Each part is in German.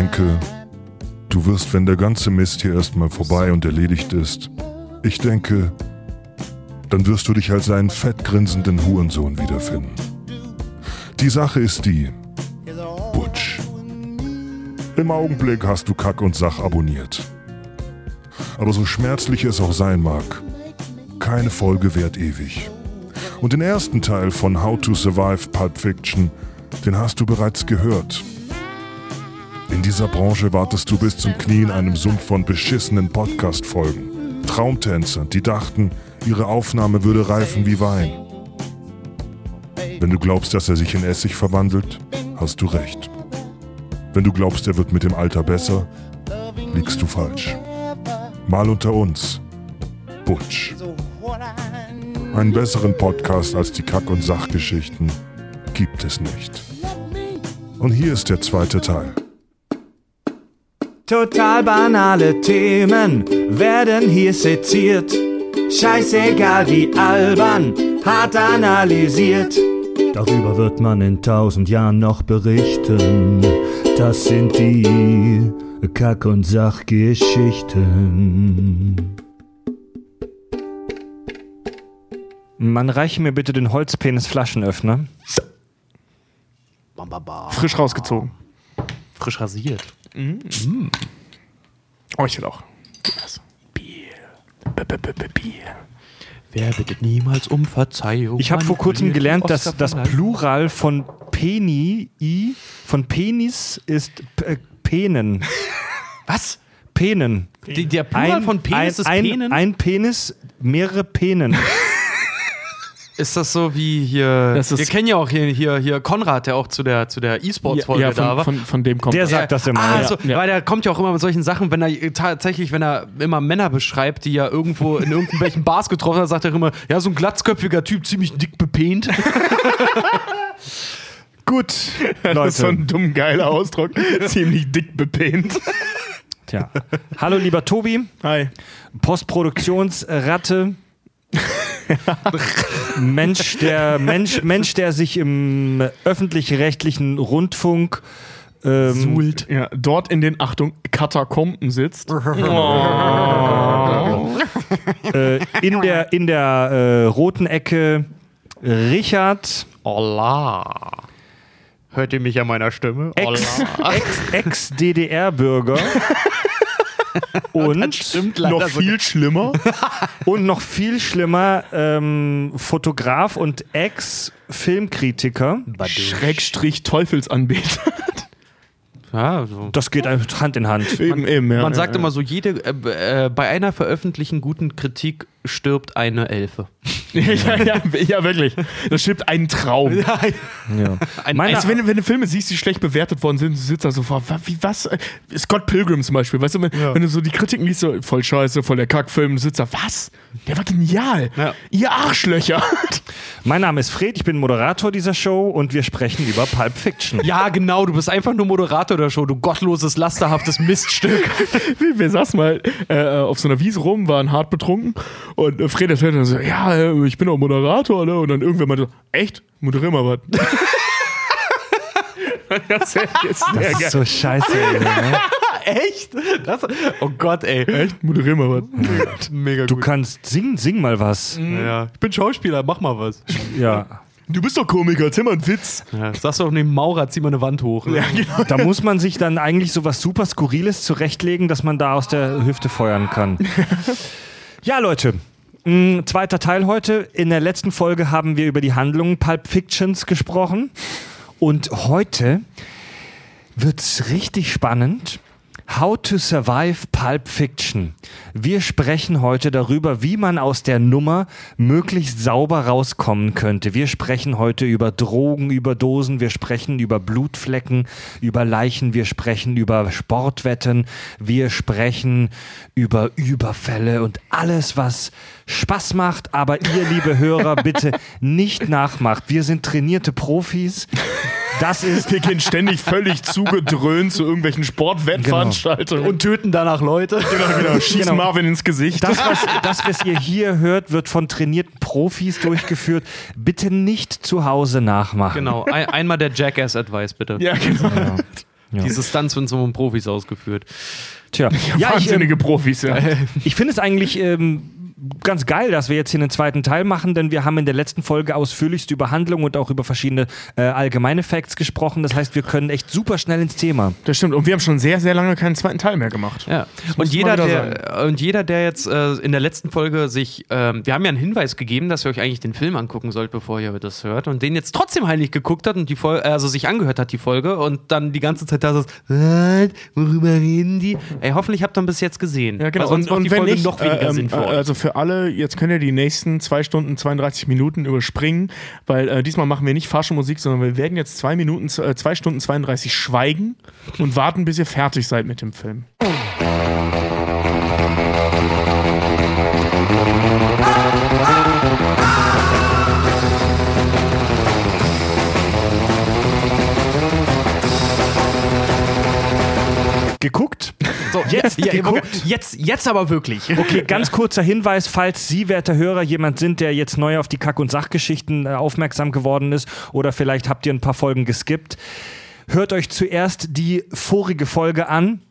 denke, du wirst, wenn der ganze Mist hier erstmal vorbei und erledigt ist, ich denke, dann wirst du dich als einen fettgrinsenden Hurensohn wiederfinden. Die Sache ist die, Butch. Im Augenblick hast du Kack und Sach abonniert. Aber so schmerzlich es auch sein mag, keine Folge währt ewig. Und den ersten Teil von How to Survive Pulp Fiction, den hast du bereits gehört. In dieser Branche wartest du bis zum Knie in einem Sumpf von beschissenen Podcast-Folgen. Traumtänzern, die dachten, ihre Aufnahme würde reifen wie Wein. Wenn du glaubst, dass er sich in Essig verwandelt, hast du recht. Wenn du glaubst, er wird mit dem Alter besser, liegst du falsch. Mal unter uns. Butch. Einen besseren Podcast als die Kack- und Sachgeschichten gibt es nicht. Und hier ist der zweite Teil. Total banale Themen werden hier seziert. Scheißegal wie albern, hart analysiert. Darüber wird man in tausend Jahren noch berichten. Das sind die Kack- und Sachgeschichten. Man reiche mir bitte den Holzpenis-Flaschenöffner. Frisch rausgezogen. Frisch rasiert. Oh, ich will auch. Bier. B -b -b Bier. Wer bittet niemals um Verzeihung? Ich habe vor kurzem gelernt, dass das. Plural von Peni, I, von Penis ist P äh, Penen. Was? Penen. Der Plural von Penis ist ein, Penen? Ein Penis, mehrere Penen. ist das so wie hier. Das ist- wir kennen ja auch hier, hier, hier Konrad, der auch zu der, zu der E-Sports-Folge ja, da war. von, von, dem kommt Der das. sagt das immer. Ah, ja. so, Ja. weil der kommt ja auch immer mit solchen Sachen, wenn er tatsächlich, wenn er immer Männer beschreibt, die er irgendwo in irgendwelchen Bars getroffen hat, sagt er immer, ja, so ein glatzköpfiger Typ, ziemlich dick bepehnt. Gut, Das ist so Leute. ein dumm geiler Ausdruck. Ziemlich dick bepehnt. Tja. Hallo, lieber Tobi. Hi. Postproduktionsratte. Mensch, der Mensch, Mensch, der sich im öffentlich-rechtlichen Rundfunk ähm, Suhlt. Ja, dort in den, Achtung, Katakomben sitzt. äh, in der, in der äh, roten Ecke Richard, Hola. Hört ihr mich an meiner Stimme? Ex- Ex- Ex-DDR-Bürger. und, Stimmt Noch viel schlimmer. und noch viel schlimmer, ähm, Fotograf und Ex-Filmkritiker. Schrägstrich Teufelsanbeter. Ja, so. Das geht einfach Hand in Hand. eben, eben, ja. Man sagt ja, immer so, jede, äh, äh, bei einer veröffentlichten guten Kritik stirbt eine Elfe. ja, ja, ja, ja, wirklich. Das stimmt ein Traum. Ja. Ein, Meine- Also, wenn, wenn du Filme siehst, die schlecht bewertet worden sind, du sitzt da so vor, wie was? Scott Pilgrim zum Beispiel, weißt du, wenn, wenn du so die Kritiken liest, so voll scheiße, voll der Kackfilm, du sitzt da, was? Der war genial. Ja. Ihr Arschlöcher. Mein Name ist Fred, ich bin Moderator dieser Show und wir sprechen über Pulp Fiction. ja, genau, du bist einfach nur Moderator der Show, du gottloses, lasterhaftes Miststück. wir, wir saßen mal äh, auf so einer Wiese rum, waren hart betrunken und äh, Fred erzählte dann so, ja, äh, ich bin auch Moderator, ne? Und dann irgendwer meinte, so, echt? Moderier mal was. das ist Das ist so scheiße. Ey, ne? Echt? Das, oh Gott, ey. Echt? Moderier mal was. Mega Du gut. kannst singen, sing mal was. Ja. Ich bin Schauspieler, mach mal was. Ja. Du bist doch Komiker, erzähl mal einen Witz. Ja, sagst du auch neben Maurer, zieh mal eine Wand hoch. Ne? genau. Da muss man sich dann eigentlich so was super Skurriles zurechtlegen, dass man da aus der Hüfte feuern kann. Ja, Leute. mh, Zweiter Teil heute. In der letzten Folge haben wir über die Handlungen Pulp Fictions gesprochen. Und heute wird's richtig spannend. How to Survive Pulp Fiction. Wir sprechen heute darüber, wie man aus der Nummer möglichst sauber rauskommen könnte. Wir sprechen heute über Drogenüberdosen, wir sprechen über Blutflecken, über Leichen, wir sprechen über Sportwetten, wir sprechen über Überfälle und alles, was Spaß macht, aber ihr, liebe Hörer, bitte nicht nachmacht. Wir sind trainierte Profis. Das ist Wir gehen ständig völlig zugedröhnt zu irgendwelchen Sportwettveranstaltungen. Und töten danach Leute. genau, genau, schieß Genau. Marvin ins Gesicht. Das was, das, was ihr hier hört, wird von trainierten Profis durchgeführt. Bitte nicht zu Hause nachmachen. Genau, ein, einmal der Jackass-Advice, bitte. ja, genau. Ja. Diese Stunts sind so von Profis ausgeführt. Tja, ja, ich, Wahnsinnige ähm, Profis, ja. ich finde es eigentlich ähm, ganz geil, dass wir jetzt hier einen zweiten Teil machen, denn wir haben in der letzten Folge ausführlichst über Handlung und auch über verschiedene äh, allgemeine Facts gesprochen. Das heißt, wir können echt super schnell ins Thema. Das stimmt. Und wir haben schon sehr, sehr lange keinen zweiten Teil mehr gemacht. Ja. Und jeder, der, und jeder, der jetzt äh, in der letzten Folge sich, ähm, wir haben ja einen Hinweis gegeben, dass ihr euch eigentlich den Film angucken sollt, bevor ihr das hört, und den jetzt trotzdem heilig geguckt hat und die Folge, also sich angehört hat, die Folge, und dann die ganze Zeit da so, "Was? worüber reden die? Ey, hoffentlich habt ihr ihn bis jetzt gesehen. Ja, genau. Und, macht und die wenn Folge nicht, noch weniger äh, ähm, Sinn für äh, also für alle, jetzt könnt ihr die nächsten 2 Stunden 32 Minuten überspringen, weil äh, diesmal machen wir nicht Fahrschulmusik, sondern wir werden jetzt 2 Minuten, 2 Stunden 32 schweigen und warten, bis ihr fertig seid mit dem Film. Geguckt? So, jetzt ja, geguckt. jetzt, jetzt aber wirklich. Okay, ganz kurzer Hinweis, falls Sie, werte Hörer, jemand sind, der jetzt neu auf die Kack- und Sachgeschichten äh, aufmerksam geworden ist oder vielleicht habt ihr ein paar Folgen geskippt, hört euch zuerst die vorige Folge an,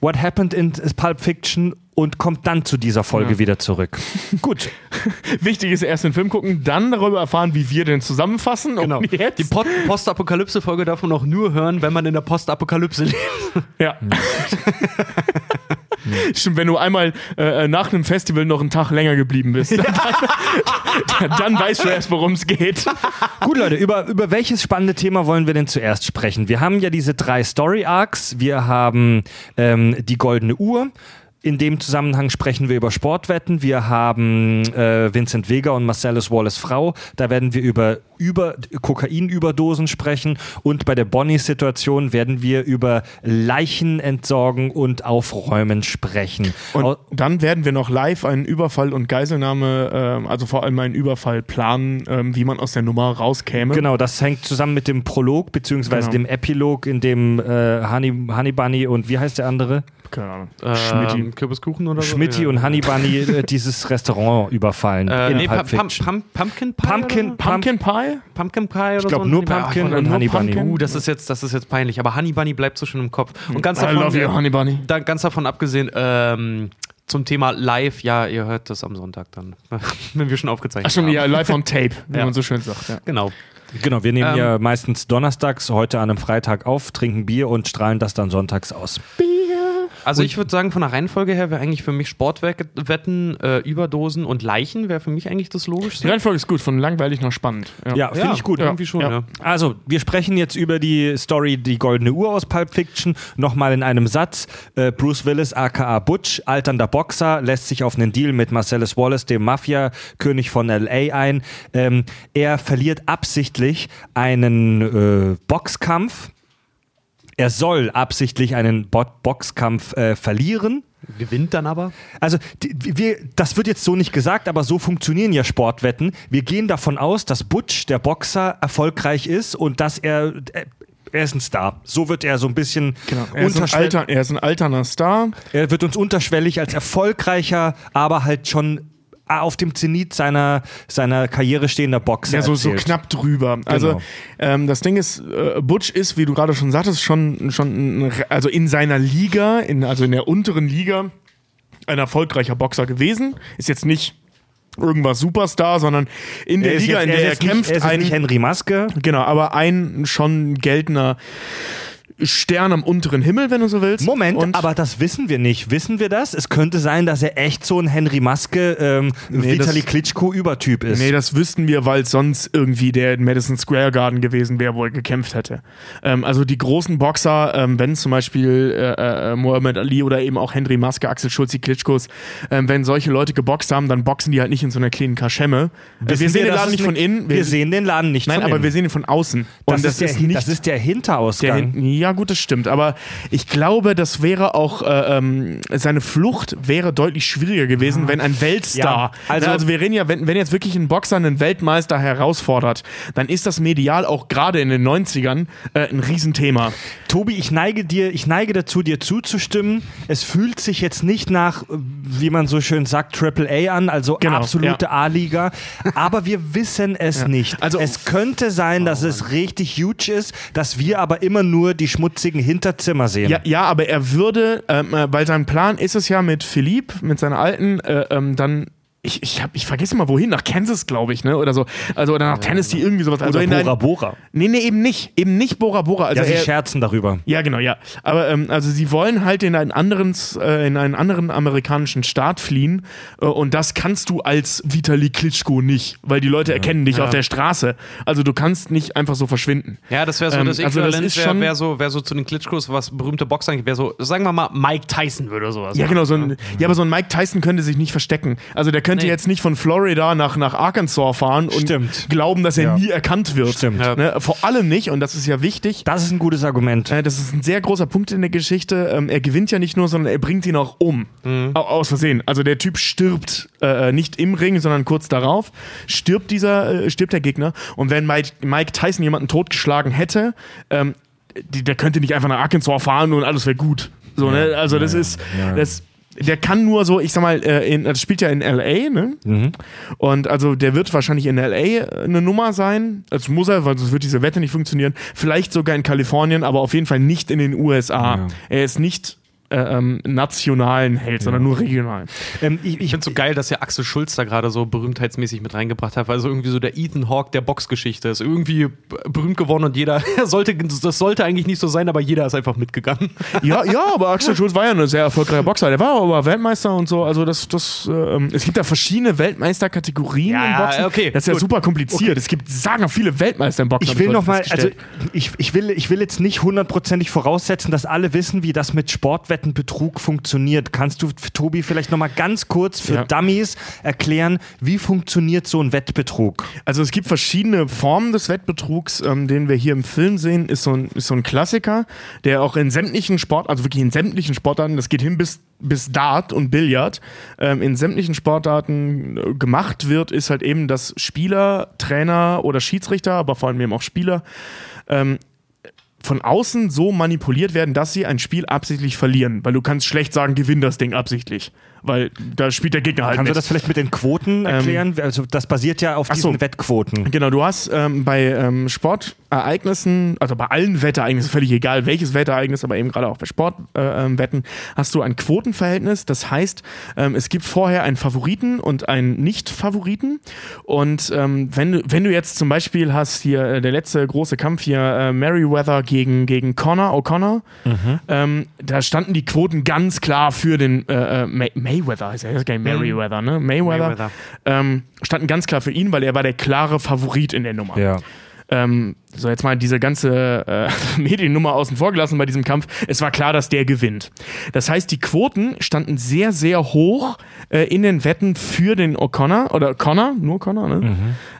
What Happened in Pulp Fiction und kommt dann zu dieser Folge wieder zurück. Gut, Wichtig ist erst den Film gucken, dann darüber erfahren, wie wir den zusammenfassen. Genau. Die Postapokalypse-Folge darf man auch nur hören, wenn man in der Postapokalypse lebt. Ja. Stimmt, wenn du einmal äh, nach einem Festival noch einen Tag länger geblieben bist, dann, dann, dann weißt du erst, worum es geht. Gut, Leute, über, über welches spannende Thema wollen wir denn zuerst sprechen? Wir haben ja diese drei Story-Arcs. Wir haben ähm, die goldene Uhr. In dem Zusammenhang sprechen wir über Sportwetten. Wir haben äh, Vincent Vega und Marcellus Wallace Frau. Da werden wir über, über Kokainüberdosen sprechen. Und bei der Bonnie-Situation werden wir über Leichen entsorgen und aufräumen sprechen. Au- Und dann werden wir noch live einen Überfall und Geiselnahme, ähm, also vor allem einen Überfall planen, ähm, wie man aus der Nummer rauskäme. Genau, das hängt zusammen mit dem Prolog beziehungsweise Genau. dem Epilog, in dem äh, Honey, Honey Bunny und wie heißt der andere? Keine Ahnung. Ähm, Kürbiskuchen oder so? Schmidti Ja. und Honey Bunny äh, dieses Restaurant überfallen. Äh, nee, Pulp Pum- Pum- Pumpkin Pie? Pumpkin? Pumpkin Pie? Pumpkin Pie oder Ich glaube so? nur Nee, Pumpkin und Honey Bunny. Pumpkin. Uh, das ist jetzt, das ist jetzt peinlich. Aber Honey Bunny bleibt so schön im Kopf. Und ganz I davon, love you, Honey Bunny. da, ganz davon abgesehen, ähm, zum Thema Live, ja, ihr hört das am Sonntag dann, wenn wir schon aufgezeichnet Ach schon, haben. ja, live on tape, wie Ja. man so schön sagt. Ja. Genau. Genau, wir nehmen Ähm, ja meistens donnerstags, heute an einem Freitag auf, trinken Bier und strahlen das dann sonntags aus. Also ich würde sagen, von der Reihenfolge her wäre eigentlich für mich Sportwetten, äh, Überdosen und Leichen wäre für mich eigentlich das Die Logischste. Reihenfolge ist gut, von langweilig nach spannend. Ja, finde ich gut. Irgendwie schon, Ja. ja. Also, wir sprechen jetzt über die Story Die Goldene Uhr aus Pulp Fiction. Nochmal in einem Satz. Äh, Bruce Willis, aka Butch, alternder Boxer, lässt sich auf einen Deal mit Marcellus Wallace, dem Mafia-König von L.A. ein. Ähm, er verliert absichtlich einen äh, Boxkampf. Er soll absichtlich einen Bo Boxkampf äh, verlieren. Gewinnt dann aber. Also, die, wir, das wird jetzt so nicht gesagt, aber so funktionieren ja Sportwetten. Wir gehen davon aus, dass Butch, der Boxer, erfolgreich ist und dass er. äh, Er ist ein Star. So wird er so ein bisschen Genau. Er, ist ein unterschwell- alter, er ist ein alterner Star. er wird uns unterschwellig als erfolgreicher, aber halt schon auf dem Zenit seiner, seiner Karriere stehender Boxer. Ja, so, so knapp drüber. Also Genau. ähm, das Ding ist, äh, Butch ist, wie du gerade schon sagtest, schon, schon also in seiner Liga, in, also in der unteren Liga, ein erfolgreicher Boxer gewesen. Ist jetzt nicht irgendwas Superstar, sondern in der Er Liga, jetzt, in er der ist er jetzt nicht, kämpft, er ist ein, nicht Henry Maske. genau, aber ein schon geltender Stern am unteren Himmel, wenn du so willst. Moment, Und- aber das wissen wir nicht. Wissen wir das? Es könnte sein, dass er echt so ein Henry Maske, ähm, Nee, Vitali das- Klitschko-Übertyp ist. Nee, das wüssten wir, weil sonst irgendwie der in Madison Square Garden gewesen wäre, wo er gekämpft hätte. Ähm, also die großen Boxer, ähm, wenn zum Beispiel äh, äh, Muhammad Ali oder eben auch Henry Maske, Axel Schulz, die Klitschkos, ähm, wenn solche Leute geboxt haben, dann boxen die halt nicht in so einer kleinen Kaschemme. Äh, wir sehen den dass Laden nicht von innen. Wir, sehen den Laden nicht Nein, von aber innen. wir sehen ihn von außen. das, Und ist der, nicht das ist der der Hinterausgang. hinten. Ja, gut, das stimmt. Aber ich glaube, das wäre auch, äh, ähm, seine Flucht wäre deutlich schwieriger gewesen, wenn ein Weltstar, Ja, also- also, also wir reden ja, wenn, wenn jetzt wirklich ein Boxer einen Weltmeister herausfordert, dann ist das medial auch gerade in den 90ern äh, ein Riesenthema. Tobi, ich neige dir, ich neige dazu, dir zuzustimmen. Es fühlt sich jetzt nicht nach, äh, wie man so schön sagt, Triple A an, also Genau, absolute A-Liga. Aber wir wissen es nicht. Also- es könnte sein, dass es richtig huge ist, dass wir aber immer nur die schmutzigen Hinterzimmer sehen. Ja, ja, aber er würde, ähm, äh, weil sein Plan ist es ja mit Philippe, mit seiner alten, äh, ähm, dann ich, ich, hab, ich vergesse mal wohin, nach Kansas, glaube ich, ne? Oder so. Also oder nach Tennessee, irgendwie sowas. Also Oder Bora Bora. Nee, nee, eben nicht. Eben nicht Bora Bora. Also Ja, sie er, scherzen darüber. ja, genau, ja. Aber ähm, also sie wollen halt in einen anderen, äh, in einen anderen amerikanischen Staat fliehen äh, und das kannst du als Vitali Klitschko nicht, weil die Leute erkennen dich auf der Straße. Also du kannst nicht einfach so verschwinden. Ja, das wäre so Ähm, das also das Äquivalent, ist wäre schon- wär so, wär so zu den Klitschkos, was berühmte Boxer eigentlich wäre so, sagen wir mal, Mike Tyson würde sowas Ja, machen. genau, so ein, ja, aber so ein Mike Tyson könnte sich nicht verstecken. Also der könnte Nee. jetzt nicht von Florida nach, nach Arkansas fahren und Stimmt. glauben, dass er Ja. nie erkannt wird. Stimmt. Ja. Ne? Vor allem nicht, und das ist ja wichtig, Das ist ein gutes Argument. Äh, Das ist ein sehr großer Punkt in der Geschichte. Ähm, er gewinnt ja nicht nur, sondern er bringt ihn auch um. Au- Aus Versehen. Also der Typ stirbt äh, nicht im Ring, sondern kurz darauf. Stirbt dieser, äh, stirbt der Gegner. Und wenn Mike, Mike Tyson jemanden totgeschlagen hätte, ähm, die, der könnte nicht einfach nach Arkansas fahren und alles wäre gut. So, ne? Also das ist, das, der kann nur so, ich sag mal, äh, in, das spielt ja in LA, ne? Und also der wird wahrscheinlich in LA eine Nummer sein. Das muss er, weil sonst wird diese Wette nicht funktionieren. Vielleicht sogar in Kalifornien, aber auf jeden Fall nicht in den USA. Ja. Er ist nicht äh, ähm, nationalen Held, sondern nur regional. Ähm, ich, Ich finde so geil, dass ja Axel Schulz da gerade so berühmtheitsmäßig mit reingebracht hat, weil so irgendwie so der Ethan Hawke der Boxgeschichte ist. Irgendwie berühmt geworden und jeder sollte, das sollte eigentlich nicht so sein, aber jeder ist einfach mitgegangen. Ja, ja, aber Axel Schulz war ja ein sehr erfolgreicher Boxer. Der war aber Weltmeister und so. Also das, das, ähm, es gibt da verschiene Weltmeisterkategorien Ja, im Boxen. okay, das ist ja gut. super kompliziert. Es gibt sagen viele Weltmeister im Boxen. ich will heute noch mal, also ich, ich, will, ich will jetzt nicht hundertprozentig voraussetzen, dass alle wissen, wie das mit Sportwettenbetrug funktioniert. Kannst du, Tobi, vielleicht noch mal ganz kurz für Ja. Dummies erklären, wie funktioniert so ein Wettbetrug? Also es gibt verschiedene Formen des Wettbetrugs, ähm, den wir hier im Film sehen, ist so, ein, ist so ein Klassiker, der auch in sämtlichen Sport, also wirklich in sämtlichen Sportarten, das geht hin bis, bis Dart und Billard, ähm, in sämtlichen Sportarten äh, gemacht wird, ist halt eben, dass Spieler, Trainer oder Schiedsrichter, aber vor allem eben auch Spieler, ähm, von außen so manipuliert werden, dass sie ein Spiel absichtlich verlieren. Weil du kannst schlecht sagen, gewinn das Ding absichtlich. Weil da spielt der Gegner halt Kannst du mit. das vielleicht mit den Quoten erklären? also das basiert ja auf ach so. diesen Wettquoten. Genau, du hast ähm, bei ähm, Sportereignissen, also bei allen Wettereignissen, völlig egal welches Wettereignis, aber eben gerade auch bei Sportwetten, äh, ähm, hast du ein Quotenverhältnis. Das heißt, ähm, es gibt vorher einen Favoriten und einen Nicht-Favoriten. Und ähm, wenn, du, wenn du jetzt zum Beispiel hast hier äh, der letzte große Kampf hier, äh, Merriweather gegen, gegen Connor O'Connor, ähm, da standen die Quoten ganz klar für den äh, äh, Mayweather, heißt er, das ist nicht Merriweather, ne? Mayweather, Mayweather. Ähm, standen ganz klar für ihn, weil er war der klare Favorit in der Nummer. Ja. Ähm, so, jetzt mal diese ganze äh, Mediennummer außen vor gelassen bei diesem Kampf. Es war klar, dass der gewinnt. Das heißt, die Quoten standen sehr, sehr hoch äh, in den Wetten für den O'Connor oder Connor, nur Connor, ne?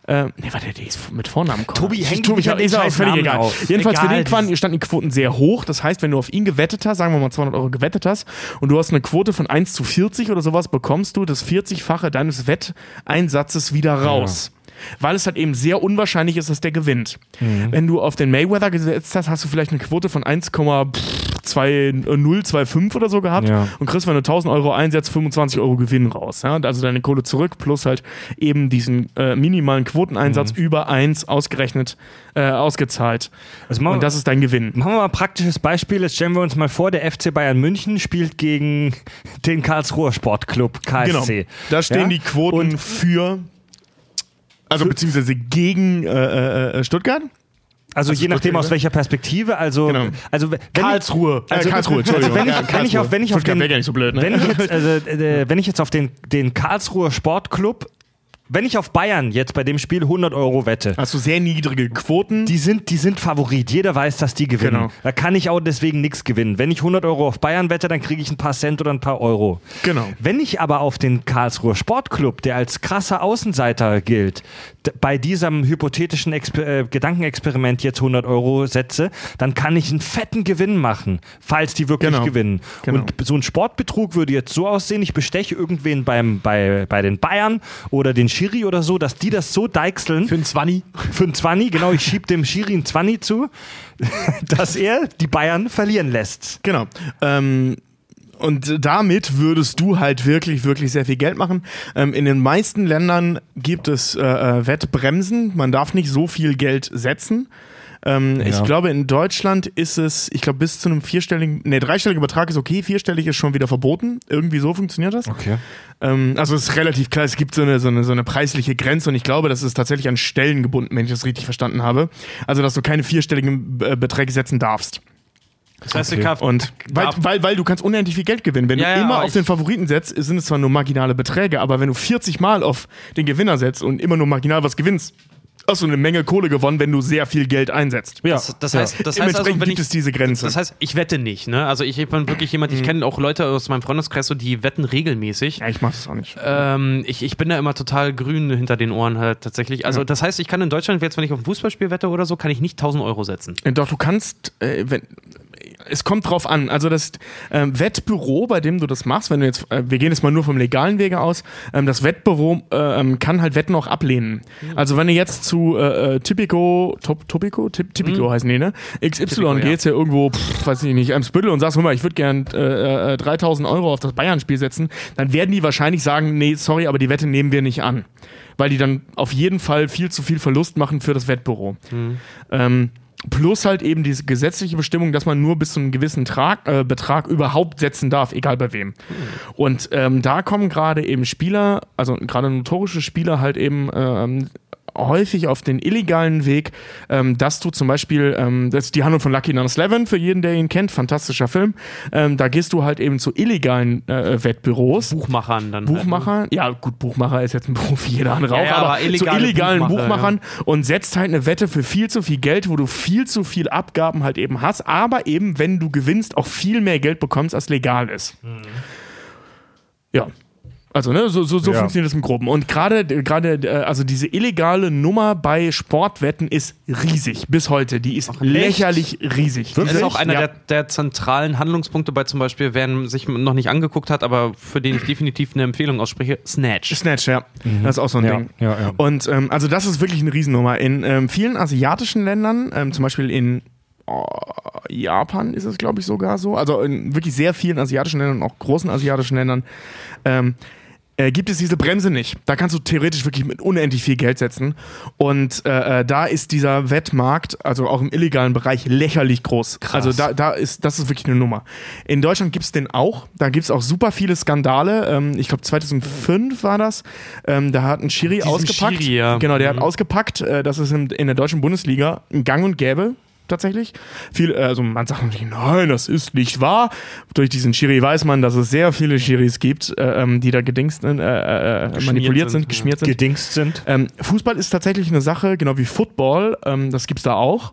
Äh, nee, warte, der ist mit Vornamen Connor. Tobi, häng Tobi, an den ist auch völlig Namen egal. auf. Jedenfalls für Egal, den Quan- standen die Quoten sehr hoch. Das heißt, wenn du auf ihn gewettet hast, sagen wir mal 200 Euro gewettet hast und du hast eine Quote von 1 zu 40 oder sowas, bekommst du das 40-fache deines Wetteinsatzes wieder raus. Weil es halt eben sehr unwahrscheinlich ist, dass der gewinnt. Mhm. Wenn du auf den Mayweather gesetzt hast, hast du vielleicht eine Quote von 1,025 oder so gehabt Ja. und kriegst, wenn du 1000 Euro einsetzt, 25 Euro Gewinn raus. Ja? Also deine Kohle zurück plus halt eben diesen äh, minimalen Quoteneinsatz Mhm. über 1 ausgerechnet, äh, ausgezahlt. Also Und das ist dein Gewinn. machen wir mal ein praktisches Beispiel. Jetzt stellen wir uns mal vor, der FC Bayern München spielt gegen den Karlsruher Sportclub KSC. Genau. Da stehen Ja? die Quoten Und für, also beziehungsweise gegen äh, äh, Stuttgart. Also, je nachdem aus welcher Perspektive, also, Genau. also wenn Karlsruhe. Ich, also, Äh, Karlsruhe, Entschuldigung. Also wenn, ich, Ja, wenn ich auf, wenn ich auf Stuttgart den, gar nicht so blöd, ne? wenn ich jetzt, also, äh, wenn ich jetzt auf den, den Karlsruher Sportclub, wenn ich auf Bayern jetzt bei dem Spiel 100 Euro wette, Hast du sehr niedrige Quoten. die sind, die sind Favorit. Jeder weiß, dass die gewinnen. Genau. Da kann ich auch deswegen nichts gewinnen. Wenn ich 100 Euro auf Bayern wette, dann kriege ich ein paar Cent oder ein paar Euro. Genau. Wenn ich aber auf den Karlsruher Sportclub, der als krasser Außenseiter gilt, bei diesem hypothetischen Exper äh, Gedankenexperiment jetzt 100 Euro setze, dann kann ich einen fetten Gewinn machen, falls die wirklich Genau. gewinnen. Genau. Und so ein Sportbetrug würde jetzt so aussehen, ich besteche irgendwen beim, bei, bei den Bayern oder den Schiri oder so, dass die das so deichseln. Für einen Zwanni. Für einen Zwanni, genau, ich schieb dem Schiri einen Zwanni zu, dass er die Bayern verlieren lässt. Genau. Ähm, und damit würdest du halt wirklich, wirklich sehr viel Geld machen. Ähm, in den meisten Ländern gibt es äh, äh, Wettbremsen. Man darf nicht so viel Geld setzen. Ähm, Ich Ja. glaube, in Deutschland ist es, ich glaube, bis zu einem vierstelligen, nee, dreistelliger Betrag ist okay, vierstellig ist schon wieder verboten. Irgendwie so funktioniert das. Okay. Ähm, also es ist relativ klar, es gibt so eine, so, eine, so eine preisliche Grenze und ich glaube, das ist tatsächlich an Stellen gebunden, wenn ich das richtig verstanden habe. Also, dass du keine vierstelligen äh, Beträge setzen darfst. Das heißt, Okay. ich Und weil, weil, weil du kannst unendlich viel Geld gewinnen. Wenn Ja, du ja, immer aber auf ich- den Favoriten setzt, sind es zwar nur marginale Beträge, aber wenn du 40 Mal auf den Gewinner setzt und immer nur marginal was gewinnst, hast du eine Menge Kohle gewonnen, wenn du sehr viel Geld einsetzt. Ja. Das, das heißt, das heißt Dementsprechend also, wenn gibt ich, es diese Grenze. das heißt, ich wette nicht, ne? Also ich bin wirklich jemand, ich kenne auch Leute aus meinem Freundeskreis, so, die wetten regelmäßig. ja, ich mach das auch nicht. Ähm, ich, ich bin da immer total grün hinter den Ohren halt tatsächlich. Also das heißt, ich kann in Deutschland jetzt, wenn ich auf ein Fußballspiel wette oder so, kann ich nicht 1000 Euro setzen. Doch, du kannst, äh, wenn, es kommt drauf an. Also das ähm, Wettbüro, bei dem du das machst, wenn du jetzt, äh, wir gehen jetzt mal nur vom legalen Wege aus, ähm, das Wettbüro äh, ähm, kann halt Wetten auch ablehnen. Also wenn du jetzt zu äh, äh, Tipico, Top, Topico, Tip, Tipico heißen die, ne? XY Tipico, ja. geht's ja irgendwo, pff, weiß ich nicht, am Spüttel und sagst, hör mal, ich würde gern äh, äh, 3000 Euro auf das Bayern-Spiel setzen, dann werden die wahrscheinlich sagen, nee, sorry, aber die Wette nehmen wir nicht an. Weil die dann auf jeden Fall viel zu viel Verlust machen für das Wettbüro. Ähm, plus halt eben diese gesetzliche Bestimmung, dass man nur bis zu einem gewissen Trag, äh, Betrag überhaupt setzen darf, egal bei wem. Und ähm, da kommen gerade eben Spieler, also gerade notorische Spieler halt eben ähm, häufig auf den illegalen Weg, ähm, dass du zum Beispiel, ähm, das ist die Handlung von Lucky Number 11, für jeden, der ihn kennt, fantastischer Film, ähm, da gehst du halt eben zu illegalen äh, Wettbüros. Buchmachern dann. Buchmacher, ja gut, Buchmacher ist jetzt ein Beruf wie jeder andere Ja, auch, ja, aber, aber illegale zu illegalen Buchmacher, Buchmachern und setzt halt eine Wette für viel zu viel Geld, wo du viel zu viel Abgaben halt eben hast, aber eben, wenn du gewinnst, auch viel mehr Geld bekommst, als legal ist. Ja. Also, ne, so, so, so Ja. funktioniert das im Groben. Und gerade, gerade, äh, also diese illegale Nummer bei Sportwetten ist riesig bis heute. Die ist lächerlich riesig. Das ist auch einer ja. der, der zentralen Handlungspunkte bei zum Beispiel, wer sich noch nicht angeguckt hat, aber für den ich definitiv eine Empfehlung ausspreche, Snatch. Snatch, ja. Das ist auch so ein Ja, Ding. ja, ja. Und ähm, also das ist wirklich eine Riesennummer. In ähm, vielen asiatischen Ländern, ähm, zum Beispiel in oh, Japan ist es, glaube ich, sogar so. Also in wirklich sehr vielen asiatischen Ländern, auch großen asiatischen Ländern, ähm, äh, gibt es diese Bremse nicht. Da kannst du theoretisch wirklich mit unendlich viel Geld setzen. Und äh, äh, da ist dieser Wettmarkt, also auch im illegalen Bereich, lächerlich groß. Also da, da ist, das ist wirklich eine Nummer. In Deutschland gibt es den auch. Da gibt es auch super viele Skandale. Ähm, ich glaube 2005 war das. Ähm, da hat ein Schiri ausgepackt. Schiri, ja. Genau, der Mhm. hat ausgepackt. Äh, das ist in, in der deutschen Bundesliga ein Gang und Gäbe tatsächlich. Viel, äh, also man sagt natürlich, nein, das ist nicht wahr. Durch diesen Schiri weiß man, dass es sehr viele Schiris gibt, äh, ähm, die da gedingst, äh, äh, manipuliert sind, sind, geschmiert sind. Gedingst sind. Ähm, Fußball ist tatsächlich eine Sache, genau wie Football, ähm, das gibt's da auch.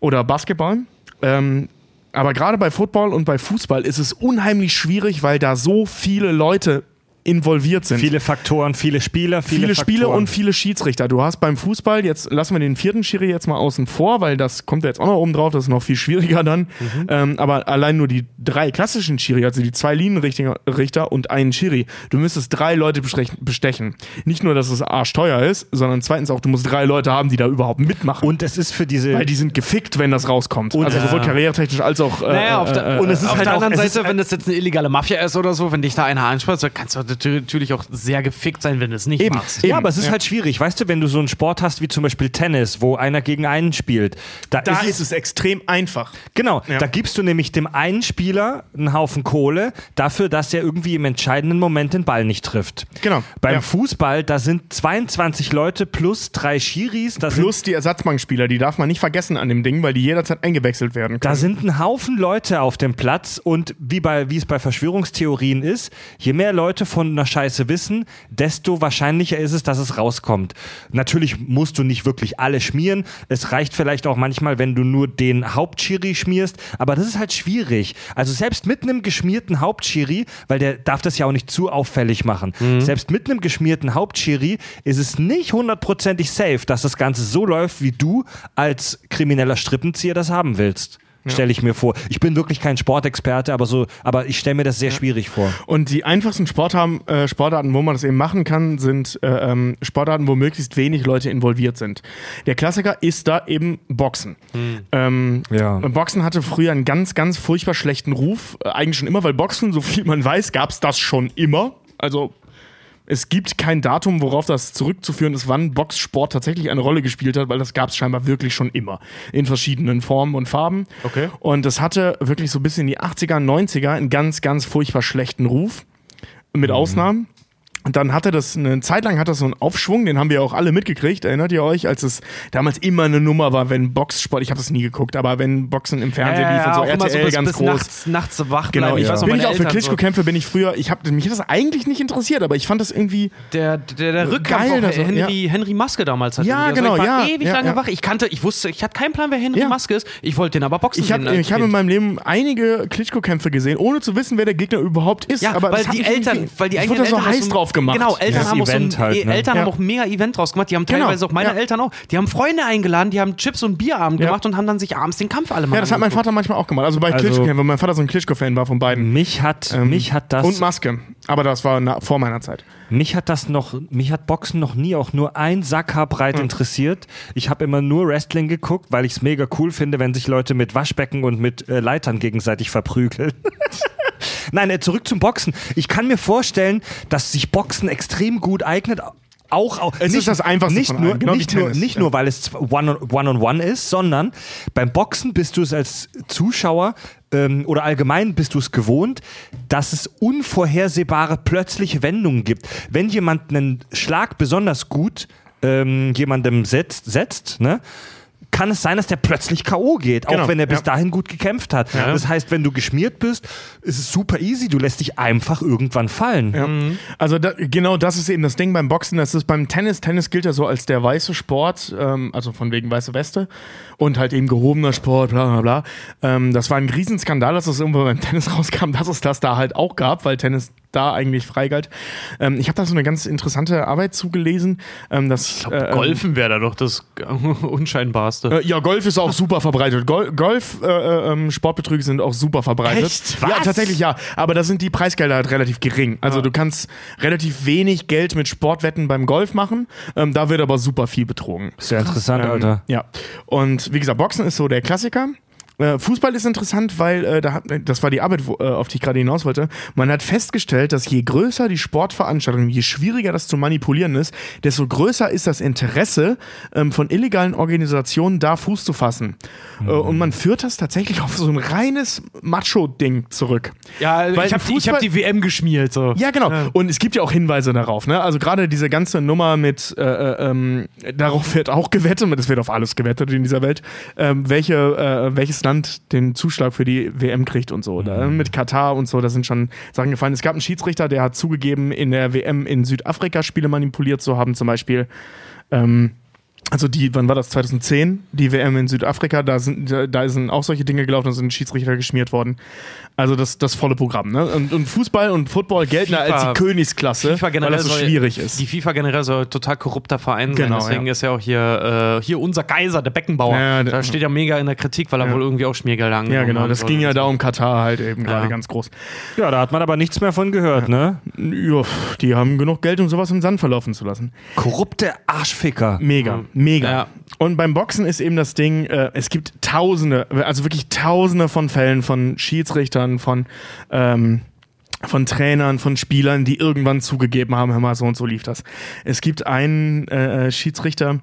Oder Basketball. Ähm, aber gerade bei Football und bei Fußball ist es unheimlich schwierig, weil da so viele Leute involviert sind. Viele Faktoren, viele Spieler, viele, Viele Spiele Faktoren. und viele Schiedsrichter. Du hast beim Fußball, jetzt lassen wir den vierten Schiri jetzt mal außen vor, weil das kommt ja jetzt auch noch oben drauf, das ist noch viel schwieriger dann. Mhm. Ähm, aber allein nur die drei klassischen Schiri, also die zwei Linienrichter Richter und einen Schiri, du müsstest drei Leute bestechen. Nicht nur, dass es arschteuer ist, sondern zweitens auch, du musst drei Leute haben, die da überhaupt mitmachen. Und es ist für diese. weil die sind gefickt, wenn das rauskommt. also Ja. sowohl karrieretechnisch als auch. Äh, Naja, auf äh, der, äh, und es ist auf halt der auch, anderen es ist, Seite- wenn das jetzt eine illegale Mafia ist oder so, wenn dich da einer anspricht, so kannst du natürlich auch sehr gefickt sein, wenn du es nicht Eben. machst. ja, aber es ist halt schwierig. Weißt du, wenn du so einen Sport hast wie zum Beispiel Tennis, wo einer gegen einen spielt, da, da ist, ist es extrem einfach. Genau, Ja. da gibst du nämlich dem einen Spieler einen Haufen Kohle dafür, dass er irgendwie im entscheidenden Moment den Ball nicht trifft. Genau. Beim Ja. Fußball, da sind 22 Leute plus drei Schiris, da sind Plus die Ersatzbankspieler, die darf man nicht vergessen an dem Ding, weil die jederzeit eingewechselt werden können. Da sind ein Haufen Leute auf dem Platz und wie, bei, wie es bei Verschwörungstheorien ist, je mehr Leute von einer Scheiße wissen, desto wahrscheinlicher ist es, dass es rauskommt. Natürlich musst du nicht wirklich alle schmieren. Es reicht vielleicht auch manchmal, wenn du nur den Hauptschiri schmierst, aber das ist halt schwierig. Also selbst mit einem geschmierten Hauptschiri, weil der darf das ja auch nicht zu auffällig machen, selbst mit einem geschmierten Hauptschiri ist es nicht hundertprozentig safe, dass das Ganze so läuft, wie du als krimineller Strippenzieher das haben willst. Stelle ich mir vor. Ich bin wirklich kein Sportexperte, aber so, aber ich stelle mir das sehr schwierig vor. Und die einfachsten Sportarten, äh, Sportarten, wo man das eben machen kann, sind äh, ähm, Sportarten, wo möglichst wenig Leute involviert sind. Der Klassiker ist da eben Boxen. Ähm, Ja. Boxen hatte früher einen ganz, ganz furchtbar schlechten Ruf. Äh, eigentlich schon immer, weil Boxen, so viel man weiß, gab es das schon immer. Also Es gibt kein Datum, worauf das zurückzuführen ist, wann Boxsport tatsächlich eine Rolle gespielt hat, weil das gab es scheinbar wirklich schon immer. In verschiedenen Formen und Farben. Okay. Und das hatte wirklich so bis in die 80er, 90er einen ganz, ganz furchtbar schlechten Ruf. Mit Ausnahmen. Und dann hatte das eine Zeit lang hat das so einen Aufschwung, den haben wir auch alle mitgekriegt. Erinnert ihr euch, als es damals immer eine Nummer war, wenn Boxsport, ich habe das nie geguckt, aber wenn Boxen im Fernsehen lief und so, auch immer RTL bis, ganz bis groß. Nachts, nachts wach Genau, bleiben. ich weiß noch, bin ich auch für Klitschko-Kämpfe bin ich früher, ich hab, mich hat das eigentlich nicht interessiert, aber ich fand das irgendwie, So. Der, der, der Rückkampf Geil, das- Henry, Henry Maske damals hat. Ja, irgendwie. genau, ich war ja, ewig ja, lange ja. wach. Ich kannte, ich wusste, ich hatte keinen Plan, wer Henry Ja. Maske ist. Ich wollte den aber boxen ich habe ich hab in meinem Leben einige Klitschko-Kämpfe gesehen, ohne zu wissen, wer der Gegner überhaupt ist. Ja, aber weil die Eltern, weil die ich eigenen wurde da so Eltern heiß drauf gemacht. Genau, Eltern haben auch so ein, Event halt, eh, ne? Eltern Ja. haben auch ein mega Event draus gemacht. Die haben Genau, teilweise auch meine ja. Eltern auch. Die haben Freunde eingeladen, die haben Chips und Bierabend Ja. gemacht und haben dann sich abends den Kampf alle mal Ja, das hat mein. Vater manchmal auch gemacht. Also bei Also- Klitschko-Kämpfen, weil mein Vater so ein Klitschko-Fan war von beiden. Mich hat, mich hat das. Und Maske. Aber das war na, vor meiner Zeit. Mich hat das noch, mich hat Boxen noch nie auch nur ein Sackhaar breit interessiert. Ich habe immer nur Wrestling geguckt, weil ich es mega cool finde, wenn sich Leute mit Waschbecken und mit äh, Leitern gegenseitig verprügeln. Nein, äh, zurück zum Boxen. Ich kann mir vorstellen, dass sich Boxen extrem gut eignet. Auch, auch Es ist das Einfachste nicht nur, genau nicht, nur, nicht ja. nur, weil es One-on-One on One ist, sondern beim Boxen bist du es als Zuschauer ähm, oder allgemein bist du es gewohnt, dass es unvorhersehbare plötzliche Wendungen gibt. Wenn jemand einen Schlag besonders gut ähm, jemandem setzt, setzt ne, kann es sein, dass der plötzlich K.O. geht, Genau, auch wenn er bis ja. dahin gut gekämpft hat. Das heißt, wenn du geschmiert bist, ist es super easy. Du lässt dich einfach irgendwann fallen. Ja. Also da, genau das ist eben das Ding beim Boxen. Das ist beim Tennis. Tennis gilt ja so als der weiße Sport, ähm, also von wegen weiße Weste und halt eben gehobener Sport, bla bla bla. Ähm, das war ein Riesenskandal, dass das irgendwo beim Tennis rauskam, dass es das da halt auch gab, weil Tennis da eigentlich frei galt. Ähm, ich habe da so eine ganz interessante Arbeit zugelesen. Ähm, dass, äh, Golfen wäre da doch das unscheinbarste. Äh, ja, Golf ist auch super verbreitet. Gol Golf, äh, äh, ähm, Sportbetrüge sind auch super verbreitet. Echt? Ja, Was? tatsächlich ja. Aber da sind die Preisgelder halt relativ gering. Also du kannst relativ wenig Geld mit Sportwetten beim Golf machen. Ähm, da wird aber super viel betrogen. Sehr interessant, Alter. Ja. Und wie gesagt, Boxen ist so der Klassiker. Äh, Fußball ist interessant, weil äh, da, hat- das war die Arbeit, wo, äh, auf die ich gerade hinaus wollte. Man hat festgestellt, dass je größer die Sportveranstaltung, je schwieriger das zu manipulieren ist, desto größer ist das Interesse ähm, von illegalen Organisationen, da Fuß zu fassen. Äh, und man führt das tatsächlich auf so ein reines Macho-Ding zurück. Ja, Weil ich habe hab die WM geschmiert. So. Ja, genau. Und es gibt ja auch Hinweise darauf. Ne? Also gerade diese ganze Nummer mit, äh, äh, ähm, darauf wird auch gewettet, es wird auf alles gewettet in dieser Welt, ähm, welche, äh, welches Land den Zuschlag für die WM kriegt und so. Da, mit Katar und so, da sind schon Sachen gefallen. Es gab einen Schiedsrichter, der hat zugegeben, in der WM in Südafrika Spiele manipuliert zu haben, zum Beispiel. Ähm, also die, wann war das? 2010, die WM in Südafrika, da sind, da, da sind auch solche Dinge gelaufen, da sind Schiedsrichter geschmiert worden. Also das, das volle Programm, ne? Und, und Fußball und Football gelten da FIFA als die Königsklasse, FIFA weil generell das so soll- schwierig ist. Die FIFA generell soll ein total korrupter Verein Genau, sein. Deswegen ja. ist ja auch hier, äh, hier unser Kaiser, der Beckenbauer. Ja, da steht ja mega in der Kritik, weil er wohl irgendwie auch Schmiergelder angenommen ja, genau, das ging ja und da so. um Katar halt eben gerade ganz groß. Ja, da hat man aber nichts mehr von gehört, ne? Ja, die haben genug Geld, um sowas im Sand verlaufen zu lassen. Korrupte Arschficker. Mega, mega. Ja. Und beim Boxen ist eben das Ding, äh, es gibt tausende, also wirklich tausende von Fällen von Schiedsrichtern, von, ähm, von Trainern, von Spielern, die irgendwann zugegeben haben, hör mal, so und so lief das. Es gibt einen äh, äh, Schiedsrichter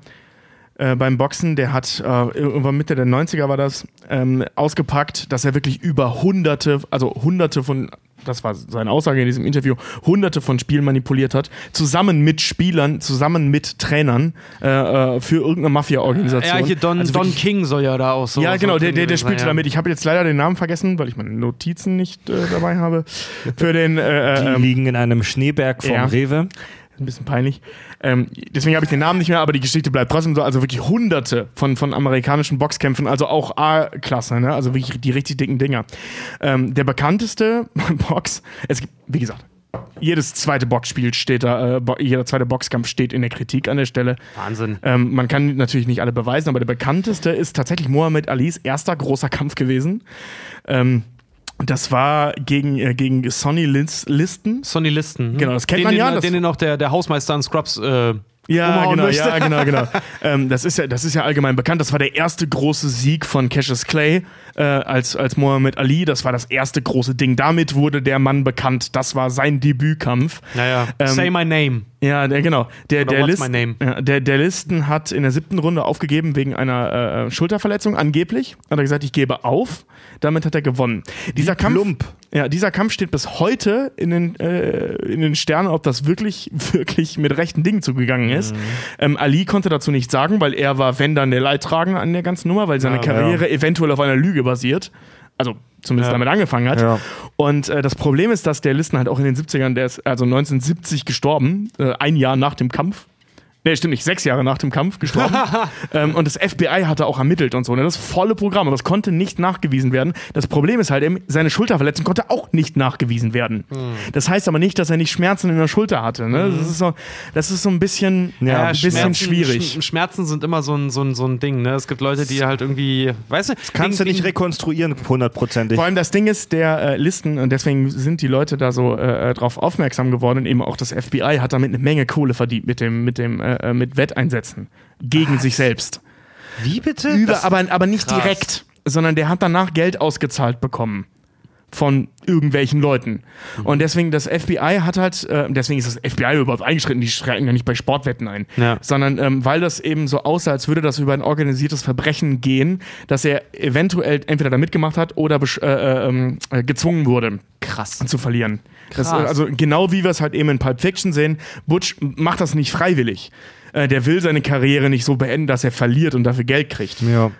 äh, beim Boxen, der hat äh, irgendwann Mitte der 90er war das, ähm, ausgepackt, dass er wirklich über hunderte, also hunderte von das war seine Aussage in diesem Interview, hunderte von Spielen manipuliert hat, zusammen mit Spielern, zusammen mit Trainern äh, äh, für irgendeine Mafia-Organisation. Ja, hier Don, Also Don King soll ja da auch so. ja, so genau, der, drin der, der gewesen spielte ja. damit. Ich habe jetzt leider den Namen vergessen, weil ich meine Notizen nicht äh, dabei habe. Für den äh, Die äh, ähm, liegen in einem Schneeberg vom ja. Rewe. Ein bisschen peinlich. Ähm, deswegen habe ich den Namen nicht mehr, aber die Geschichte bleibt trotzdem so. Also wirklich hunderte von, von amerikanischen Boxkämpfen, also auch A-Klasse, ne? also wirklich die richtig dicken Dinger. Ähm, der bekannteste Box, es gibt, wie gesagt, jedes zweite Boxspiel steht da, äh, jeder zweite Boxkampf steht in der Kritik an der Stelle. Wahnsinn. Ähm, man kann natürlich nicht alle beweisen, aber der bekannteste ist tatsächlich Muhammad Alis erster großer Kampf gewesen. Ähm, das war gegen, äh, gegen Sonny Lis Listen. Sonny Listen. hm? Genau, das kennt den, man ja, das- Den, den auch der, der Hausmeister an Scrubs äh, Ja, genau, möchte. ja, genau, genau. ähm, das, ist ja, das ist ja allgemein bekannt. Das war der erste große Sieg von Cassius Clay äh, als, als Muhammad Ali. Das war das erste große Ding. Damit wurde der Mann bekannt. Das war sein Debütkampf. Naja, Ähm, say my name. Ja, der, genau. Der, Oder der, what's List, my name? Ja, der, der Listen hat in der siebten Runde aufgegeben wegen einer äh, Schulterverletzung, angeblich. Hat er gesagt, ich gebe auf. Damit hat er gewonnen. Dieser Kampf, plump. Ja, dieser Kampf steht bis heute in den, äh, in den Sternen, ob das wirklich, wirklich mit rechten Dingen zugegangen ist. Ähm, Ali konnte dazu nichts sagen, weil er war, wenn dann der Leidtragende an der ganzen Nummer, weil seine Ja, Karriere eventuell auf einer Lüge basiert. Also zumindest Ja. damit angefangen hat. Ja. Und äh, das Problem ist, dass der Listen halt auch in den 70ern, der ist also 1970 gestorben, äh, ein Jahr nach dem Kampf. Nee, stimmt nicht, sechs Jahre nach dem Kampf gestorben. ähm, und das FBI hatte auch ermittelt und so. Ne? Das volle Programm, aber das konnte nicht nachgewiesen werden. Das Problem ist halt eben, seine Schulterverletzung konnte auch nicht nachgewiesen werden. Das heißt aber nicht, dass er nicht Schmerzen in der Schulter hatte. Ne? Das, ist so, das ist so ein bisschen, Ja, ein bisschen Schmerzen, schwierig. Sch Schmerzen sind immer so ein, so ein, so ein Ding. Ne? Es gibt Leute, die halt irgendwie, weißt du, Kannst du wegen- nicht rekonstruieren, hundertprozentig. Vor allem das Ding ist, der äh, Listen, und deswegen sind die Leute da so äh, drauf aufmerksam geworden, und eben auch das FBI hat damit eine Menge Kohle verdient mit dem, mit dem, äh, äh, mit Wetteinsätzen gegen sich selbst. Wie bitte? Über, aber, aber nicht krass. direkt, sondern der hat danach Geld ausgezahlt bekommen von irgendwelchen Leuten. Und deswegen, das FBI hat halt, äh, deswegen ist das FBI überhaupt eingeschritten, die schreiten ja nicht bei Sportwetten ein, Ja. sondern ähm, weil das eben so aussah, als würde das über ein organisiertes Verbrechen gehen, dass er eventuell entweder da mitgemacht hat oder äh, äh, ähm, äh, gezwungen wurde krass. zu verlieren. Das, Krass. äh, also genau wie wir es halt eben in Pulp Fiction sehen, Butch macht das nicht freiwillig. Äh, der will seine Karriere nicht so beenden, dass er verliert und dafür Geld kriegt. ja.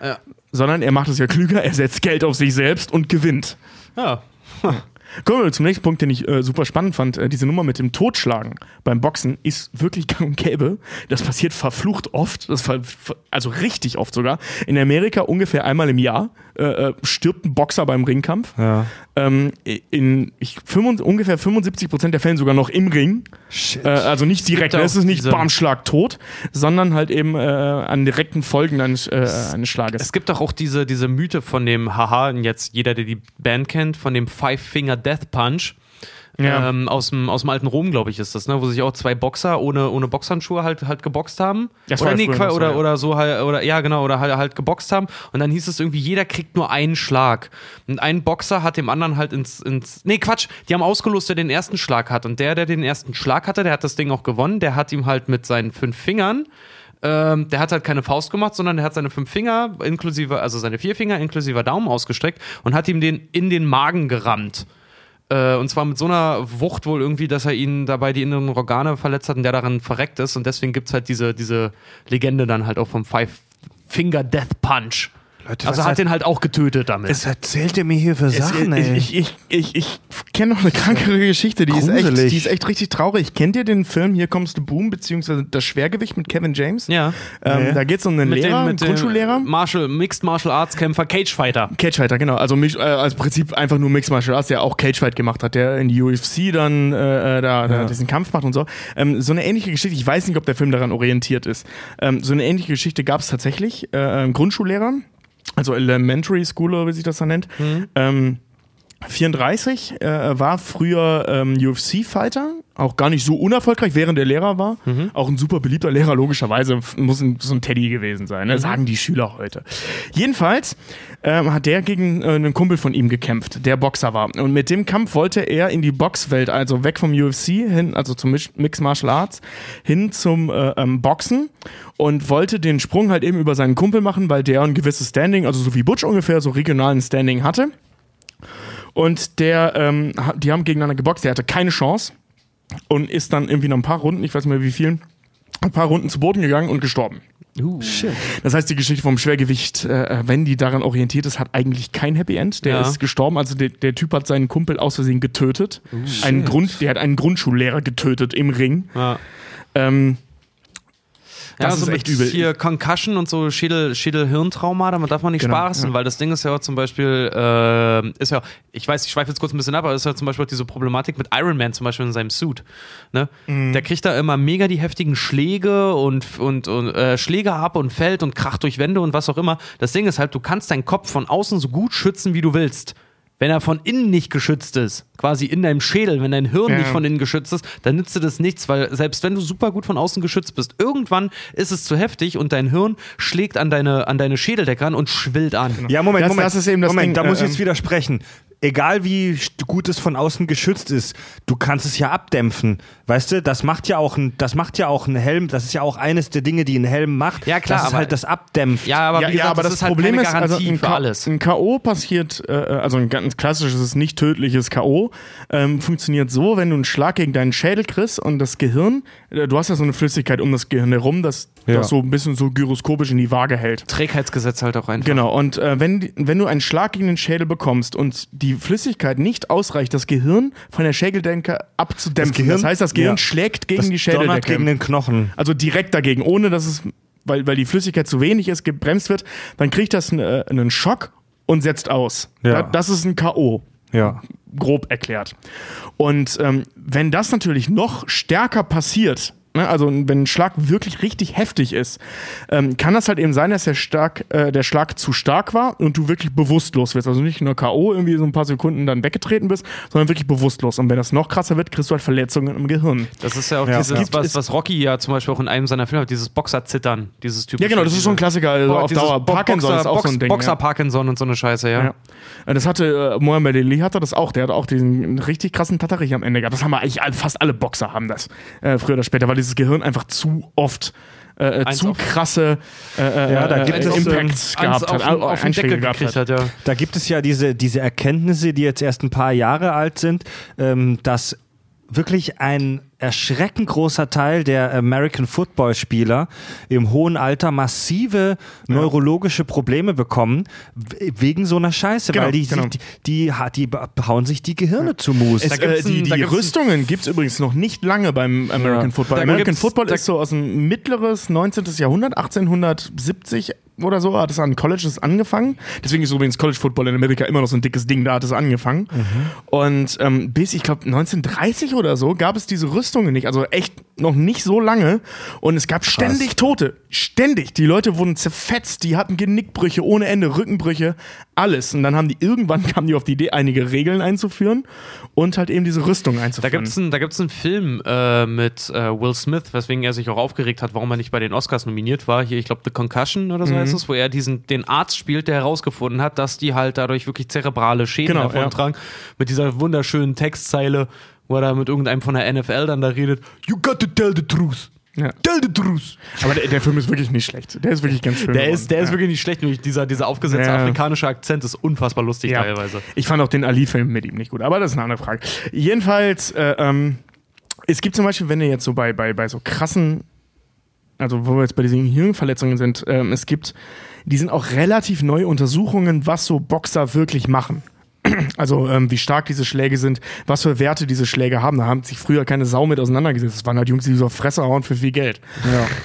Sondern er macht es ja klüger, er setzt Geld auf sich selbst und gewinnt. Ja. Kommen wir zum nächsten Punkt, den ich äh, super spannend fand. Äh, diese Nummer mit dem Totschlagen beim Boxen ist wirklich gang und gäbe. Das passiert verflucht oft, ver also richtig oft sogar. In Amerika ungefähr einmal im Jahr äh, äh, stirbt ein Boxer beim Ringkampf. Ja. Ähm, in ich, 75, ungefähr 75 Prozent der Fällen sogar noch im Ring. Shit. Äh, also nicht direkt, es ist nicht bam, Schlag tot, sondern halt eben äh, an direkten Folgen eines, eines Schlages. Es gibt doch auch diese, diese Mythe von dem, haha, und jetzt jeder, der die Band kennt, von dem Five Finger Death Punch. Ja. Ähm, aus, dem, aus dem alten Rom, glaube ich, ist das, ne? wo sich auch zwei Boxer ohne, ohne Boxhandschuhe halt, halt geboxt haben. Das oder, nee, so, oder, ja. oder so halt, oder ja, genau, oder halt, halt geboxt haben. Und dann hieß es irgendwie, jeder kriegt nur einen Schlag. Und ein Boxer hat dem anderen halt ins, ins. Nee, Quatsch, die haben ausgelost, wer den ersten Schlag hat. Und der, der den ersten Schlag hatte, der hat das Ding auch gewonnen. Der hat ihm halt mit seinen fünf Fingern. Ähm, der hat halt keine Faust gemacht, sondern der hat seine fünf Finger inklusive, also seine vier Finger inklusive Daumen ausgestreckt und hat ihm den in den Magen gerammt. Äh, und zwar mit so einer Wucht wohl irgendwie, dass er ihn dabei die inneren Organe verletzt hat und der daran verreckt ist. Und deswegen gibt es halt diese, diese Legende dann halt auch vom Five Finger Death Punch. Leute, also hat hat- den halt auch getötet damit. Was erzählt ihr mir hier für Es- Sachen, ey? ich ich, ich, ich, ich kenne noch eine krankere Geschichte, die ist, echt, die ist echt richtig traurig. Kennt ihr den Film Hier kommst du Boom, beziehungsweise Das Schwergewicht mit Kevin James? ja. Ähm, Nee. Da geht es um einen Mit Lehrer, dem, einen Grundschullehrer. Martial, Mixed Martial Arts Kämpfer, Cage Fighter. Cagefighter, genau. Also äh, als Prinzip einfach nur Mixed Martial Arts, der auch Cagefight gemacht hat, der in die UFC dann äh, äh, da, da diesen Kampf macht und so. Ähm, so eine ähnliche Geschichte, ich weiß nicht, ob der Film daran orientiert ist. Ähm, so eine ähnliche Geschichte gab es tatsächlich. Äh, ein Grundschullehrer, also Elementary School, oder wie sich das dann nennt. Ähm, 34 äh, war früher ähm, UFC-Fighter, auch gar nicht so unerfolgreich, während er Lehrer war. Auch ein super beliebter Lehrer, logischerweise muss ein, so ein Teddy gewesen sein, ne? sagen die Schüler heute. Jedenfalls ähm, hat der gegen äh, einen Kumpel von ihm gekämpft, der Boxer war. Und mit dem Kampf wollte er in die Boxwelt, also weg vom UFC hin, also zum Mixed Martial Arts, hin zum äh, ähm, Boxen und wollte den Sprung halt eben über seinen Kumpel machen, weil der ein gewisses Standing, also so wie Butch ungefähr, so regionalen Standing hatte. Und der, ähm, die haben gegeneinander geboxt, der hatte keine Chance und ist dann irgendwie nach ein paar Runden, ich weiß nicht mehr wie vielen, ein paar Runden zu Boden gegangen und gestorben. Shit. Das heißt, die Geschichte vom Schwergewicht, äh, wenn die daran orientiert ist, hat eigentlich kein Happy End. Der Ja. ist gestorben, also der, der Typ hat seinen Kumpel aus Versehen getötet. einen Grund, der hat einen Grundschullehrer getötet im Ring. Ja. Ähm, Das so ist echt übel. Hier Concussion und so Schädel, Schädel-Hirntrauma, damit darf man nicht Genau, spaßen, ja. weil das Ding ist ja zum Beispiel, äh, ist ja, ich weiß, ich schweife jetzt kurz ein bisschen ab, aber ist ja zum Beispiel auch diese Problematik mit Iron Man zum Beispiel in seinem Suit. Ne? Mhm. Der kriegt da immer mega die heftigen Schläge und, und, und äh, Schläge ab und fällt und kracht durch Wände und was auch immer. Das Ding ist halt, du kannst deinen Kopf von außen so gut schützen, wie du willst. wenn er von innen nicht geschützt ist, quasi in deinem Schädel, wenn dein Hirn Ja. nicht von innen geschützt ist, dann nützt dir das nichts, weil selbst wenn du super gut von außen geschützt bist, irgendwann ist es zu heftig und dein Hirn schlägt an deine, an deine Schädeldecke an und schwillt an. Ja, Moment, Das- Moment. das ist eben das Moment, Ding, da muss ich äh, jetzt widersprechen. Egal wie gut es von außen geschützt ist, du kannst es ja abdämpfen. Weißt du, das macht ja auch ein, das macht ja auch ein Helm, das ist ja auch eines der Dinge, die ein Helm macht. Ja, klar, Das ist aber- halt das Abdämpft. Ja, aber ja, gesagt, ja, aber das, ist halt Problem keine ist, also Garantie ein, für alles. ein K.O. passiert, äh, also ein ganz klassisches, nicht tödliches K.O. Ähm, funktioniert so, wenn du einen Schlag gegen deinen Schädel kriegst und das Gehirn, äh, du hast ja so eine Flüssigkeit um das Gehirn herum, das, Ja. das so ein bisschen so gyroskopisch in die Waage hält. Trägheitsgesetz halt auch einfach. Genau, und äh, wenn, wenn du einen Schlag gegen den Schädel bekommst und die Flüssigkeit nicht ausreicht, das Gehirn von der Schädeldecke abzudämpfen, das, Gehirn- heißt, das Gehirn ja. schlägt gegen das die Schädeldecke. gegen den Knochen. Also direkt dagegen, ohne dass es, weil, weil die Flüssigkeit zu wenig ist, gebremst wird, dann kriegt das äh, einen Schock und setzt aus. Ja. Da, das ist ein K.O., Ja. grob erklärt. Und ähm, wenn das natürlich noch stärker passiert, ne, also wenn ein Schlag wirklich richtig heftig ist, ähm, kann das halt eben sein, dass der, stark, äh, der Schlag zu stark war und du wirklich bewusstlos wirst. Also nicht nur K.O. irgendwie so ein paar Sekunden dann weggetreten bist, sondern wirklich bewusstlos. Und wenn das noch krasser wird, kriegst du halt Verletzungen im Gehirn. Das ist ja auch Ja. dieses, Es gibt- was, es- was Rocky ja zum Beispiel auch in einem seiner Filme hat, dieses Boxer-Zittern, dieses typische. Ja, genau, das ist so ein Klassiker. Also auf Dauer. Bo- Parkinson Boxer, ist auch Box, so ein Ding. Boxer ja. Parkinson und so eine Scheiße, ja. Ja. Das hatte äh, Mohamed Ali hatte das auch. Der hat auch diesen richtig krassen Tatarich am Ende gehabt. Das haben wir eigentlich fast alle Boxer haben das äh, früher oder später, weil dieses Gehirn einfach zu oft äh, äh, zu auf- krasse äh, Ja, da äh, gibt äh, es, Impacts gehabt auf, hat, auf den Einschläge Deckel gehabt gekriegt hat. hat, ja. Da gibt es ja diese, diese Erkenntnisse, die jetzt erst ein paar Jahre alt sind, ähm, dass wirklich ein erschreckend großer Teil der American Football Spieler im hohen Alter massive neurologische Probleme bekommen wegen so einer Scheiße, Genau, weil die, genau. die, die, die, die hauen sich die Gehirne zu Mus. Es, Da gibt's äh, die die Rüstungen gibt es übrigens noch nicht lange beim American Ja. Football. Da American Football ist so aus dem mittleres 19. Jahrhundert, 1870 oder so, hat es an Colleges angefangen. Deswegen ist übrigens College Football in Amerika immer noch so ein dickes Ding, da hat es angefangen. Und ähm, bis, ich glaube, 1930 oder so gab es diese Rüstungen nicht. Also echt noch nicht so lange. Und es gab ständig Tote. Ständig. Die Leute wurden zerfetzt, die hatten Genickbrüche ohne Ende, Rückenbrüche, alles. Und dann haben die irgendwann kamen die auf die Idee, einige Regeln einzuführen und halt eben diese Rüstung Da einzuführen. gibt es einen, da einen Film äh, mit äh, Will Smith, weswegen er sich auch aufgeregt hat, warum er nicht bei den Oscars nominiert war. Hier, ich glaube, The Concussion oder Mhm. so heißt es, wo er diesen, den Arzt spielt, der herausgefunden hat, dass die halt dadurch wirklich zerebrale Schäden Genau, davontragen. Mit dieser wunderschönen Textzeile, wo er da mit irgendeinem von der NFL dann da redet: You got to tell the truth. Ja. Tell the truth. Aber der, der Film ist wirklich nicht schlecht. Der ist wirklich ganz schön. Der geworden. ist, der ist ja. wirklich nicht schlecht, nur dieser, dieser aufgesetzte Ja. afrikanische Akzent ist unfassbar lustig Ja. teilweise. Ich fand auch den Ali-Film mit ihm nicht gut, aber das ist eine andere Frage. Jedenfalls, äh, ähm, es gibt zum Beispiel, wenn ihr jetzt so bei, bei, bei so krassen, also wo wir jetzt bei diesen Hirnverletzungen sind, ähm, es gibt, die sind auch relativ neue Untersuchungen, was so Boxer wirklich machen. Also ähm, wie stark diese Schläge sind, was für Werte diese Schläge haben. Da haben sich früher keine Sau mit auseinandergesetzt. Das waren halt Jungs, die so auf Fresse hauen für viel Geld.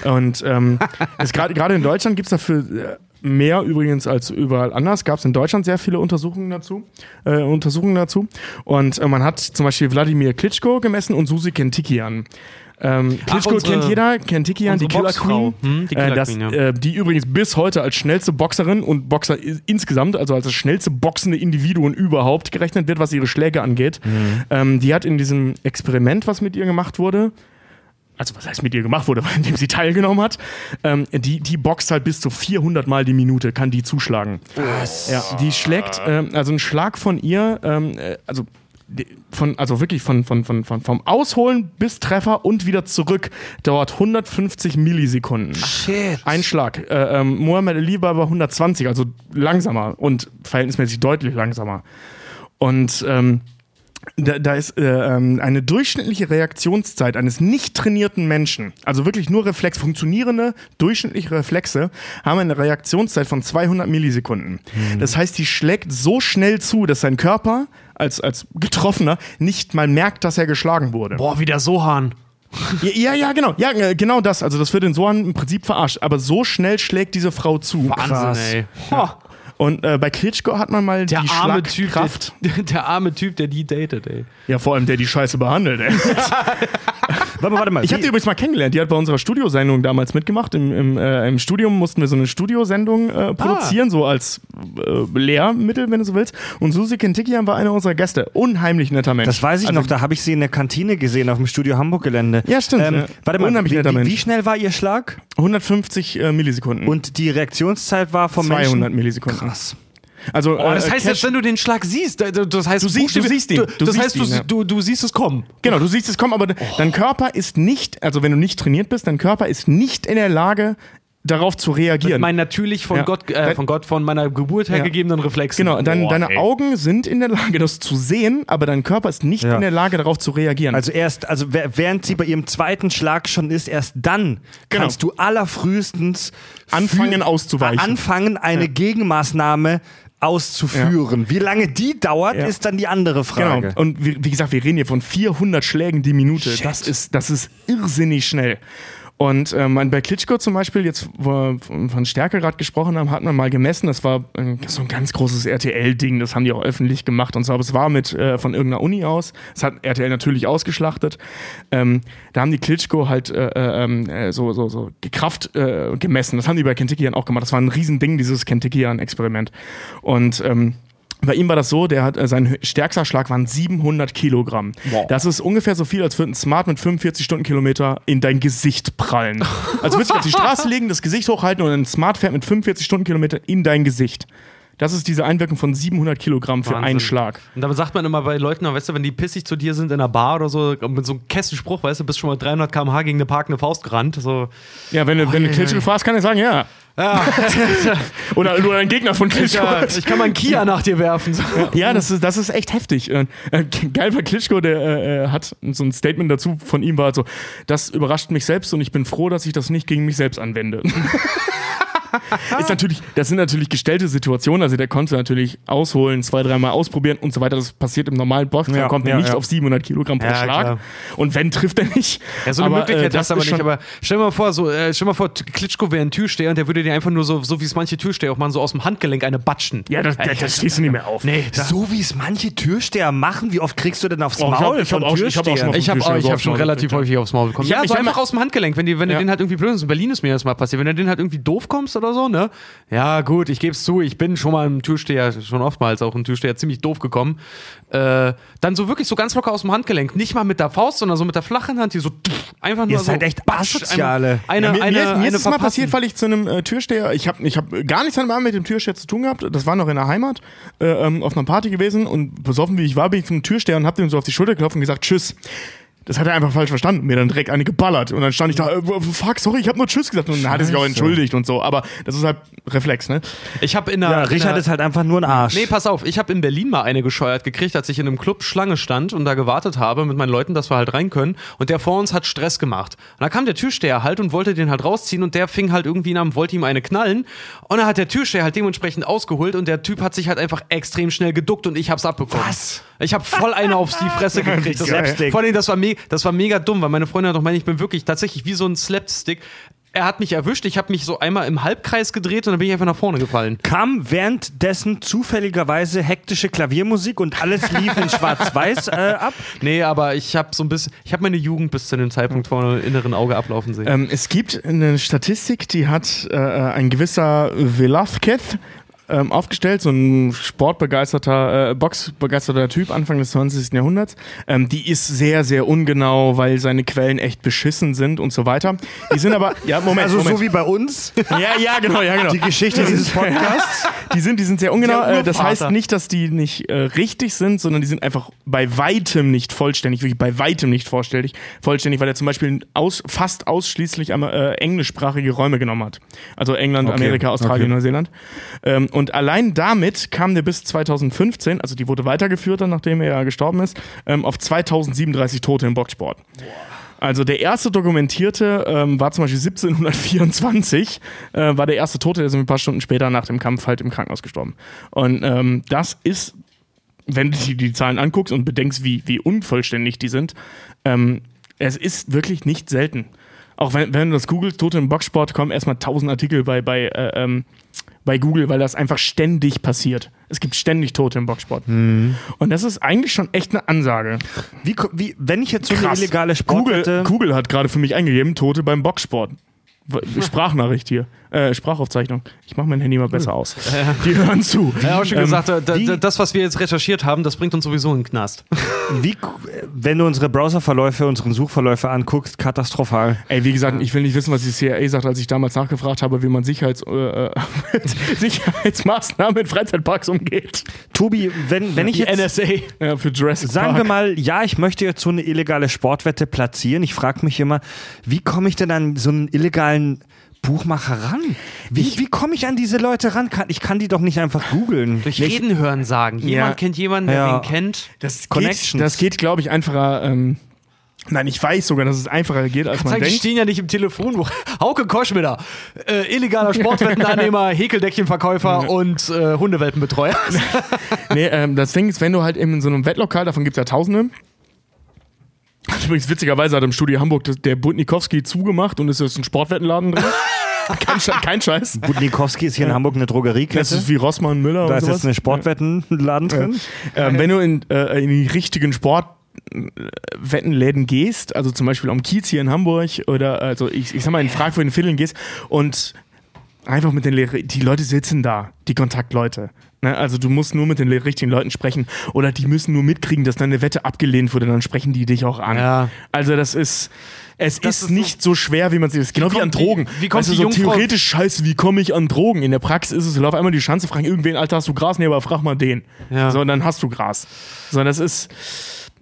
Und ähm, gerade in Deutschland gibt es dafür äh, mehr übrigens als überall anders. Gab es in Deutschland sehr viele Untersuchungen dazu. Äh, Untersuchungen dazu. Und äh, man hat zum Beispiel Wladimir Klitschko gemessen und Susi Kentikian. Ähm, Klitschko unsere- kennt jeder, Kentikian, die unsere Killer. Queen. Hm, die äh, Killer das, Queen, ja. äh, die übrigens bis heute als schnellste Boxerin und Boxer insgesamt, also als das schnellste boxende Individuum überhaupt gerechnet wird, was ihre Schläge angeht. Mhm. Ähm, die hat in diesem Experiment, was mit ihr gemacht wurde, also was heißt mit ihr gemacht wurde, in dem sie teilgenommen hat, ähm, die, die boxt halt bis zu 400 Mal die Minute, kann die zuschlagen. Was? Ja, die schlägt, ähm, also ein Schlag von ihr, ähm, äh, also die- von, also wirklich von, von, von, von, vom Ausholen bis Treffer und wieder zurück dauert 150 Millisekunden. Shit. Ein Schlag. Äh, ähm, Mohamed Ali war bei 120, also langsamer und verhältnismäßig deutlich langsamer. Und ähm, da, da ist äh, ähm, eine durchschnittliche Reaktionszeit eines nicht trainierten Menschen, also wirklich nur Reflex, funktionierende durchschnittliche Reflexe, haben eine Reaktionszeit von 200 Millisekunden. Das heißt, die schlägt so schnell zu, dass sein Körper als, als Getroffener nicht mal merkt, dass er geschlagen wurde. Boah, wie der Sohan. Ja, ja, ja, genau. Ja, äh, genau das. Also das wird in Sohan im Prinzip verarscht. Aber so schnell schlägt diese Frau zu. Wahnsinn, ey. Ho, Und äh, bei Klitschko hat man mal der die arme Typ, Schlagkraft. der, der arme Typ, der die datet, ey. Ja, vor allem der die Scheiße behandelt. Ey. Warte mal, warte mal. Ich habe die übrigens mal kennengelernt. Die hat bei unserer Studiosendung damals mitgemacht. Im, im, äh, im Studium mussten wir so eine Studiosendung Ah. äh, produzieren, so als äh, Lehrmittel, wenn du so willst. Und Susi Kentikian war einer unserer Gäste. Unheimlich netter Mensch. Das weiß ich Also, noch, da habe ich sie in der Kantine gesehen, auf dem Studio Hamburg-Gelände. Ja, stimmt, ja. Warte mal, Unheimlich wie, netter wie, Mensch. wie schnell war Ihr Schlag? 150 äh, Millisekunden. Und die Reaktionszeit war vom 200 Menschen? Millisekunden. Krass. Also, Oh, das äh, heißt, Cash- selbst wenn du den Schlag siehst, äh, das heißt, Du siehst- du siehst ihn. Du das siehst heißt, du, ihn, ja. du, du siehst es kommen. Genau, du siehst es kommen, aber de- dein Körper ist nicht, also wenn du nicht trainiert bist, dein Körper ist nicht in der Lage, darauf zu reagieren. Mein natürlich von Ja. Gott, äh, von Gott, von meiner Geburt her Ja. gegebenen Reflexen. Genau, dein, Boah, deine ey. Augen sind in der Lage, das zu sehen, aber dein Körper ist nicht Ja. in der Lage, darauf zu reagieren. Also erst, also während sie bei ihrem zweiten Schlag schon ist, erst dann Genau. kannst du allerfrühestens Anfangen für- auszuweichen. Anfangen, eine Gegenmaßnahme auszuführen. Wie lange die dauert, Ja. ist dann die andere Frage. Genau. Und wie, wie gesagt, wir reden hier von 400 Schlägen die Minute. Shit. Das ist, das ist irrsinnig schnell. Und äh, man, bei Klitschko zum Beispiel, jetzt wo wir von Stärke gerade gesprochen haben, hat man mal gemessen, das war äh, so ein ganz großes RTL-Ding, das haben die auch öffentlich gemacht und so, aber es war mit äh, von irgendeiner Uni aus, das hat RTL natürlich ausgeschlachtet. Ähm, da haben die Klitschko halt äh, äh, ähm, äh, so, so, so die Kraft äh, gemessen. Das haben die bei Kentucky auch gemacht. Das war ein Riesending, dieses Kentucky-Experiment. Und ähm, bei ihm war das so, der hat äh, sein stärkster Schlag waren 700 Kilogramm. Das ist ungefähr so viel, als würde ein Smart mit 45 Stundenkilometer in dein Gesicht prallen. Als würdest du auf die Straße legen, das Gesicht hochhalten und ein Smart fährt mit 45 Stundenkilometer in dein Gesicht. Das ist diese Einwirkung von 700 Kilogramm für Wahnsinn. einen Schlag. Und damit sagt man immer bei Leuten, weißt du, wenn die pissig zu dir sind in einer Bar oder so, mit so einem Kessenspruch, weißt du, bist schon mal 300 km/h gegen eine parkende Faust gerannt. So. Ja, wenn du, wenn du Klitschko fragst, kann er sagen, ja. Ja, Oder nur ein Gegner von Klitschko. ja, ich kann mal einen Kia nach dir werfen. So. Ja, das ist, das ist echt heftig. Äh, äh, geil war Klitschko, der äh, äh, hat so ein Statement dazu von ihm war halt so, das überrascht mich selbst und ich bin froh, dass ich das nicht gegen mich selbst anwende. ist natürlich, das sind natürlich gestellte Situationen, also der konnte natürlich ausholen, zwei, dreimal ausprobieren und so weiter. Das passiert im normalen Boxen, Ja, kommt er ja, nicht ja. auf 700 Kilogramm pro Schlag. klar. Und wenn, trifft er nicht. Ja, so eine Aber, Möglichkeit äh, hast du aber nicht. Aber stell dir mal vor, so, äh, stell dir mal vor, Klitschko wäre ein Türsteher und der würde dir einfach nur so, so wie es manche Türsteher auch machen, so aus dem Handgelenk eine batschen. Ja, das, das, das stehst du nicht mehr auf. Nee, So wie es manche Türsteher machen, wie oft kriegst du denn aufs Oh, Maul ich hab von auch- ich hab auch schon ich habe hab aufs schon relativ häufig aufs Maul bekommen. Ja, ich so hab einfach aus dem Handgelenk, wenn, die, wenn Ja. du den halt irgendwie blöd ist. In Berlin ist mir das mal passiert. Wenn du den halt irgendwie doof kommst oder so, ne? Ja, gut, ich gebe es zu, ich bin schon mal ein Türsteher, schon oftmals auch ein Türsteher ziemlich doof gekommen. Äh, dann so wirklich so ganz locker aus dem Handgelenk. Nicht mal mit der Faust, sondern so mit der flachen Hand, die so pff, einfach nur Ihr so. seid echt Asoziale. Eine, Ja, mir, eine, mir, ist- mir eine ist es mal passiert, weil ich zu einem äh, Türsteher, ich habe ich hab gar nichts mit dem Türsteher zu tun gehabt. Das war noch in der Heimat, äh, ähm, auf einer Party gewesen und besoffen wie ich war, bin ich zum Türsteher und hab dem so auf die Schulter geklopft und gesagt, tschüss. Das hat er einfach falsch verstanden, mir dann direkt eine geballert. Und dann stand ich da, äh, fuck, sorry, ich habe nur Tschüss gesagt. Und dann hat er sich auch entschuldigt und so. Aber das ist halt Reflex, ne? Ich habe in der. Ja, in Richard der, ist halt einfach nur ein Arsch. Nee, pass auf, ich habe in Berlin mal eine gescheuert gekriegt, als ich in einem Club Schlange stand und da gewartet habe mit meinen Leuten, dass wir halt rein können. Und der vor uns hat Stress gemacht. Und da kam der Türsteher halt und wollte den halt rausziehen und der fing halt irgendwie an, wollte ihm eine knallen. Und dann hat der Türsteher halt dementsprechend ausgeholt und der Typ hat sich halt einfach extrem schnell geduckt und ich hab's abbekommen. Was? Ich habe voll eine auf die Fresse gekriegt. Das, Slapstick. vor allem, das war, me das war mega dumm, weil meine Freundin hat doch gemeint, ich bin wirklich tatsächlich wie so ein Slapstick. Er hat mich erwischt, ich habe mich so einmal im Halbkreis gedreht und dann bin ich einfach nach vorne gefallen. Kam währenddessen zufälligerweise hektische Klaviermusik und alles lief in Schwarz-Weiß äh, ab? Nee, aber ich habe so ein bisschen, ich habe meine Jugend bis zu dem Zeitpunkt vor meinem inneren Auge ablaufen sehen. Ähm, es gibt eine Statistik, die hat äh, ein gewisser Velázquez ähm, aufgestellt, so ein sportbegeisterter, äh, boxbegeisterter Typ Anfang des 20. Jahrhunderts. Ähm, die ist sehr, sehr ungenau, weil seine Quellen echt beschissen sind und so weiter. Die sind aber, ja, Moment, Also Moment. so wie bei uns, ja, ja, genau, ja, genau. die Geschichte dieses Podcasts. Die sind, die sind sehr ungenau. Äh, das heißt nicht, dass die nicht äh, richtig sind, sondern die sind einfach bei weitem nicht vollständig, wirklich bei weitem nicht vollständig, vollständig, weil er zum Beispiel aus, fast ausschließlich äh, englischsprachige Räume genommen hat. Also England, Okay, Amerika, Australien, okay. Neuseeland. Ähm, und allein damit kam der bis 2015, also die wurde weitergeführt dann, nachdem er gestorben ist, ähm, auf 2037 Tote im Boxsport. Also der erste dokumentierte ähm, war zum Beispiel 1724, äh, war der erste Tote, der ist ein paar Stunden später nach dem Kampf halt im Krankenhaus gestorben. Und ähm, das ist, wenn du dir die Zahlen anguckst und bedenkst, wie, wie unvollständig die sind, ähm, es ist wirklich nicht selten. Auch wenn, wenn du das googelst, Tote im Boxsport, kommen erstmal tausend Artikel bei, bei, äh, ähm, bei Google, weil das einfach ständig passiert. Es gibt ständig Tote im Boxsport. Mhm. Und das ist eigentlich schon echt eine Ansage. Wie, wie, wenn ich jetzt so eine Krass. illegale Google, Sportwette... Google hat gerade für mich eingegeben, Tote beim Boxsport. Sprachnachricht hier. Äh, Sprachaufzeichnung. Ich mache mein Handy mal besser aus. Die hören zu. Hat auch schon Ähm, gesagt, da, da, wie- das, was wir jetzt recherchiert haben, das bringt uns sowieso in den Knast. Wie, wenn du unsere Browserverläufe, unseren Suchverläufe anguckst, katastrophal. Ey, wie gesagt, ich will nicht wissen, was die CIA sagt, als ich damals nachgefragt habe, wie man Sicherheits, äh, äh, mit Sicherheitsmaßnahmen in Freizeitparks umgeht. Tobi, wenn, wenn ich jetzt... NSA. Ja, für Jurassic Sagen Park. wir mal, ja, ich möchte jetzt so eine illegale Sportwette platzieren. Ich frage mich immer, wie komme ich denn an so einen illegalen Buchmacher ran? Wie, wie komme ich an diese Leute ran? Kann, ich kann die doch nicht einfach googeln. Durch Reden hören sagen. Jemand Ja. kennt jemanden, der Ja. wen kennt. das geht, das geht glaube ich, einfacher. Ähm, nein, ich weiß sogar, dass es einfacher geht, als man die denkt. stehen ja nicht im Telefonbuch. Hauke Koschmider, äh, illegaler Sportwettenannehmer, Häkeldeckchenverkäufer und äh, Hundewelpenbetreuer. Nee, ähm, das Ding ist, wenn du halt eben in so einem Wettlokal, davon gibt es ja Tausende. Übrigens, witzigerweise hat im Studio Hamburg das- der Budnikowski zugemacht und es ist ein Sportwettenladen drin. kein, Sche- kein Scheiß. Budnikowski ist hier in Hamburg eine Das Drogeriekette. ist wie Rossmann Müller Da ist jetzt eine Sportwettenladen drin. Ähm, wenn du in, äh, in die richtigen Sportwettenläden gehst, also zum Beispiel am Kiez hier in Hamburg oder also ich, ich sag mal in fragwürdigen Vierteln gehst und einfach mit den Le die Leute sitzen da, die Kontaktleute. Ne? Also du musst nur mit den richtigen Leuten sprechen oder die müssen nur mitkriegen, dass deine Wette abgelehnt wurde, dann sprechen die dich auch an. Ja. Also das ist es Das ist, ist nicht so schwer, wie man sich das genau wie, kommt an Drogen. wie kommt weißt du, die so Jungfrau- theoretisch scheiße, wie komme ich an Drogen? In der Praxis ist es, lauf einmal die Schanze, fragen irgendwen, Alter, hast du Gras? Nee, aber frag mal den. Ja. So, und dann hast du Gras. So, das ist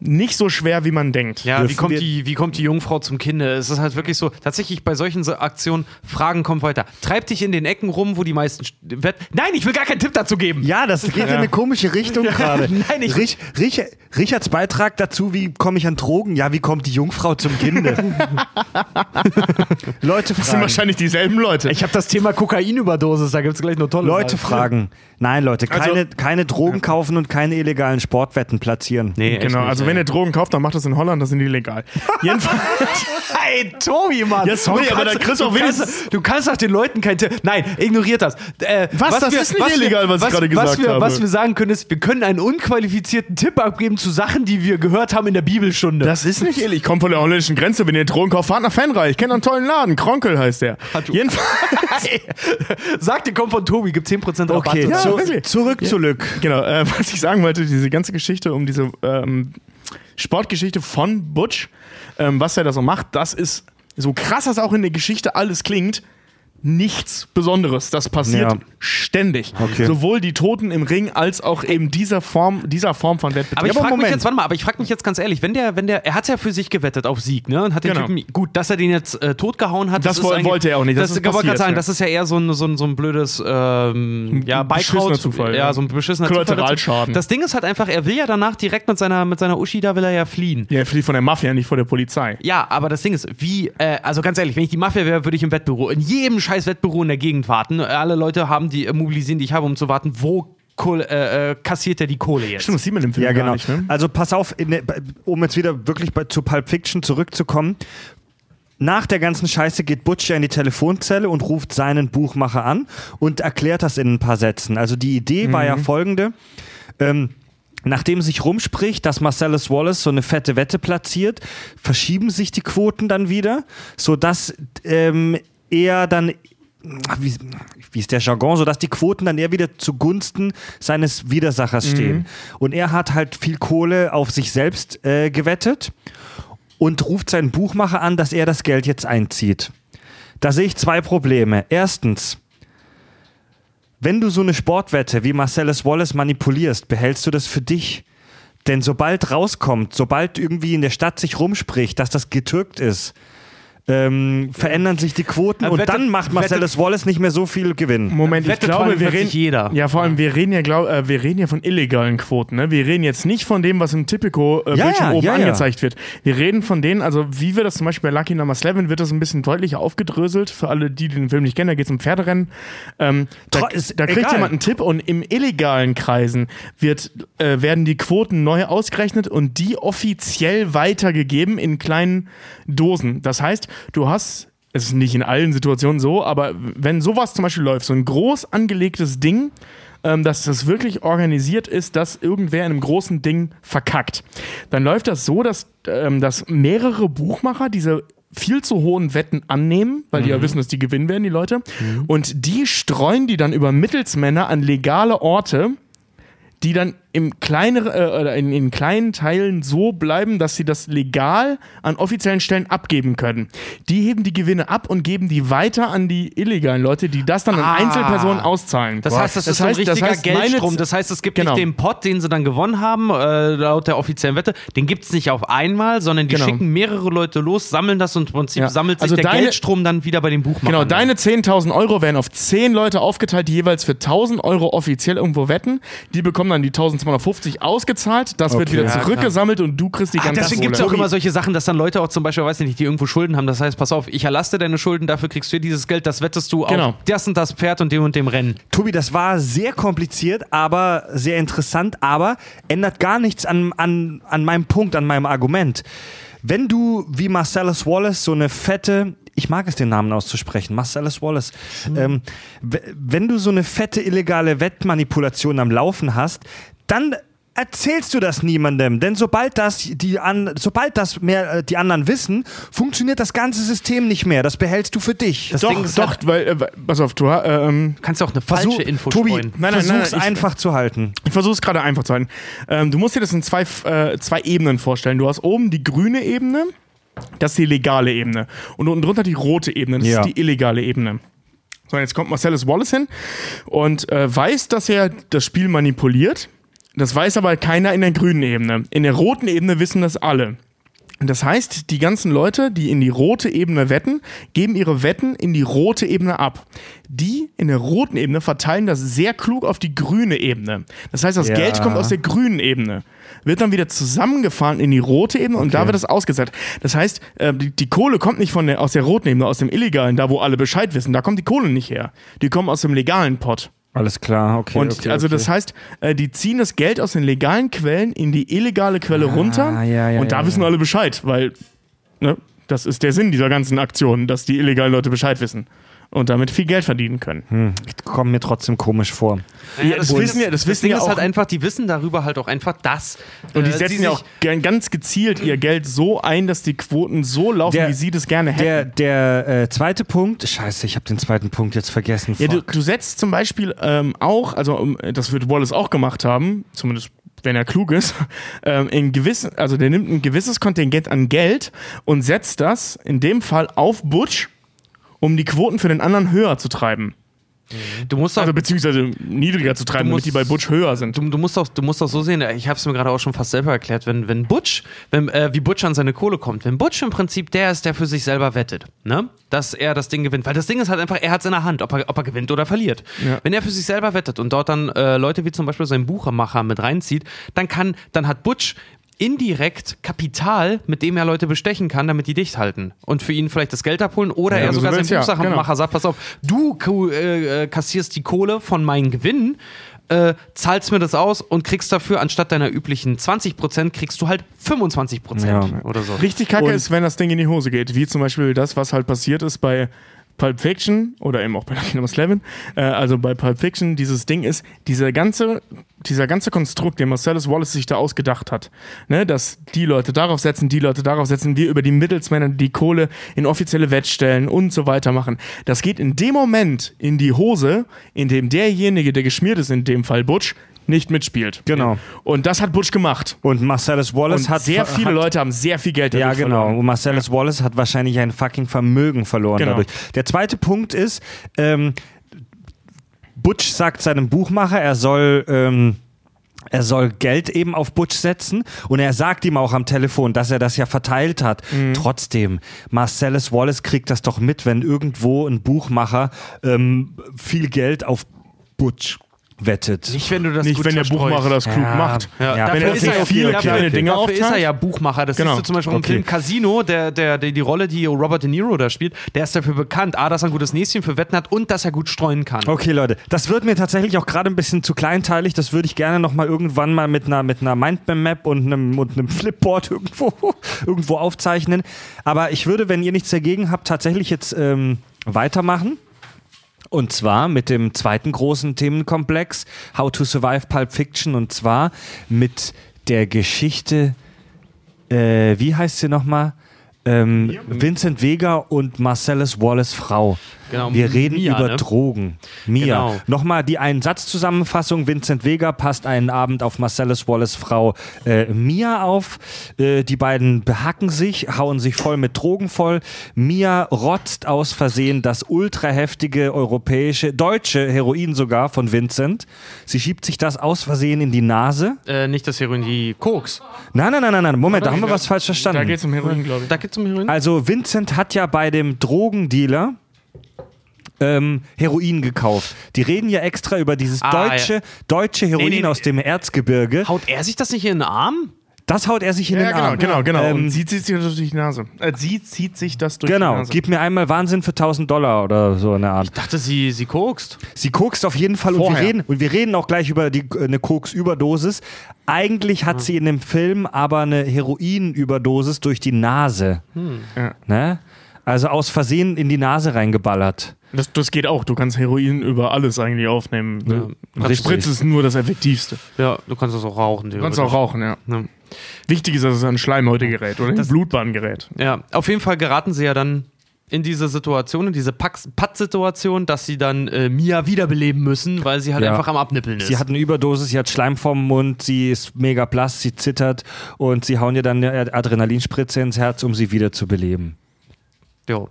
nicht so schwer, wie man denkt. Ja, wie kommt, die, wie kommt die Jungfrau zum Kinde? Es ist halt wirklich so, tatsächlich bei solchen so Aktionen, Fragen kommt weiter. Treib dich in den Ecken rum, wo die meisten. Nein, ich will gar keinen Tipp dazu geben. Ja, das geht in eine komische Richtung gerade. Nein, ich- Rich, Rich, Richards Beitrag dazu, wie komme ich an Drogen? Ja, wie kommt die Jungfrau zum Kinde? Leute Das sind fragen. wahrscheinlich dieselben Leute. Ich habe das Thema Kokainüberdosis, da gibt es gleich nur tolle Leute Sachen. fragen. Nein, Leute, keine, Also- keine Drogen kaufen und keine illegalen Sportwetten platzieren. Nee, genau, nicht, also ey. wenn ihr Drogen kauft, dann macht das in Holland, das sind die legal. Jedenfalls. Hey, Tobi, Mann. Ja, sorry, aber kannst- da kriegst du auch du kannst, wenigstens- du kannst doch den Leuten kein Tipp. Nein, ignoriert das. Äh, Was? Das ist nicht illegal, was ich gerade was gesagt wir, habe. Was wir sagen können, ist, wir können einen unqualifizierten Tipp abgeben zu Sachen, die wir gehört haben in der Bibelstunde. Das ist nicht illegal. Ich komme von der holländischen Grenze. Wenn ihr Drogen kauft, fahrt nach Fenreich. Ich kenne einen tollen Laden. Kronkel heißt der. Jedenfalls. Sagt, ihr kommt von Tobi, gibt 10% Rabatt. Okay, Ja, zu, wirklich. zurück zu Lück. Genau, äh, was ich sagen wollte, diese ganze Geschichte um diese ähm, Sportgeschichte von Butch, ähm, was er da so macht, das ist so krass, das auch in der Geschichte alles klingt. Nichts Besonderes. Das passiert Ja. ständig. Okay. Sowohl die Toten im Ring als auch eben dieser Form, dieser Form von Wettbewerb. Aber ich frage mich jetzt, warte mal, aber ich frage mich jetzt ganz ehrlich, wenn der, wenn der, er hat ja für sich gewettet auf Sieg, ne? Und hat den Genau. Typen, gut, dass er den jetzt äh, totgehauen hat. Das ist woll- eigentlich- wollte er auch nicht, das Das, ist ich wollte gerade passiert, sagen, ja. das ist ja eher so ein, so ein, so ein blödes, ähm, ja, beschissener. Zufall, Ja, ja. so ein beschissener Kollateralschaden. Zufall. Das Ding ist halt einfach, er will ja danach direkt mit seiner, mit seiner Uschi, da will er ja fliehen. ja, für die von der Mafia, nicht vor der Polizei. Ja, aber das Ding ist, wie, äh, also ganz ehrlich, wenn ich die Mafia wäre, würde ich im Wettbüro, in jedem scheiß Wettbüro in der Gegend warten. Alle Leute haben die, äh, mobilisieren, die ich habe, um zu warten, wo Kohle, äh, äh, kassiert er die Kohle jetzt? Stimmt, das sieht man im Film Ja, gar genau. nicht, ne? Also pass auf, in der, um jetzt wieder wirklich bei, zu Pulp Fiction zurückzukommen. Nach der ganzen Scheiße geht Butch ja in die Telefonzelle und ruft seinen Buchmacher an und erklärt das in ein paar Sätzen. Also die Idee war ja folgende. Ähm, Nachdem sich rumspricht, dass Marcellus Wallace so eine fette Wette platziert, verschieben sich die Quoten dann wieder, sodass ähm, er dann wie, wie ist der Jargon, sodass die Quoten dann eher wieder zugunsten seines Widersachers stehen. Und er hat halt viel Kohle auf sich selbst äh, gewettet und ruft seinen Buchmacher an, dass er das Geld jetzt einzieht. Da sehe ich zwei Probleme. Erstens, wenn du so eine Sportwette wie Marcellus Wallace manipulierst, behältst du das für dich. Denn sobald rauskommt, sobald irgendwie in der Stadt sich rumspricht, dass das getürkt ist, ähm, verändern sich die Quoten und Wette- dann macht Marcellus Wallace nicht mehr so viel Gewinn. Moment, ich glaube, wir 42 reden jeder. Ja, vor allem wir reden ja, glaub, äh, wir reden ja von illegalen Quoten. Ne? Wir reden jetzt nicht von dem, was im Typico äh, Ja, Bildschirm ja, oben ja, ja. angezeigt wird. Wir reden von denen, also wie wir das zum Beispiel bei Lucky Number 11 wird das ein bisschen deutlicher aufgedröselt für alle, die den Film nicht kennen. Da geht es um Pferderennen. Ähm, da, ist da kriegt egal. jemand einen Tipp und im illegalen Kreisen wird, äh, werden die Quoten neu ausgerechnet und die offiziell weitergegeben in kleinen Dosen. Das heißt, du hast es ist nicht in allen Situationen so, aber wenn sowas zum Beispiel läuft, so ein groß angelegtes Ding, ähm, dass das wirklich organisiert ist, dass irgendwer in einem großen Ding verkackt, dann läuft das so, dass, ähm, dass mehrere Buchmacher diese viel zu hohen Wetten annehmen, weil die ja wissen, dass die gewinnen werden, die Leute. Und die streuen die dann über Mittelsmänner an legale Orte, die dann im kleineren, äh, oder in, in kleinen Teilen so bleiben, dass sie das legal an offiziellen Stellen abgeben können. Die heben die Gewinne ab und geben die weiter an die illegalen Leute, die das dann an Ah. Einzelpersonen auszahlen. Das heißt, das, ist so ein das richtiger heißt, meine Geldstrom. Das heißt, es gibt Genau. nicht den Pot, den sie dann gewonnen haben, äh, laut der offiziellen Wette. Den gibt es nicht auf einmal, sondern die Genau. schicken mehrere Leute los, sammeln das und im Prinzip Ja. sammelt sich Also der deine- Geldstrom dann wieder bei den Buchmachern. Genau, deine 10.000 Euro werden auf 10 Leute aufgeteilt, die jeweils für 1.000 Euro offiziell irgendwo wetten. Die bekommen dann die 1.250 ausgezahlt. Das wird Okay. wieder Ja, klar. zurückgesammelt und du kriegst die ganze deswegen gibt es Kohle. auch immer solche Sachen, dass dann Leute auch zum Beispiel, weiß ich nicht, die irgendwo Schulden haben. Das heißt, pass auf, ich erlasse dir deine Schulden, dafür kriegst du dieses Geld, das wettest du Genau. auf das und das Pferd und dem und dem Rennen. Tobi, das war sehr kompliziert, aber sehr interessant, aber ändert gar nichts an, an, an meinem Punkt, an meinem Argument. Wenn du wie Marcellus Wallace so eine fette, ich mag es den Namen auszusprechen, Marcellus Wallace, ähm, w- wenn du so eine fette illegale Wettmanipulation am Laufen hast, dann erzählst du das niemandem, denn sobald das die an, sobald das mehr äh, die anderen wissen, funktioniert das ganze System nicht mehr. Das behältst du für dich. Das doch, Ding ist doch, halt- weil, äh, pass auf, du, ha- ähm, Kannst du auch eine Versuch, falsche Info Tobi, streuen. Nein, nein, versuch's nein, ich- einfach zu halten. Ich versuche es gerade einfach zu halten. Ähm, du musst dir das in zwei, äh, zwei Ebenen vorstellen. Du hast oben die grüne Ebene, das ist die legale Ebene. Und unten drunter die rote Ebene, das Ja. ist die illegale Ebene. So, jetzt kommt Marcellus Wallace hin und äh, weiß, dass er das Spiel manipuliert. Das weiß aber keiner in der grünen Ebene. In der roten Ebene wissen das alle. Das heißt, die ganzen Leute, die in die rote Ebene wetten, geben ihre Wetten in die rote Ebene ab. Die in der roten Ebene verteilen das sehr klug auf die grüne Ebene. Das heißt, das Ja. Geld kommt aus der grünen Ebene, wird dann wieder zusammengefahren in die rote Ebene und da wird es ausgesetzt. Das heißt, äh, die, die Kohle kommt nicht von der, aus der roten Ebene, aus dem illegalen, da wo alle Bescheid wissen. Da kommt die Kohle nicht her. Die kommen aus dem legalen Pot. Alles klar, okay. Und okay, also okay. das heißt, äh, die ziehen das Geld aus den legalen Quellen in die illegale Quelle runter Ah, ja, ja, und da ja, wissen alle Bescheid, weil ne, das ist der Sinn dieser ganzen Aktion, dass die illegalen Leute Bescheid wissen und damit viel Geld verdienen können. Hm, kommt mir trotzdem komisch vor. Ja, das wissen ja, das Das wissen Ding ja ist auch. halt einfach, die wissen darüber halt auch einfach, dass. und die äh, setzen ja sich- auch ganz gezielt ihr Geld so ein, dass die Quoten so laufen, Der- wie sie das gerne hätten. Der, der äh, zweite Punkt, scheiße, ich habe den zweiten Punkt jetzt vergessen. Ja, du, du setzt zum Beispiel ähm, auch, also um, das wird Wallace auch gemacht haben, zumindest wenn er klug ist, ähm, in gewissen, also der nimmt ein gewisses Kontingent an Geld und setzt das in dem Fall auf Butch, um die Quoten für den anderen höher zu treiben. Du musst auch, Also beziehungsweise niedriger zu treiben, damit musst- die bei Butch höher sind. du, du musst auch, du musst auch so sehen, ich habe es mir gerade auch schon fast selber erklärt, wenn, wenn Butch, wenn, äh, wie Butch an seine Kohle kommt, wenn Butch im Prinzip der ist, der für sich selber wettet, ne? dass er das Ding gewinnt, weil das Ding ist halt einfach, er hat es in der Hand, ob er, ob er gewinnt oder verliert. Ja. Wenn er für sich selber wettet und dort dann äh, Leute wie zum Beispiel sein Buchermacher mit reinzieht, dann kann, dann hat Butch indirekt Kapital, mit dem er Leute bestechen kann, damit die dicht halten und für ihn vielleicht das Geld abholen oder Ja, er sogar so sein willst, ja, genau. sagt, pass auf, du äh, äh, kassierst die Kohle von meinen Gewinnen, äh, zahlst mir das aus und kriegst dafür anstatt deiner üblichen 20% kriegst du halt 25% Ja. oder so. Richtig kacke Und- ist, wenn das Ding in die Hose geht. Wie zum Beispiel das, was halt passiert ist bei Pulp Fiction oder eben auch bei Lucky Number 11. Äh, also bei Pulp Fiction, dieses Ding ist, dieser ganze, dieser ganze Konstrukt, den Marcellus Wallace sich da ausgedacht hat, ne, dass die Leute darauf setzen, die Leute darauf setzen, wir über die Mittelsmänner die Kohle in offizielle Wettstellen und so weiter machen. Das geht in dem Moment in die Hose, in dem derjenige, der geschmiert ist, in dem Fall Butch, nicht mitspielt. Genau. Und das hat Butch gemacht. Und Marcellus Wallace Und hat sehr viele hat, Leute haben sehr viel Geld Ja, dadurch genau. verloren. Und Marcellus Wallace hat wahrscheinlich ein fucking Vermögen verloren Genau. dadurch. Der zweite Punkt ist, ähm, Butch sagt seinem Buchmacher, er soll. Ähm, er soll Geld eben auf Butch setzen und er sagt ihm auch am Telefon, dass er das ja verteilt hat. Trotzdem, Marcellus Wallace kriegt das doch mit, wenn irgendwo ein Buchmacher ähm, viel Geld auf Butch wettet. Nicht, wenn du das Nicht, gut wenn der verstreust. Buchmacher das klug Ja. macht. Ja, Ja, dafür wenn er ist sich er ja viele dafür, kleine Dinge dafür ist er aufteilt. ja Buchmacher. Das Genau. siehst du zum Beispiel im Okay. Film Casino, der, der, der, die Rolle, die Robert De Niro da spielt, der ist dafür bekannt, A, dass er ein gutes Näschen für Wetten hat und dass er gut streuen kann. Okay, Leute, das wird mir tatsächlich auch gerade ein bisschen zu kleinteilig. Das würde ich gerne noch mal irgendwann mal mit einer, mit einer Mindmap und einem, und einem Flipboard irgendwo, irgendwo aufzeichnen. Aber ich würde, wenn ihr nichts dagegen habt, tatsächlich jetzt ähm, weitermachen. Und zwar mit dem zweiten großen Themenkomplex, How to Survive Pulp Fiction. Und zwar mit der Geschichte, äh, wie heißt sie nochmal? Ähm, Vincent Vega und Marcellus Wallace Frau. Genau, Wir reden Mia, über ne? Drogen. Mia. Genau. Nochmal die Ein-Satz-Zusammenfassung. Vincent Vega passt einen Abend auf Marcellus Wallace Frau äh, Mia auf. Äh, die beiden behacken sich, hauen sich voll mit Drogen voll. Mia rotzt aus Versehen das ultra heftige europäische, deutsche Heroin sogar von Vincent. Sie schiebt sich das aus Versehen in die Nase. Äh, nicht das Heroin, die Koks. Nein, nein, nein, nein, nein. Moment, da haben wir was falsch verstanden. Da geht es um Heroin, glaube ich. Da geht's um Heroin? Also Vincent hat ja bei dem Drogendealer ähm, Heroin gekauft. Die reden ja extra über dieses Ah, deutsche, deutsche Heroin Nee, nee, aus dem Erzgebirge. Haut er sich das nicht in den Arm? Das haut er sich in Ja, den genau, Arm. genau, genau. Ähm, Und sie zieht sich das durch die Nase. Äh, sie zieht sich das durch die Genau, Nase. gib mir einmal Wahnsinn für 1000 Dollar oder so eine Art. Ich dachte, sie, sie kokst. Sie kokst auf jeden Fall und wir, reden, und wir reden auch gleich über die, eine Koks-Überdosis. Eigentlich hat sie in dem Film aber eine Heroin-Überdosis durch die Nase. Ja. Ne? Also aus Versehen in die Nase reingeballert. Das, das geht auch. Du kannst Heroin über alles eigentlich aufnehmen. Ja, Die Spritze ist nur das Effektivste. Ja, du kannst das auch rauchen. Du kannst auch rauchen, ja. Ja. Wichtig ist, dass es ein Schleimhäutegerät oder ein Blutbahngerät. Ja, auf jeden Fall geraten sie ja dann in diese Situation, in diese Patt-Situation, dass sie dann äh, Mia wiederbeleben müssen, weil sie halt Ja. einfach am Abnippeln ist. Sie hat eine Überdosis, sie hat Schleim vorm Mund, sie ist mega blass, sie zittert und sie hauen ihr dann eine Adrenalinspritze ins Herz, um sie wieder zu beleben. Jo.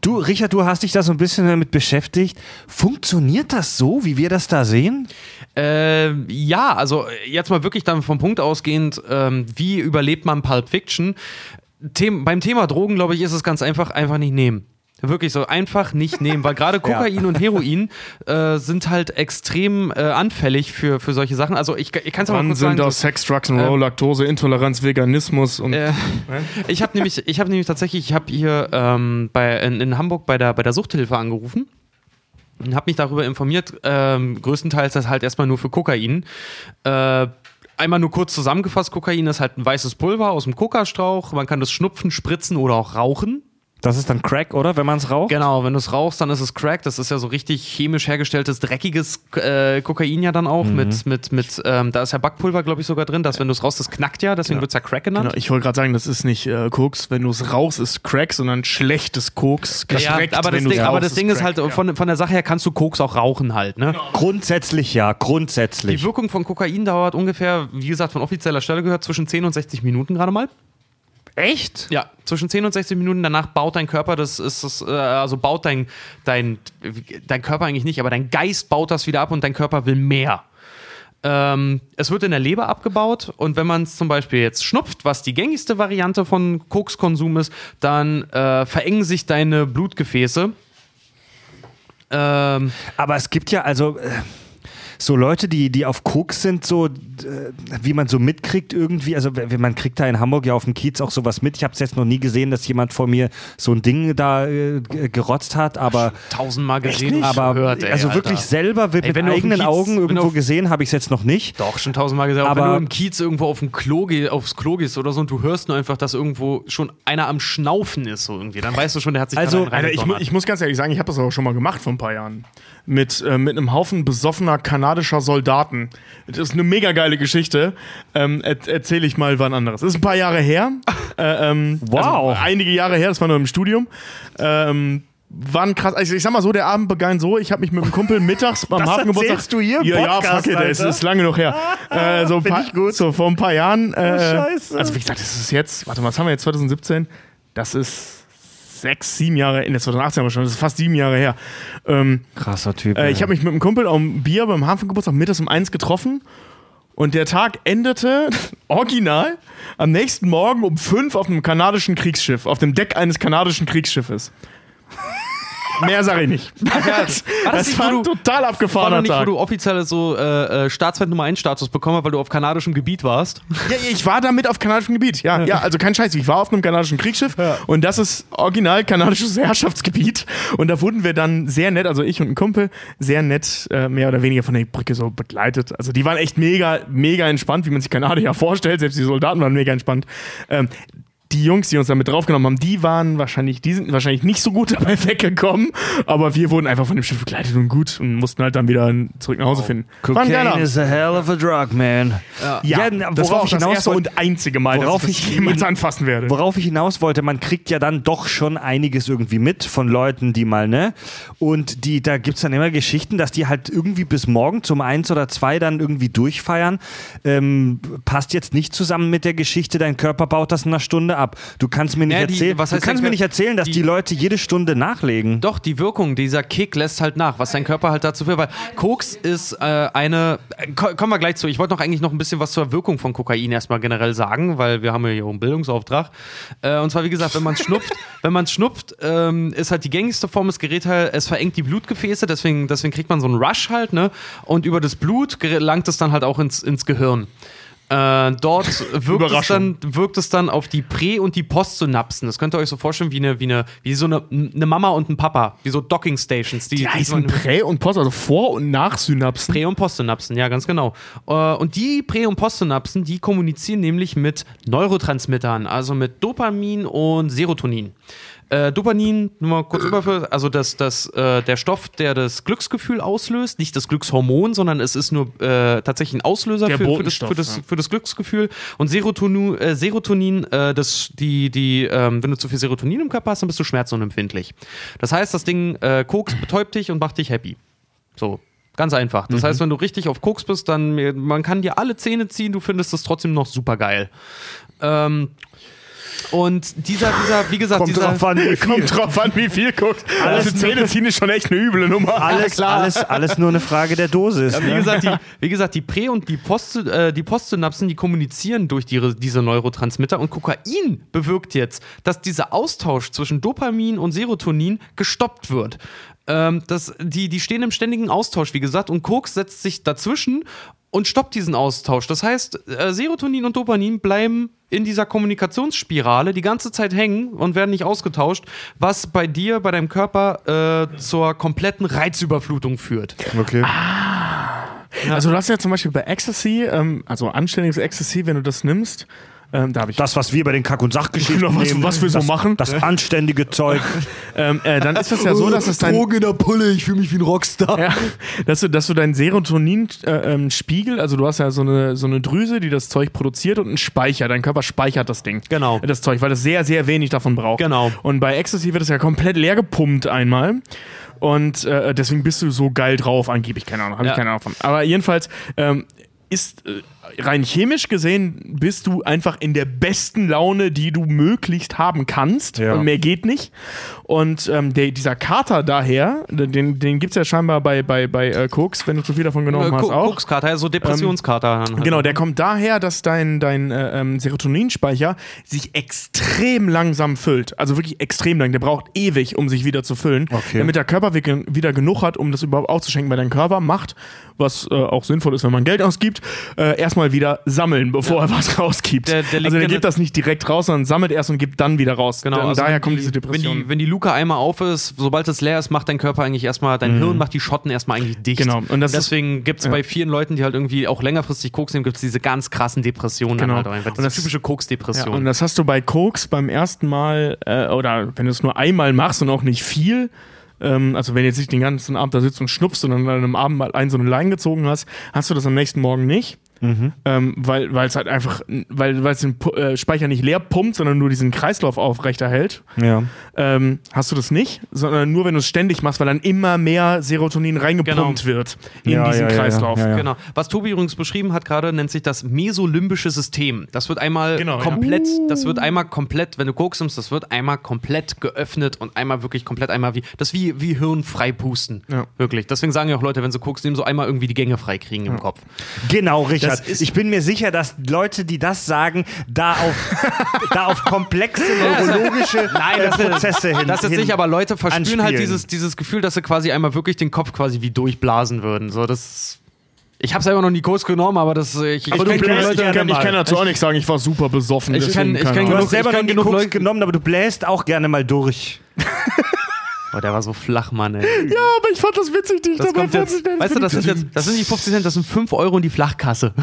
Du, Richard, du hast dich da so ein bisschen damit beschäftigt. Funktioniert das so, wie wir das da sehen? Äh, ja, also äh, jetzt mal wirklich dann vom Punkt ausgehend, ähm, wie überlebt man Pulp Fiction? Them beim Thema Drogen, glaube ich, ist es ganz einfach, einfach nicht nehmen. Wirklich so einfach nicht nehmen, weil gerade Kokain und Heroin äh, sind halt extrem äh, anfällig für, für solche Sachen. Also ich, ich kann es mal Wann kurz sind sagen. aus Sex, Drugs and Roll, Laktose, Intoleranz, Veganismus und Äh, ich habe nämlich, ich habe nämlich tatsächlich, ich habe hier ähm, bei, in, in Hamburg bei der, bei der Suchthilfe angerufen und habe mich darüber informiert. Ähm, größtenteils das halt erstmal nur für Kokain. Äh, einmal nur kurz zusammengefasst: Kokain ist halt ein weißes Pulver aus dem Kokastrauch. Man kann das schnupfen, spritzen oder auch rauchen. Das ist dann Crack, oder? Wenn man es raucht? Genau, wenn du es rauchst, dann ist es Crack. Das ist ja so richtig chemisch hergestelltes, dreckiges äh, Kokain ja dann auch. Mit, mit, mit ähm, da ist ja Backpulver, glaube ich, sogar drin. Das, wenn du es rauchst, das knackt ja, deswegen wird es ja Crack genannt. Genau, ich wollte gerade sagen, das ist nicht äh, Koks, wenn du es rauchst, ist Crack, sondern schlechtes Koks. Ja, Gestreckt, aber das, Ding, aber rauchst, das Ding ist Crack, halt, ja. von, von der Sache her kannst du Koks auch rauchen halt, ne? Grundsätzlich ja, Die grundsätzlich. Wirkung von Kokain dauert ungefähr, wie gesagt, von offizieller Stelle gehört, zwischen 10 und 60 Minuten gerade mal. Echt? Ja, zwischen 10 und 60 Minuten. Danach baut dein Körper, das ist das, äh, also baut dein, dein, dein Körper eigentlich nicht, aber dein Geist baut das wieder ab und dein Körper will mehr. Ähm, es wird in der Leber abgebaut und wenn man es zum Beispiel jetzt schnupft, was die gängigste Variante von Kokskonsum ist, dann äh, verengen sich deine Blutgefäße. Ähm, Aber es gibt ja also äh, so Leute, die, die auf Koks sind, so wie man so mitkriegt irgendwie. Also man kriegt da in Hamburg ja auf dem Kiez auch sowas mit. Ich habe es jetzt noch nie gesehen, dass jemand vor mir so ein Ding da äh, gerotzt hat, aber tausendmal gesehen aber gehört, ey, also Alter. wirklich selber wird Ey, mit eigenen Kiez- Augen irgendwo auf- gesehen, habe ich es jetzt noch nicht. Doch, schon tausendmal gesagt. Aber wenn du im Kiez irgendwo auf dem Klo geh, aufs Klo gehst oder so und du hörst nur einfach, dass irgendwo schon einer am Schnaufen ist, so irgendwie, dann weißt du schon, der hat sich Also, Alter, ich, mu reingedonnert. ich muss ganz ehrlich sagen, ich habe das auch schon mal gemacht vor ein paar Jahren. Mit, äh, mit einem Haufen besoffener kanadischer Soldaten. Das ist eine mega geile Geschichte. Ähm, er Erzähle ich mal wann anderes. Das ist ein paar Jahre her. Äh, ähm, Wow. Also einige Jahre her, das war noch im Studium. Ähm, war ein krass. Also ich sag mal so, der Abend begann so, ich habe mich mit einem Kumpel mittags beim Das Hafengeburtstag. du hier Ja, ja, fuck it, es Alter. ist lange noch her. äh, so, paar, so vor ein paar Jahren. Äh, Scheiße. Also wie gesagt, das ist jetzt, warte mal, was haben wir jetzt 2017? Das ist sechs, sieben Jahre, in der 2018 aber schon, das ist fast sieben Jahre her. Ähm, Krasser Typ. äh, ich habe mich mit einem Kumpel am Bier beim Hafengeburtstag mittags um eins getroffen und der Tag endete original am nächsten Morgen um fünf auf einem kanadischen Kriegsschiff, auf dem Deck eines kanadischen Kriegsschiffes. Mehr sage ich nicht. Das, War das das nicht, war wo ein total abgefahrener nicht, wo Tag. du offiziell so äh, äh, Staatsfeind Nummer 1 Status bekommen hast, weil du auf kanadischem Gebiet warst. Ja, ich war damit auf kanadischem Gebiet. Ja, ja, also kein Scheiß. Ich war auf einem kanadischen Kriegsschiff und das ist original kanadisches Herrschaftsgebiet. Und da wurden wir dann sehr nett, also ich und ein Kumpel, sehr nett äh, mehr oder weniger von der Brücke so begleitet. Also die waren echt mega, mega entspannt, wie man sich Kanadier vorstellt. Selbst die Soldaten waren mega entspannt. Ähm, die Jungs, die uns damit draufgenommen haben, die waren wahrscheinlich, die sind wahrscheinlich nicht so gut dabei weggekommen, aber wir wurden einfach von dem Schiff begleitet und gut und mussten halt dann wieder zurück nach Hause finden. War ein geiler Cocaine is a hell of a drug, man. ja, Ja, das war worauf auch ich das hinaus erste wollte- und einzige Mal, worauf dass ich das jemals anfassen werde. Worauf ich hinaus wollte, man kriegt ja dann doch schon einiges irgendwie mit von Leuten, die mal, ne? Und die, da gibt es dann immer Geschichten, dass die halt irgendwie bis morgen zum eins oder zwei dann irgendwie durchfeiern. Ähm, passt jetzt nicht zusammen mit der Geschichte, dein Körper baut das in einer Stunde ab. Du kannst mir nicht Ja, die- erzählen, du kannst mir nicht erzählen, dass die, die- Leute jede Stunde nachlegen. Doch, die Wirkung, dieser Kick lässt halt nach, was dein Körper halt dazu führt. Weil Koks ist äh, eine. Äh, ko- kommen wir gleich zu. Ich wollte noch eigentlich noch ein bisschen was zur Wirkung von Kokain erstmal generell sagen, weil wir haben ja hier einen Bildungsauftrag. Äh, und zwar, wie gesagt, wenn man es schnupft, wenn man schnupft, ähm, ist halt die gängigste Form des Geräts halt, es verengt die Blutgefäße, deswegen, deswegen kriegt man so einen Rush halt, ne? Und über das Blut gelangt es dann halt auch ins, ins Gehirn. Äh, dort wirkt es, dann, wirkt es dann auf die Prä- und die Postsynapsen. Das könnt ihr euch so vorstellen wie eine, wie eine, wie so eine, eine Mama und ein Papa, wie so Docking Stations. Die, Die heißen Prä- und Post, also Vor- und Nachsynapsen. Prä- und Postsynapsen, ja, ganz genau. Äh, Und die Prä- und Postsynapsen, die kommunizieren nämlich mit Neurotransmittern, also mit Dopamin und Serotonin. Äh, Dopamin, nur mal kurz überführen, also das, das, äh, der Stoff, der das Glücksgefühl auslöst, nicht das Glückshormon, sondern es ist nur äh, tatsächlich ein Auslöser für, für, das, für, das, ja. für das Glücksgefühl. Und Serotonin, äh, Serotonin äh, das, die, die, ähm, wenn du zu viel Serotonin im Körper hast, dann bist du schmerzunempfindlich. Das heißt, das Ding äh, Koks betäubt dich und macht dich happy. So. Ganz einfach. Das heißt, wenn du richtig auf Koks bist, dann man kann dir alle Zähne ziehen, du findest das trotzdem noch super geil. Ähm, und dieser, dieser, wie gesagt, Kommt dieser, drauf an, wie viel. Kommt drauf an, wie viel guckt. Also Zähne ziehen ist schon echt eine üble Nummer. Alles, alles, alles nur eine Frage der Dosis. Ja, wie, ne? gesagt, die, wie gesagt, die Prä- und die, Post, äh, die Postsynapsen, die kommunizieren durch die, diese Neurotransmitter und Kokain bewirkt jetzt, dass dieser Austausch zwischen Dopamin und Serotonin gestoppt wird. Ähm, das, die, die stehen im ständigen Austausch, wie gesagt, und Koks setzt sich dazwischen und stoppt diesen Austausch. Das heißt, äh, Serotonin und Dopamin bleiben in dieser Kommunikationsspirale die ganze Zeit hängen und werden nicht ausgetauscht, was bei dir, bei deinem Körper äh, zur kompletten Reizüberflutung führt. Okay. Also du hast ja zum Beispiel bei Ecstasy, ähm, also anständiges Ecstasy, wenn du das nimmst, ähm, da habe ich Das, was wir bei den Kack- und Sachgeschichten Genau, was- nehmen, was wir so das, machen. Das anständige Zeug. ähm, äh, dann ist das ja so, dass es dein, in der Pulle, ich fühle mich wie ein Rockstar. ja, dass du, dass du deinen Serotonin-Spiegel, äh, ähm, Spiegel, also du hast ja so eine, so eine Drüse, die das Zeug produziert und einen Speicher. Dein Körper speichert das Ding. Genau. Das Zeug, weil es sehr, sehr wenig davon braucht. Genau. Und bei Ecstasy wird es ja komplett leer gepumpt einmal. Und äh, deswegen bist du so geil drauf, angeblich. Keine Ahnung, habe Ja. ich keine Ahnung von. Aber jedenfalls ähm, ist äh, rein chemisch gesehen, bist du einfach in der besten Laune, die du möglichst haben kannst. Ja. Und mehr geht nicht. Und ähm, der, dieser Kater daher, den, den gibt es ja scheinbar bei, bei, bei äh, Koks, wenn du zu viel davon genommen hast, auch. Kokskater, so Depressionskater. dann halt. Genau, der kommt daher, dass dein, dein äh, ähm, Serotoninspeicher sich extrem langsam füllt. Also wirklich extrem lang. Der braucht ewig, um sich wieder zu füllen. Okay. Damit der Körper wi- wieder genug hat, um das überhaupt aufzuschenken. Weil dein Körper macht, was äh, auch sinnvoll ist, wenn man Geld ausgibt, äh, erstmal wieder sammeln, bevor er was rausgibt. Der- der also der gibt das nicht direkt raus, sondern sammelt erst und gibt dann wieder raus. Genau, Und also daher kommt die- diese Depression. Wenn die, wenn die Luke einmal auf ist, sobald es leer ist, macht dein Körper eigentlich erstmal, dein Hirn macht die Schotten erstmal eigentlich dicht. Mhm. Genau, und deswegen gibt es ja. bei vielen Leuten, die halt irgendwie auch längerfristig Koks nehmen, gibt es diese ganz krassen Depressionen Genau. halt einfach. Und das- typische Ja, Koks-Depression. und das hast du bei Koks beim ersten Mal, äh, oder wenn du es nur einmal machst und auch nicht viel, ähm, also wenn du jetzt nicht den ganzen Abend da sitzt und schnupfst und dann an einem Abend mal ein so eine Line gezogen hast, hast du das am nächsten Morgen nicht. Ähm, weil weil es halt einfach, weil weil es den Pu- äh, Speicher nicht leer pumpt, sondern nur diesen Kreislauf aufrechterhält. Ja. Ähm, hast du das nicht, sondern nur wenn du es ständig machst, weil dann immer mehr Serotonin reingepumpt Genau. wird in Ja, diesen ja, ja, Kreislauf. ja, ja. Genau. Was Tobi übrigens beschrieben hat gerade, nennt sich das mesolimbische System. Das wird einmal Genau, ja. komplett, das wird einmal komplett, wenn du Koks nimmst, das wird einmal komplett geöffnet und einmal wirklich komplett einmal wie, das ist wie, wie Hirn frei pusten. Ja. Wirklich. Deswegen sagen ja auch Leute, wenn sie Koks nehmen, so einmal irgendwie die Gänge frei kriegen im Kopf. Genau, richtig. Das hat. ist- Ich bin mir sicher, dass Leute, die das sagen, da auf, da auf komplexe neurologische Nein, äh, das, Prozesse hin. das ist hin nicht, aber Leute verspüren anspielen. halt dieses, dieses Gefühl, dass sie quasi einmal wirklich den Kopf quasi wie durchblasen würden. So, das. Ich habe selber noch nie Kurs genommen, aber das. Ich, Aber ich bläst, Leute, ich, kann, ich kann dazu auch nicht sagen, ich war super besoffen. Ich kann- ich keine kann Du hast selber Ich noch genug Koks Leute- genommen, aber du bläst auch gerne mal durch. Oh, der war so flach, Mann, ey. Ja, aber ich fand das witzig, dich Das dabei kommt jetzt, vorzustellen. weißt du, das sind, jetzt, das sind die 50 Cent, das sind 5 Euro in die Flachkasse.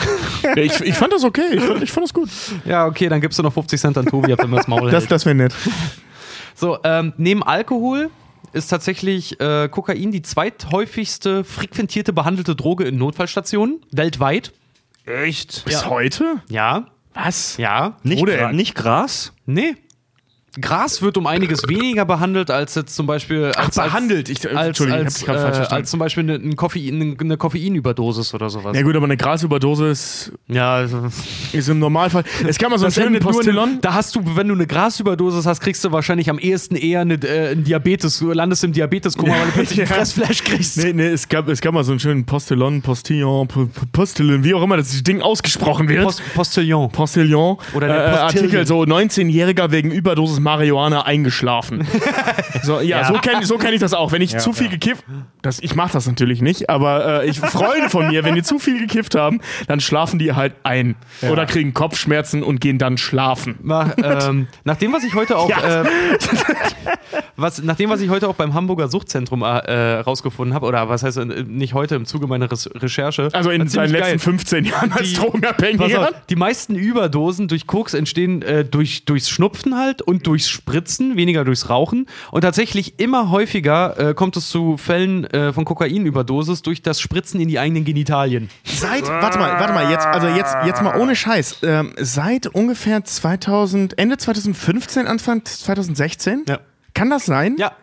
Ja, ich, ich fand das okay, ich fand, ich fand das gut. Ja, okay, dann gibst du noch 50 Cent an Tobi, ab dem das Maul Das, hält. das wäre nett. So, ähm, neben Alkohol ist tatsächlich äh, Kokain die zweithäufigste frequentierte behandelte Droge in Notfallstationen weltweit. Echt? Bis heute? Ja, Was? ja, Nicht, Wo denn? Gra nicht Gras? nee. Gras wird um einiges weniger behandelt als jetzt zum Beispiel als, behandelt. Ich, als, Entschuldigung, als, ich hab's gerade falsch äh, verstanden. als zum Beispiel eine, ein Koffein, eine Koffeinüberdosis oder sowas. ja gut, aber eine Grasüberdosis Ja, also, ist im Normalfall. Es kann mal so einen das schönen endet nur in, Postillon. da hast du, wenn du eine Grasüberdosis hast, kriegst du wahrscheinlich am ehesten eher eine, äh, einen Diabetes, du landest im Diabeteskoma, weil du plötzlich einen. Fressflash kriegst. Nee, nee, es gab, es gab mal so einen schönen Postillon, Postillon, Postillon, wie auch immer das Ding ausgesprochen wird. Post, Postillon. Postillon. Oder der äh, Postillion. Artikel so 19-Jähriger wegen Überdosis Marihuana eingeschlafen. so, ja, Ja. so kenne so kenn ich das auch. Wenn ich Ja, zu viel ja. gekifft, das, ich mache das natürlich nicht, aber äh, ich Freunde von mir, wenn die zu viel gekifft haben, dann schlafen die halt ein oder kriegen Kopfschmerzen und gehen dann schlafen. Na, ähm, nach dem, was ich heute auch, Ja. äh, was, nach dem, was ich heute auch beim Hamburger Suchtzentrum äh, rausgefunden habe, oder was heißt äh, nicht heute im Zuge meiner Res Recherche. Also in seinen ziemlich letzten 15 Jahren als Die- Drogenabhängiger. auf, die meisten Überdosen durch Koks entstehen äh, durch, durchs Schnupfen halt und durchs Spritzen, weniger durchs Rauchen. Und tatsächlich immer häufiger äh, kommt es zu Fällen äh, von Kokainüberdosis durch das Spritzen in die eigenen Genitalien. Seit, warte mal, warte mal, jetzt, also jetzt, jetzt mal ohne Scheiß. Ähm, seit ungefähr 2000, Ende 2015, Anfang 2016? Ja. Kann das sein? Ja.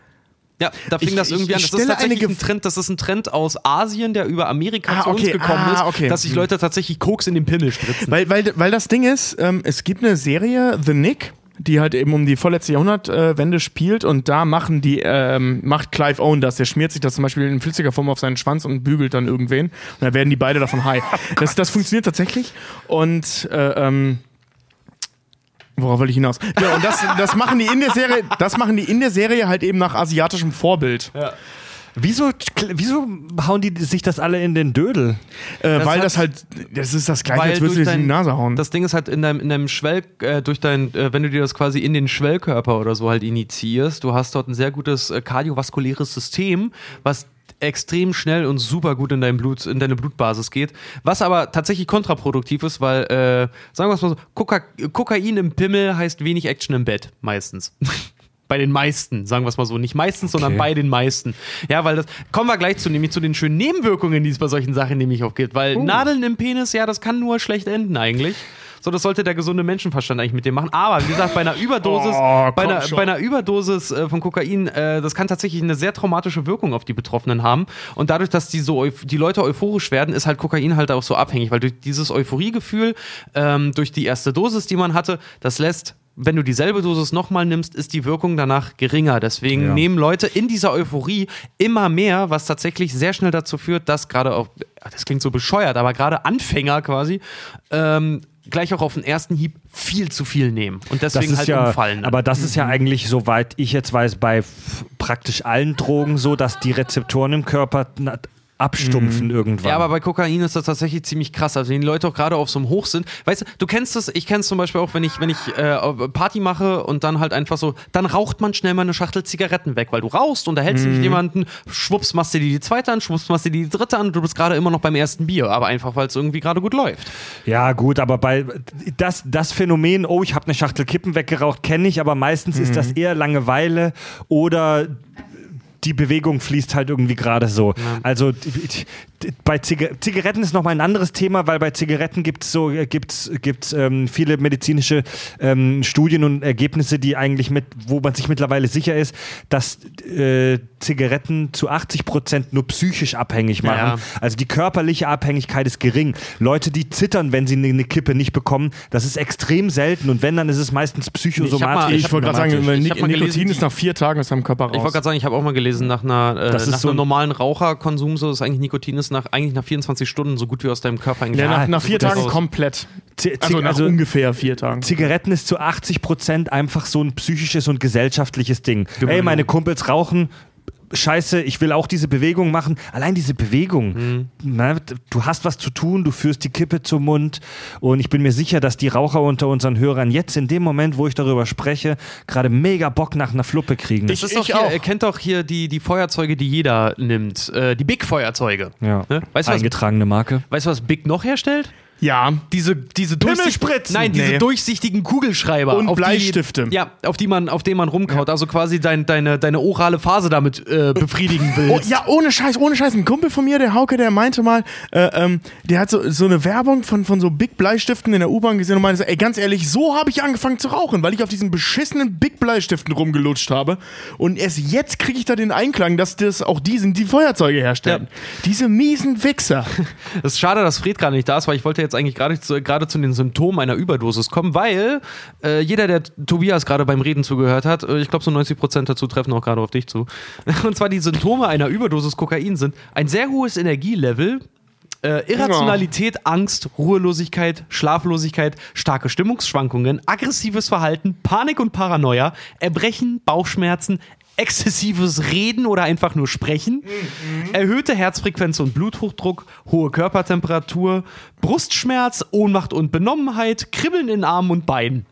Ja, da fing Ich- das irgendwie ich- an. ich Das ist tatsächlich ein Trend, das ist ein Trend aus Asien, der über Amerika Ah, zu uns okay, gekommen ah, ist, okay. dass sich Hm. Leute tatsächlich Koks in den Pimmel spritzen. Weil, weil, weil das Ding ist, ähm, es gibt eine Serie, The Nick, die halt eben um die vorletzte Jahrhundertwende spielt und da machen die, ähm, macht Clive Owen das. Der schmiert sich das zum Beispiel in flüssiger Form auf seinen Schwanz und bügelt dann irgendwen. Und dann werden die beide davon high. Das, das funktioniert tatsächlich. Und äh, ähm, Worauf wollte ich hinaus? Ja, und das, das machen die in der Serie, das machen die in der Serie halt eben nach asiatischem Vorbild. Wieso, wieso hauen die sich das alle in den Dödel? Äh, weil hat- das halt, das ist das gleiche, Weil als würdest du dir in die dein- Nase hauen. Das Ding ist halt in deinem, in deinem Schwell, äh, durch dein, äh, wenn du dir das quasi in den Schwellkörper oder so halt initiierst, du hast dort ein sehr gutes äh, kardiovaskuläres System, was extrem schnell und super gut in dein Blut, in deine Blutbasis geht. Was aber tatsächlich kontraproduktiv ist, weil, äh, sagen wir es mal so, Koka Kokain im Pimmel heißt wenig Action im Bett, meistens. Bei den meisten, sagen wir es mal so. Nicht meistens, sondern Okay. bei den meisten. Ja, weil das, kommen wir gleich zu, nämlich zu den schönen Nebenwirkungen, die es bei solchen Sachen nämlich auch gibt. Weil Nadeln im Penis, ja, das kann nur schlecht enden eigentlich. So, das sollte der gesunde Menschenverstand eigentlich mit dem machen. Aber wie gesagt, bei einer Überdosis, Oh, bei, einer, bei einer Überdosis äh, von Kokain, äh, das kann tatsächlich eine sehr traumatische Wirkung auf die Betroffenen haben. Und dadurch, dass die so die Leute euphorisch werden, ist halt Kokain halt auch so abhängig, weil durch dieses Euphoriegefühl, ähm, durch die erste Dosis, die man hatte, das lässt wenn du dieselbe Dosis nochmal nimmst, ist die Wirkung danach geringer. Deswegen Ja. nehmen Leute in dieser Euphorie immer mehr, was tatsächlich sehr schnell dazu führt, dass gerade auch, das klingt so bescheuert, aber gerade Anfänger quasi, ähm, gleich auch auf den ersten Hieb viel zu viel nehmen und deswegen halt ja, umfallen. aber das ist ja eigentlich, soweit ich jetzt weiß, bei praktisch allen Drogen so, dass die Rezeptoren im Körper abstumpfen irgendwann. Ja, aber bei Kokain ist das tatsächlich ziemlich krass. Also wenn die Leute auch gerade auf so einem Hoch sind. Weißt du, du kennst das, ich kenne es zum Beispiel auch, wenn ich, wenn ich äh, Party mache und dann halt einfach so, dann raucht man schnell mal eine Schachtel Zigaretten weg, weil du rauchst, unterhältst dich mit jemanden, schwupps, machst dir die zweite an, schwupps, machst dir die dritte an, du bist gerade immer noch beim ersten Bier, aber einfach, weil es irgendwie gerade gut läuft. Ja, gut, aber bei das, das Phänomen, oh, ich habe eine Schachtel Kippen weggeraucht, kenne ich, aber meistens ist das eher Langeweile oder die Bewegung fließt halt irgendwie gerade so. Also d- d- bei Ziga Zigaretten ist nochmal ein anderes Thema, weil bei Zigaretten gibt es so, äh, gibt's, gibt's, ähm, viele medizinische ähm, Studien und Ergebnisse, die eigentlich mit, wo man sich mittlerweile sicher ist, dass äh, Zigaretten zu 80 Prozent nur psychisch abhängig machen. Ja. Also die körperliche Abhängigkeit ist gering. Leute, die zittern, wenn sie eine eine Kippe nicht bekommen, das ist extrem selten und wenn, dann ist es meistens psychosomatisch. Ich wollte gerade sagen, Ich Nik Nikotin gelesen, ist nach vier Tagen aus deinem Körper raus. Ich wollte gerade sagen, ich habe auch mal gelesen, nach, einer, äh, Das ist nach so einem ein- normalen Raucherkonsum, so ist eigentlich Nikotin ist nach, eigentlich nach 24 Stunden so gut wie aus deinem Körper eigentlich ja, nach, nach vier so Tagen raus. komplett. Z- Also nach also- ungefähr vier Tagen. Zigaretten ist zu 80 Prozent einfach so ein psychisches und gesellschaftliches Ding. Ey, meine Kumpels rauchen. Scheiße, ich will auch diese Bewegung machen. Allein diese Bewegung. Ne, du hast was zu tun, du führst die Kippe zum Mund. Und ich bin mir sicher, dass die Raucher unter unseren Hörern jetzt in dem Moment, wo ich darüber spreche, gerade mega Bock nach einer Fluppe kriegen. Das ist doch Ich hier, auch. ihr kennt doch hier die, die Feuerzeuge, die jeder nimmt. Äh, die Big-Feuerzeuge. ja. Ne? Weißt, du, was, Eingetragene Marke. weißt du, was Big noch herstellt? Ja. Diese, diese durchsicht- Pimmelspritzen. Nein, diese Nee. durchsichtigen Kugelschreiber. Und auf Bleistifte. Die, ja, auf die man, auf denen man rumkaut. Also quasi dein, deine, deine orale Phase damit äh, befriedigen Oh, willst. ja, ohne Scheiß, ohne Scheiß. Ein Kumpel von mir, der Hauke, der meinte mal, äh, ähm, der hat so, so eine Werbung von, von so Big Bleistiften in der U-Bahn gesehen und meinte ey, ganz ehrlich, so habe ich angefangen zu rauchen, weil ich auf diesen beschissenen Big Bleistiften rumgelutscht habe. Und erst jetzt kriege ich da den Einklang, dass das auch die sind, die Feuerzeuge herstellen. Diese miesen Wichser. Es ist schade, dass Fred gerade nicht da ist, weil ich wollte jetzt eigentlich gerade zu, gerade zu den Symptomen einer Überdosis kommen, weil äh, jeder, der Tobias gerade beim Reden zugehört hat, äh, ich glaube so 90 Prozent dazu treffen auch gerade auf dich zu. Und zwar die Symptome einer Überdosis Kokain sind ein sehr hohes Energielevel, äh, Irrationalität, Angst, Ruhelosigkeit, Schlaflosigkeit, starke Stimmungsschwankungen, aggressives Verhalten, Panik und Paranoia, Erbrechen, Bauchschmerzen, exzessives Reden oder einfach nur Sprechen, erhöhte Herzfrequenz und Bluthochdruck, hohe Körpertemperatur, Brustschmerz, Ohnmacht und Benommenheit, Kribbeln in Armen und Beinen.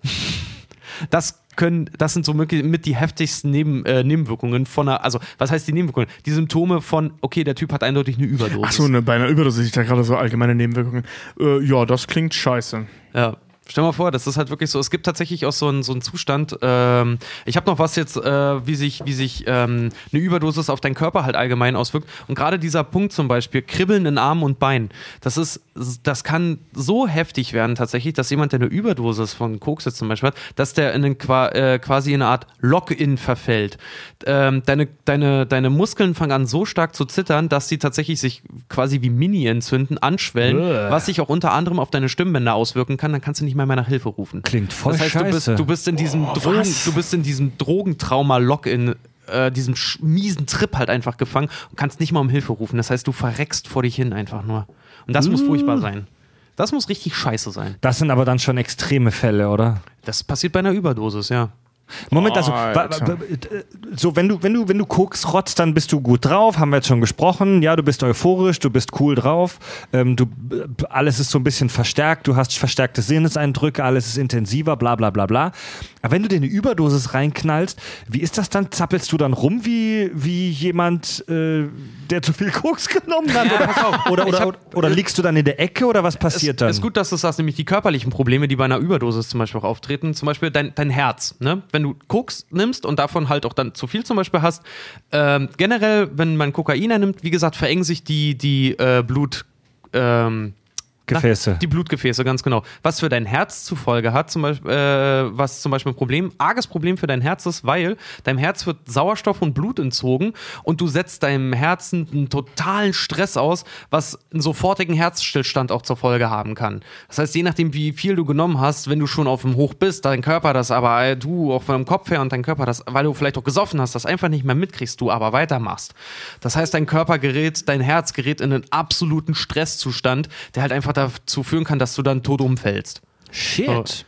Das können, das sind so möglich- mit die heftigsten Neben, äh, Nebenwirkungen von einer, also was heißt die Nebenwirkungen? Die Symptome von, okay, der Typ hat eindeutig eine Überdosis. Achso, ne, bei einer Überdosis ich da gerade so allgemeine Nebenwirkungen. Äh, ja, das klingt scheiße. Ja. Stell mal vor, das ist halt wirklich so. Es gibt tatsächlich auch so einen, so einen Zustand. Ähm, ich habe noch was jetzt, äh, wie sich, wie sich ähm, eine Überdosis auf deinen Körper halt allgemein auswirkt. Und gerade dieser Punkt zum Beispiel, Kribbeln in Armen und Beinen, das ist, das kann so heftig werden tatsächlich, dass jemand, der eine Überdosis von Koks jetzt zum Beispiel hat, dass der in einen, äh, quasi in eine Art Lock-in verfällt. Ähm, deine, deine, deine Muskeln fangen an so stark zu zittern, dass sie tatsächlich sich quasi wie Mini entzünden, anschwellen, Bäh. was sich auch unter anderem auf deine Stimmbänder auswirken kann. Dann kannst du nicht mehr nach Hilfe rufen. Klingt voll Das heißt, du bist, scheiße. du bist in diesem Drogen, was? du bist in diesem Drogentrauma-Lock-in, äh, diesem miesen Trip halt einfach gefangen und kannst nicht mal um Hilfe rufen. Das heißt, du verreckst vor dich hin einfach nur. Und das muss furchtbar sein. Das muss richtig scheiße sein. Das sind aber dann schon extreme Fälle, oder? Das passiert bei einer Überdosis, ja. Moment, also wa- so wenn du wenn du wenn du guckst, rotzt, dann bist du gut drauf, haben wir jetzt schon gesprochen. Ja, du bist euphorisch, du bist cool drauf, ähm, du äh, alles ist so ein bisschen verstärkt, du hast verstärkte Sinneseindrücke, alles ist intensiver, bla bla bla bla. Aber wenn du dir eine Überdosis reinknallst, wie ist das dann? Zappelst du dann rum wie wie jemand, äh, der zu viel Koks genommen hat? Oder, pass auf. oder, oder, hab- oder liegst du dann in der Ecke oder was passiert es, dann? ist gut, dass du sagst, nämlich die körperlichen Probleme, die bei einer Überdosis zum Beispiel auch auftreten. Zum Beispiel dein, dein Herz. Ne? Wenn du Koks nimmst und davon halt auch dann zu viel zum Beispiel hast, ähm, generell, wenn man Kokain nimmt, wie gesagt, verengen sich die, die äh, Blut. Ähm, Gefäße. Na, die Blutgefäße, ganz genau. Was für dein Herz zur Folge hat, zum Beispiel, äh, was zum Beispiel ein Problem, arges Problem für dein Herz ist, weil deinem Herz wird Sauerstoff und Blut entzogen und du setzt deinem Herzen einen totalen Stress aus, was einen sofortigen Herzstillstand auch zur Folge haben kann. Das heißt, je nachdem, wie viel du genommen hast, wenn du schon auf dem Hoch bist, dein Körper das aber, äh, du auch von dem Kopf her und dein Körper das, weil du vielleicht auch gesoffen hast, das einfach nicht mehr mitkriegst, du aber weitermachst. Das heißt, dein Körper gerät, dein Herz gerät in einen absoluten Stresszustand, der halt einfach dazu führen kann, dass du dann tot umfällst. Shit.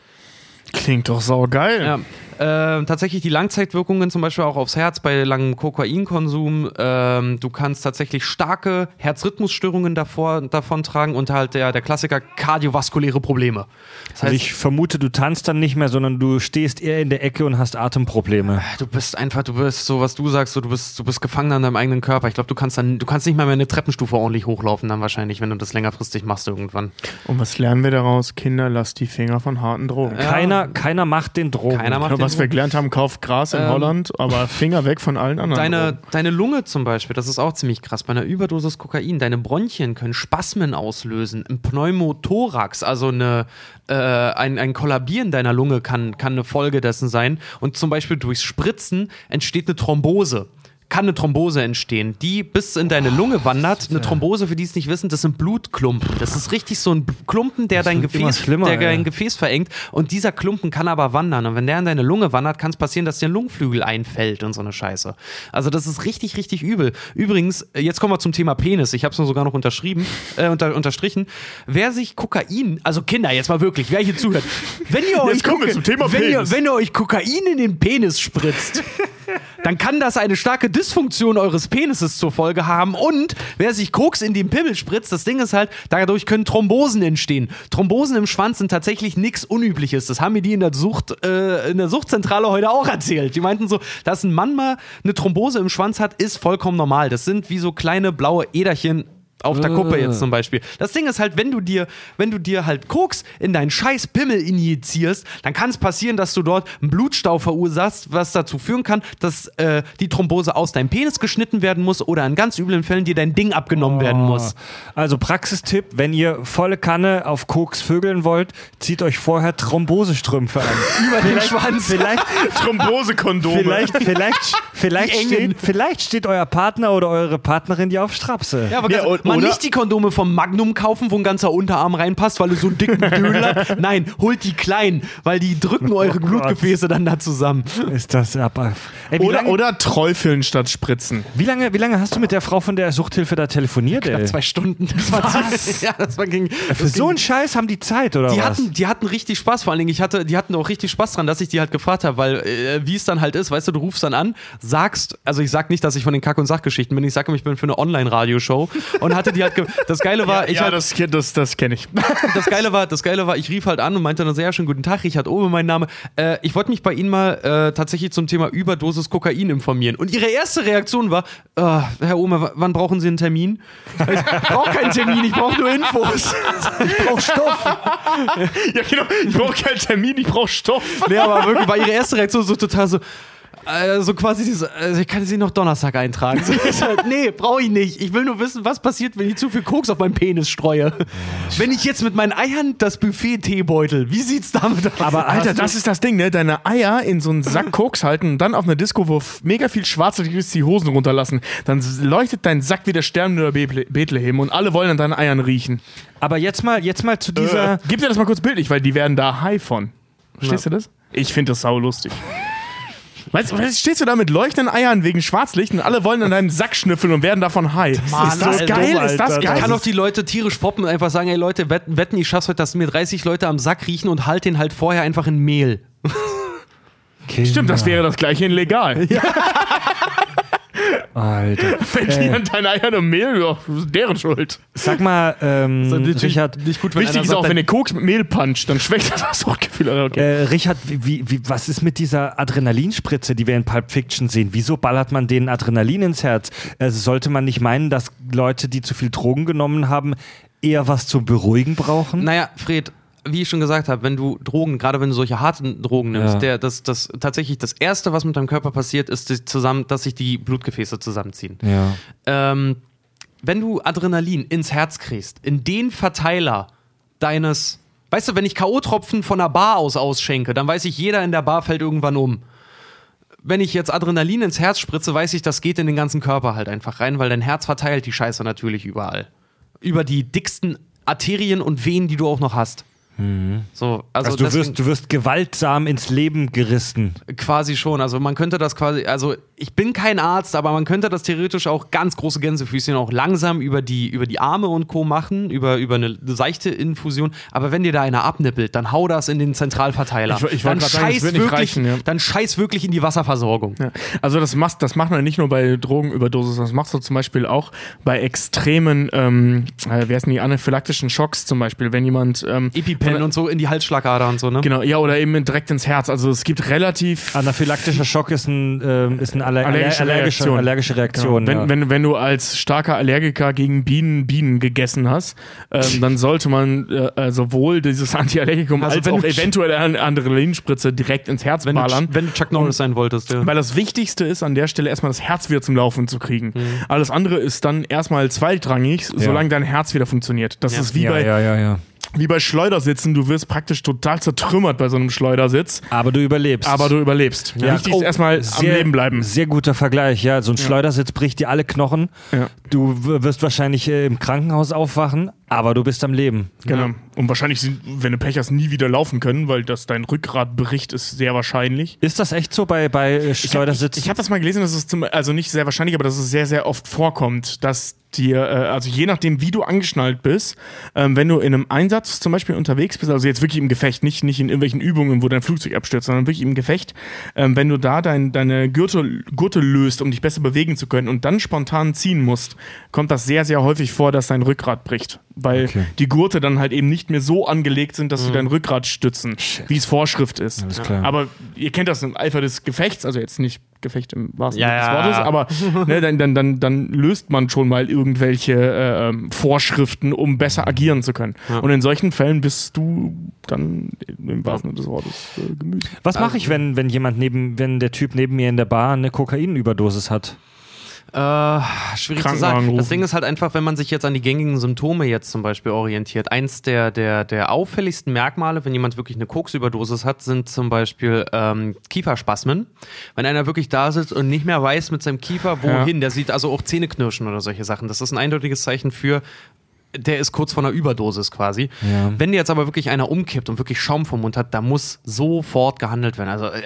Klingt doch saugeil. Ja. Äh, tatsächlich die Langzeitwirkungen zum Beispiel auch aufs Herz bei langem Kokainkonsum. Ähm, du kannst tatsächlich starke Herzrhythmusstörungen davor, davon tragen und halt der, der Klassiker kardiovaskuläre Probleme. Das Also heißt, ich vermute, du tanzt dann nicht mehr, sondern du stehst eher in der Ecke und hast Atemprobleme. du bist einfach, du bist so, was du sagst, so, du bist, du bist gefangen an deinem eigenen Körper. Ich glaube, du kannst dann, du kannst nicht mal mehr eine Treppenstufe ordentlich hochlaufen dann wahrscheinlich, wenn du das längerfristig machst irgendwann. Und was lernen wir daraus? Kinder, lasst die Finger von harten Drogen. Keiner, keiner macht den Drogen. Keiner macht Ja, was den wir gelernt haben, kauft Gras in Ähm, Holland, aber Finger weg von allen anderen. Deine, Drogen. deine Lunge zum Beispiel, das ist auch ziemlich krass. Bei einer Überdosis Kokain, deine Bronchien können Spasmen auslösen. Ein Pneumothorax, also eine, äh, ein, ein Kollabieren deiner Lunge kann, kann eine Folge dessen sein. Und zum Beispiel durchs Spritzen entsteht eine Thrombose. Kann eine Thrombose entstehen, die bis in deine Lunge wandert. Eine Thrombose, für die es nicht wissen, das sind Blutklumpen. Das ist richtig so ein Klumpen, der dein Gefäß, der dein. Gefäß verengt. Und dieser Klumpen kann aber wandern. Und wenn der in deine Lunge wandert, kann es passieren, dass dir ein Lungenflügel einfällt und so eine Scheiße. Also das ist richtig, richtig übel. Übrigens, äh, jetzt kommen wir zum Thema Penis. Ich habe es nur sogar noch unterschrieben, äh, unter, unterstrichen. Wer sich Kokain, also Kinder, jetzt mal wirklich, wer hier zuhört, wenn ihr euch, kommen wir Koka- zum Thema wenn ihr, wenn ihr euch Kokain in den Penis spritzt, dann kann das eine starke Dysfunktion eures Penises zur Folge haben. Und wer sich Koks in den Pimmel spritzt, das Ding ist halt, dadurch können Thrombosen entstehen. Thrombosen im Schwanz sind tatsächlich nichts Unübliches. Das haben mir die in der Sucht, äh, in der Suchtzentrale heute auch erzählt. Die meinten so, dass ein Mann mal eine Thrombose im Schwanz hat, ist vollkommen normal. Das sind wie so kleine blaue Äderchen auf der Kuppe jetzt zum Beispiel. Das Ding ist halt, wenn du dir, wenn du dir halt Koks in deinen scheiß Pimmel injizierst, dann kann es passieren, dass du dort einen Blutstau verursachst, was dazu führen kann, dass äh, die Thrombose aus deinem Penis geschnitten werden muss oder in ganz üblen Fällen dir dein Ding abgenommen werden muss. Also Praxistipp, wenn ihr volle Kanne auf Koks vögeln wollt, zieht euch vorher Thrombosestrümpfe an. Über den Schwanz. Vielleicht, Thrombose-Kondome. vielleicht, vielleicht, vielleicht, steht, vielleicht steht euer Partner oder eure Partnerin dir auf Strapse. Ja, aber Ja, und- mal oder- nicht die Kondome vom Magnum kaufen, wo ein ganzer Unterarm reinpasst, weil ihr so einen dicken Dödel habt. Nein, holt die kleinen, weil die drücken eure Gott. Blutgefäße dann da zusammen. Ist das ab. Ey, Oder, lange, oder Träufeln statt Spritzen. wie, lange, wie lange hast du mit der Frau von der Suchthilfe da telefoniert, ey? Zwei Stunden. Das war ja, das war ging, Für so einen Scheiß haben die Zeit, oder die was? hatten, die hatten richtig Spaß, vor allen Dingen, ich hatte, die hatten auch richtig Spaß dran, dass ich die halt gefragt habe, weil äh, wie es dann halt ist, weißt du, du rufst dann an, sagst, also ich sag nicht, dass ich von den Kack- und Sachgeschichten bin, ich sage, ich bin für eine Online-Radioshow und hatte die halt, ge das Geile war, ich ja, halt, das, das, das kenne ich. das Geile war, das Geile war, ich rief halt an und meinte dann sehr schön guten Tag, Richard Obe, mein Name. Äh, ich wollte mich bei Ihnen mal äh, tatsächlich zum Thema Überdosis Kokain informieren. Und Ihre erste Reaktion war, äh, Herr Obe, w- wann brauchen Sie einen Termin? Ich brauche keinen Termin, ich brauche nur Infos. Ich brauch Stoff. ja, genau. Ich brauche keinen Termin, ich brauche Stoff. Nee, aber wirklich war ihre erste Reaktion so total so. Äh, So quasi diese, also ich kann sie noch Donnerstag eintragen. So, so, nee, brauche ich nicht. Ich will nur wissen, was passiert, wenn ich zu viel Koks auf meinen Penis streue. Wenn ich jetzt mit meinen Eiern das Buffet Teebeutel, wie sieht's damit aus? Aber Alter, das ist das Ding, ne? Deine Eier in so einen Sack Koks halten und dann auf einer Disco, wo mega viel ist, die Hosen runterlassen. Dann leuchtet dein Sack wie der Stern über Bethle- Bethlehem und alle wollen an deinen Eiern riechen. Aber jetzt mal, jetzt mal zu dieser. Äh, gib dir das mal kurz bildlich, weil die werden da high von. Verstehst du das? Ich finde das sau lustig. Weißt du, stehst du da mit leuchtenden Eiern wegen Schwarzlicht und alle wollen an deinem Sack schnüffeln und werden davon high. Mann, ist das Alter, geil? Alter, ist das geil? Ich kann doch die Leute tierisch foppen und einfach sagen, ey Leute, wetten, wetten ich schaff's heute, dass mir 30 Leute am Sack riechen und halt den halt vorher einfach in Mehl. Stimmt, das wäre das gleiche in legal. Alter. Wenn die an deinen Eiern im Mehl, ja, das ist deren Schuld. Sag mal, ähm, Natürlich Richard, nicht gut, Wichtig ist sagt, auch, wenn ihr Koks mit Mehl puncht, dann schwächt das Suchtgefühl. Okay. äh, Richard, wie, wie, wie, was ist mit dieser Adrenalinspritze, die wir in Pulp Fiction sehen? Wieso ballert man denen Adrenalin ins Herz? Also sollte man nicht meinen, dass Leute, die zu viel Drogen genommen haben, eher was zum Beruhigen brauchen? Naja, Fred, wie ich schon gesagt habe, wenn du Drogen, gerade wenn du solche harten Drogen nimmst, Ja. der, das, das tatsächlich das Erste, was mit deinem Körper passiert, ist, die zusammen, dass sich die Blutgefäße zusammenziehen. Ja. Ähm, wenn du Adrenalin ins Herz kriegst, in den Verteiler deines, weißt du, wenn ich K.O.-Tropfen von der Bar aus ausschenke, dann weiß ich, jeder in der Bar fällt irgendwann um. Wenn ich jetzt Adrenalin ins Herz spritze, weiß ich, das geht in den ganzen Körper halt einfach rein, weil dein Herz verteilt die Scheiße natürlich überall. Über die dicksten Arterien und Venen, die du auch noch hast. So, also, Also, du, deswegen- wirst, du wirst gewaltsam ins Leben gerissen. Quasi schon. Also man könnte das quasi, also ich bin kein Arzt, aber man könnte das theoretisch auch ganz große Gänsefüßchen auch langsam über die, über die Arme und Co. machen, über, über eine seichte Infusion. Aber wenn dir da einer abnippelt, dann hau das in den Zentralverteiler. Ich- ich dann, sagen, scheiß wird nicht wirklich, reichen, ja. dann scheiß wirklich in die Wasserversorgung. Ja. Also das macht, das macht man nicht nur bei Drogenüberdosis, das machst du zum Beispiel auch bei extremen, ähm, äh, wie heißen die, anaphylaktischen Schocks zum Beispiel, wenn jemand ähm, EpiPen und so in die Halsschlagader und so, ne? Genau, ja, oder eben direkt ins Herz. Also es gibt relativ Anaphylaktischer Schock ist, ein, ähm, ist eine Aller Allergische allergische, Reaktion. allergische Reaktion. Genau. Wenn, ja. wenn, wenn du als starker Allergiker gegen Bienen Bienen gegessen hast, ähm, dann sollte man äh, äh, sowohl dieses Antiallergikum Also als wenn auch du- eventuell eine Adrenalinspritze direkt ins Herz wenn, du, ballern. wenn du Chuck Norris sein wolltest, ja. Weil das Wichtigste ist an der Stelle erstmal das Herz wieder zum Laufen zu kriegen. Mhm. Alles andere ist dann erstmal zweitrangig, solange dein Herz wieder funktioniert. Das Ja. ist wie ja, bei ja, ja, ja. Wie bei Schleudersitzen, du wirst praktisch total zertrümmert bei so einem Schleudersitz, Aber du überlebst. aber du überlebst. Ja, Wichtig oh, ist erstmal am sehr, Leben bleiben. Sehr guter Vergleich, ja. So ein Schleudersitz bricht dir alle Knochen. Ja. Du wirst wahrscheinlich äh, im Krankenhaus aufwachen, aber du bist am Leben. Genau. Und wahrscheinlich, sind, wenn du Pech hast, nie wieder laufen können, weil das dein Rückgrat bricht, ist sehr wahrscheinlich. Ist das echt so bei, bei Schleudersitzen? Ich, habe das mal gelesen, dass es zum, also nicht sehr wahrscheinlich, aber dass es sehr, sehr oft vorkommt, dass dir, äh, also je nachdem, wie du angeschnallt bist, ähm, wenn du in einem Einsatz zum Beispiel unterwegs bist, also jetzt wirklich im Gefecht, nicht, nicht in irgendwelchen Übungen, wo dein Flugzeug abstürzt, sondern wirklich im Gefecht, ähm, wenn du da dein, deine Gürtel, Gurte löst, um dich besser bewegen zu können und dann spontan ziehen musst, kommt das sehr, sehr häufig vor, dass dein Rückgrat bricht. Weil Okay. die Gurte dann halt eben nicht mehr so angelegt sind, dass sie dein Rückgrat stützen, wie es Vorschrift ist. Alles klar. Aber ihr kennt das im Eifer des Gefechts, also jetzt nicht Gefecht im wahrsten Ja, Sinne des ja. Wortes, aber ne, dann, dann, dann, dann löst man schon mal irgendwelche äh, ähm, Vorschriften, um besser agieren zu können. Und in solchen Fällen bist du dann im wahrsten Sinne des Wortes äh, Gemüse. Was mache ich, wenn, wenn jemand neben, wenn der Typ neben mir in der Bar eine Kokainüberdosis hat? Äh, schwierig zu sagen. Das. Ding ist halt einfach, wenn man sich jetzt an die gängigen Symptome jetzt zum Beispiel orientiert. Eins der, der, der auffälligsten Merkmale, wenn jemand wirklich eine Koksüberdosis hat, sind zum Beispiel ähm, Kieferspasmen. Wenn einer wirklich da sitzt und nicht mehr weiß mit seinem Kiefer, wohin, der sieht also auch Zähneknirschen oder solche Sachen. Das ist ein eindeutiges Zeichen für der ist kurz vor einer Überdosis quasi. Ja. Wenn jetzt aber wirklich einer umkippt und wirklich Schaum vom Mund hat, da muss sofort gehandelt werden. Also äh,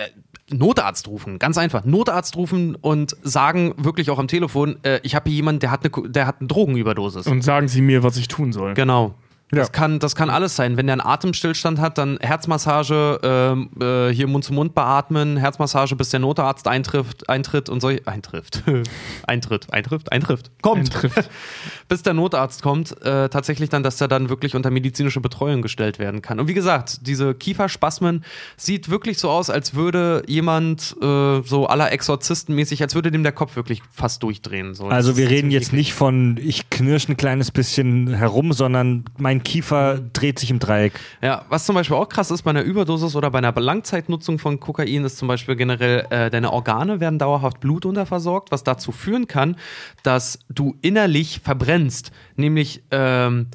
Notarzt rufen, ganz einfach. Notarzt rufen und sagen wirklich auch am Telefon, äh, ich habe hier jemanden, der hat eine, der hat eine Drogenüberdosis. Und sagen sie mir, was ich tun soll. Genau. Das, Ja. kann, das kann alles sein. Wenn der einen Atemstillstand hat, dann Herzmassage, ähm, äh, hier Mund zu Mund beatmen, Herzmassage, bis der Notarzt eintrifft, eintritt und so. Eintrifft. eintritt, eintrifft, eintrifft. Kommt. Eintrifft. bis der Notarzt kommt, äh, tatsächlich dann, dass der dann wirklich unter medizinische Betreuung gestellt werden kann. Und wie gesagt, diese Kieferspasmen sieht wirklich so aus, als würde jemand äh, so aller Exorzistenmäßig, als würde dem der Kopf wirklich fast durchdrehen. So. Also Das wir reden jetzt nicht von, ich knirsch ein kleines bisschen herum, sondern mein Kiefer dreht sich im Dreieck. Ja, was zum Beispiel auch krass ist bei einer Überdosis oder bei einer Langzeitnutzung von Kokain, ist zum Beispiel generell, äh, deine Organe werden dauerhaft blutunterversorgt, was dazu führen kann, dass du innerlich verbrennst. Nämlich, ähm,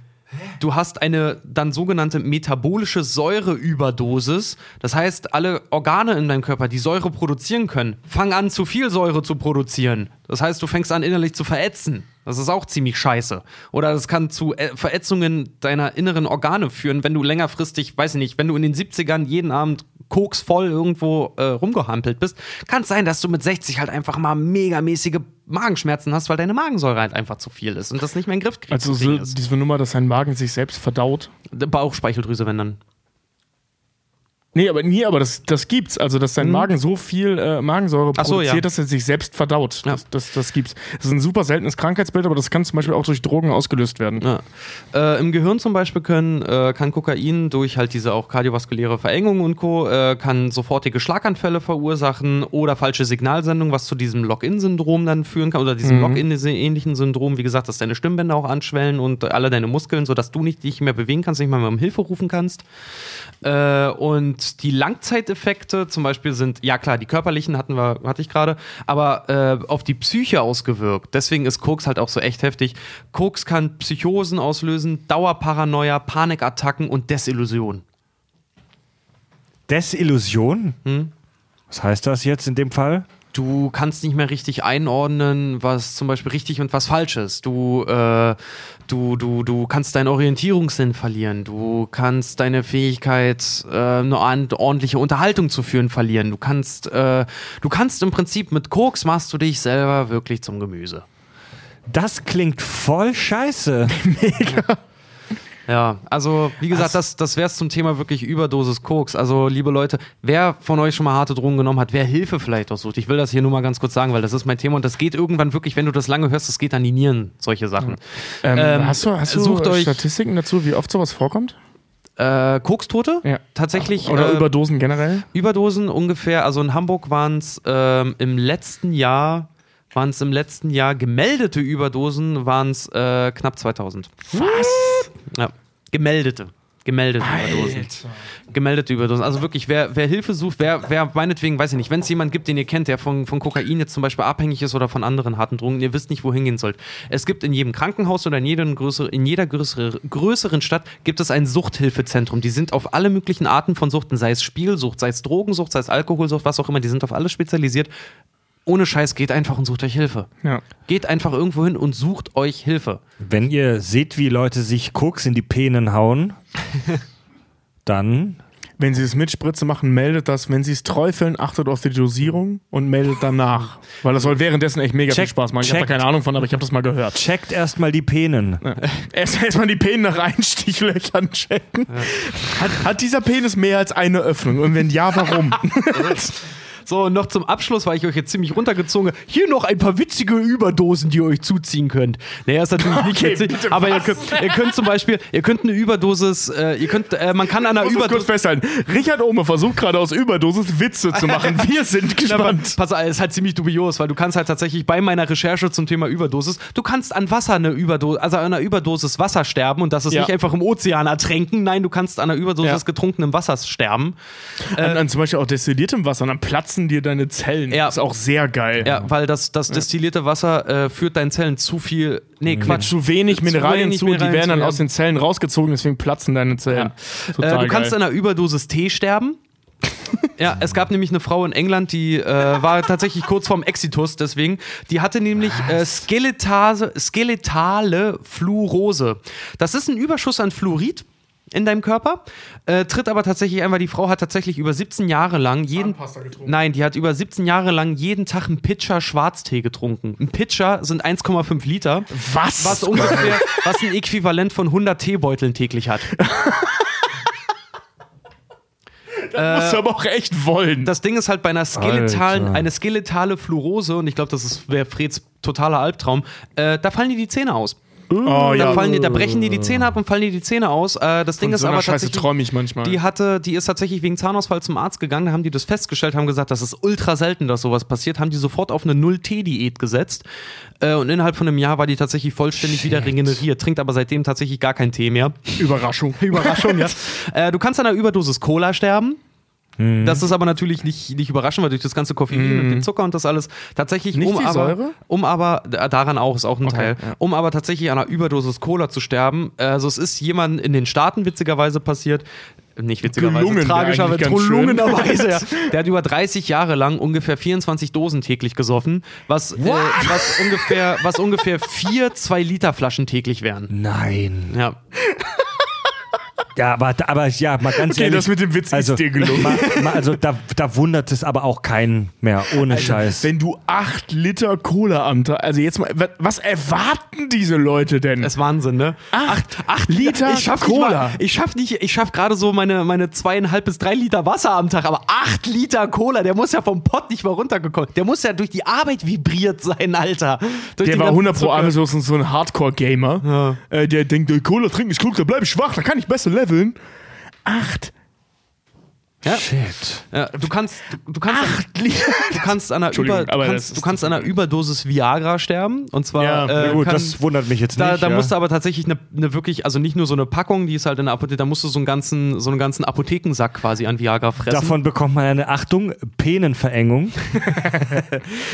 du hast eine dann sogenannte metabolische Säureüberdosis. Das heißt, alle Organe in deinem Körper, die Säure produzieren können, fangen an, zu viel Säure zu produzieren. Das heißt, du fängst an, innerlich zu verätzen. Das ist auch ziemlich scheiße. Oder das kann zu äh, Verätzungen deiner inneren Organe führen, wenn du längerfristig, weiß ich nicht, wenn du in den 70ern jeden Abend koksvoll irgendwo äh, rumgehampelt bist, kann es sein, dass du mit 60 halt einfach mal megamäßige Magenschmerzen hast, weil deine Magensäure halt einfach zu viel ist und das nicht mehr in den Griff kriegst. Also so, diese Nummer, dass sein Magen sich selbst verdaut. Bauchspeicheldrüse, wenn dann. Nee, aber nie, aber das, das gibt's. Also, dass dein Magen so viel äh, Magensäure Mhm. Ach so, produziert, ja. dass er sich selbst verdaut. Ja. Das, das, das gibt's. Das ist ein super seltenes Krankheitsbild, aber das kann zum Beispiel auch durch Drogen ausgelöst werden. Ja. Äh, Im Gehirn zum Beispiel können, äh, kann Kokain durch halt diese auch kardiovaskuläre Verengung und Co. Äh, kann sofortige Schlaganfälle verursachen oder falsche Signalsendung, was zu diesem Lock-in-Syndrom dann führen kann oder diesem Lock-in-ähnlichen Syndrom. Wie gesagt, dass deine Stimmbänder auch anschwellen und alle deine Muskeln, sodass du nicht dich mehr bewegen kannst, nicht mal mehr um Hilfe rufen kannst. Äh, und die Langzeiteffekte zum Beispiel sind, ja klar, die körperlichen hatten wir, hatte ich gerade, aber äh, auf die Psyche ausgewirkt. Deswegen ist Koks halt auch so echt heftig. Koks kann Psychosen auslösen, Dauerparanoia, Panikattacken und Desillusion. Desillusion? Hm? Was heißt das jetzt in dem Fall? Du kannst nicht mehr richtig einordnen, was zum Beispiel richtig und was falsch ist. Du, äh, du, du, du kannst deinen Orientierungssinn verlieren. Du kannst deine Fähigkeit, äh, eine ordentliche Unterhaltung zu führen, verlieren. Du kannst, äh, du kannst im Prinzip mit Koks machst du dich selber wirklich zum Gemüse. Das klingt voll scheiße. Ja, also wie gesagt, das, das wäre es zum Thema wirklich Überdosis Koks. Also liebe Leute, wer von euch schon mal harte Drogen genommen hat, wer Hilfe vielleicht auch sucht, ich will das hier nur mal ganz kurz sagen, weil das ist mein Thema und das geht irgendwann wirklich, wenn du das lange hörst, das geht an die Nieren, solche Sachen. Ähm, Ähm, hast du, hast du euch- Statistiken dazu, wie oft sowas vorkommt? Äh, Kokstote? Ja. Tatsächlich. Oder äh, Überdosen generell? Überdosen ungefähr, also in Hamburg waren es ähm, im letzten Jahr, waren es im letzten Jahr gemeldete Überdosen, waren es äh, knapp 2000. Was? Ja, gemeldete. Gemeldete Überdosen. Gemeldete Überdosen. Also wirklich, wer, wer Hilfe sucht, wer, wer meinetwegen, weiß ich nicht, wenn es jemand gibt, den ihr kennt, der von, von Kokain jetzt zum Beispiel abhängig ist oder von anderen harten Drogen, ihr wisst nicht, wohin gehen sollt. Es gibt in jedem Krankenhaus oder in, jedem größere, in jeder größere, größeren Stadt gibt es ein Suchthilfezentrum. Die sind auf alle möglichen Arten von Suchten, sei es Spielsucht, sei es Drogensucht, sei es Alkoholsucht, was auch immer, die sind auf alles spezialisiert. Ohne Scheiß, geht einfach und sucht euch Hilfe. Ja. Geht einfach irgendwo hin und sucht euch Hilfe. Wenn ihr seht, wie Leute sich Koks in die Penen hauen, dann Wenn sie es mit Spritze machen, meldet das. Wenn sie es träufeln, achtet auf die Dosierung und meldet danach. Weil das soll währenddessen echt mega viel Checkt- Spaß machen. Ich habe da keine Ahnung von, aber ich habe das mal gehört. checkt erstmal die Penen. Erst erstmal die Penis nach Einstichlöchern checken. Hat, hat dieser Penis mehr als eine Öffnung? Und wenn ja, warum? So, und noch zum Abschluss, weil ich euch jetzt ziemlich runtergezogen habe. Hier noch ein paar witzige Überdosen, die ihr euch zuziehen könnt. Naja, ist natürlich nicht witzig, bitte, aber ihr könnt, ihr könnt zum Beispiel, ihr könnt eine Überdosis, äh, ihr könnt, äh, man kann an einer Ich muss das kurz Überdosis. festhalten. Richard Ohme versucht gerade aus Überdosis Witze zu machen. Wir sind gespannt. pass auf, es ist halt ziemlich dubios, weil du kannst halt tatsächlich bei meiner Recherche zum Thema Überdosis, du kannst an Wasser eine Überdosis, also an einer Überdosis Wasser sterben und das ist Ja. nicht einfach im Ozean ertränken, nein, du kannst an einer Überdosis Ja. getrunkenem Wassers sterben. an, an zum Beispiel auch destilliertem Wasser, und dann platzen dir deine Zellen. Ja. Ist auch sehr geil. Ja, weil das, das destillierte Wasser äh, führt deinen Zellen zu viel, nee, Quatsch. Zu wenig Mineralien wenig zu, die Mineralien werden dann zu, ja. aus den Zellen rausgezogen, deswegen platzen deine Zellen. Äh, Total du kannst geil. an einer Überdosis Tee sterben. Ja, es gab nämlich eine Frau in England, die äh, war tatsächlich kurz vorm Exitus, deswegen. Die hatte nämlich äh, Skeletase, skeletale Fluorose. Das ist ein Überschuss an Fluorid in deinem Körper, äh, tritt aber tatsächlich ein, weil die Frau hat tatsächlich über 17 Jahre lang jeden. Nein, die hat über 17 Jahre lang jeden Tag einen Pitcher Schwarztee getrunken. Ein Pitcher sind 1,5 Liter. Was? Was ungefähr, was ein Äquivalent von 100 Teebeuteln täglich hat. musst du aber auch echt wollen. Das Ding ist halt bei einer skeletalen, Alter. eine skeletale Fluorose, und ich glaube, das ist- wäre Freds totaler Albtraum, äh, da fallen dir die Zähne aus. Oh Da, fallen dir, da brechen dir die Zähne ab und fallen dir die Zähne aus. Äh, das Ding Von ist so aber Scheiße tatsächlich. träume ich manchmal. Die hatte, die ist tatsächlich wegen Zahnausfall zum Arzt gegangen, da haben die das festgestellt, haben gesagt, das ist ultra selten, dass sowas passiert, haben die sofort auf eine Null-T-Diät gesetzt äh, und innerhalb von einem Jahr war die tatsächlich vollständig wieder regeneriert, trinkt aber seitdem tatsächlich gar keinen Tee mehr. Überraschung. Überraschung, ja. Äh, du kannst an einer Überdosis Cola sterben. Mhm. Das ist aber natürlich nicht, nicht überraschend, weil durch das ganze Koffein und den Zucker und das alles tatsächlich Nicht um aber, Säure? um aber daran auch ist auch ein Teil, ja. um aber tatsächlich an einer Überdosis Cola zu sterben. Also es ist jemand in den Staaten witzigerweise passiert. Nicht witzigerweise, Gelungen, tragischerweise, gelungenerweise. Ja. Der hat über 30 Jahre lang ungefähr 24 Dosen täglich gesoffen, was, äh, was ungefähr, was ungefähr vier 2 Liter Flaschen täglich wären. Nein. Ja. Ja, aber, aber ja, mal ganz Okay, ehrlich. das mit dem Witz also, ist dir gelungen. Mal, mal, also da, da wundert es aber auch keinen mehr, ohne Scheiß. Wenn du 8 Liter Cola am Tag, also jetzt mal, wa- was erwarten diese Leute denn? Das ist Wahnsinn, ne? Acht Liter ich schaff Cola. Nicht mal, ich schaff nicht, ich schaff gerade so meine, meine zweieinhalb bis drei Liter Wasser am Tag, aber acht Liter Cola, der muss ja vom Pott nicht mal runtergekommen. Der muss ja durch die Arbeit vibriert sein, Alter. Durch der war ganzen 100 pro so ein Hardcore-Gamer, äh, der denkt, Cola trinken ist klug, da bleib ich schwach, da kann ich besser leveln. Acht, Ja? Shit. Ja, du kannst, du, du kannst, acht Liter. du kannst an einer, Über, du kannst, du kannst an einer Überdosis Viagra sterben. Und zwar, Ja, äh, gut, kann, das wundert mich jetzt Da, nicht. da ja. musst du aber tatsächlich eine, eine wirklich, also nicht nur so eine Packung, die ist halt in der Apotheke, da musst du so einen ganzen, so einen ganzen Apothekensack quasi an Viagra fressen. Davon bekommt man eine Achtung, Penenverengung.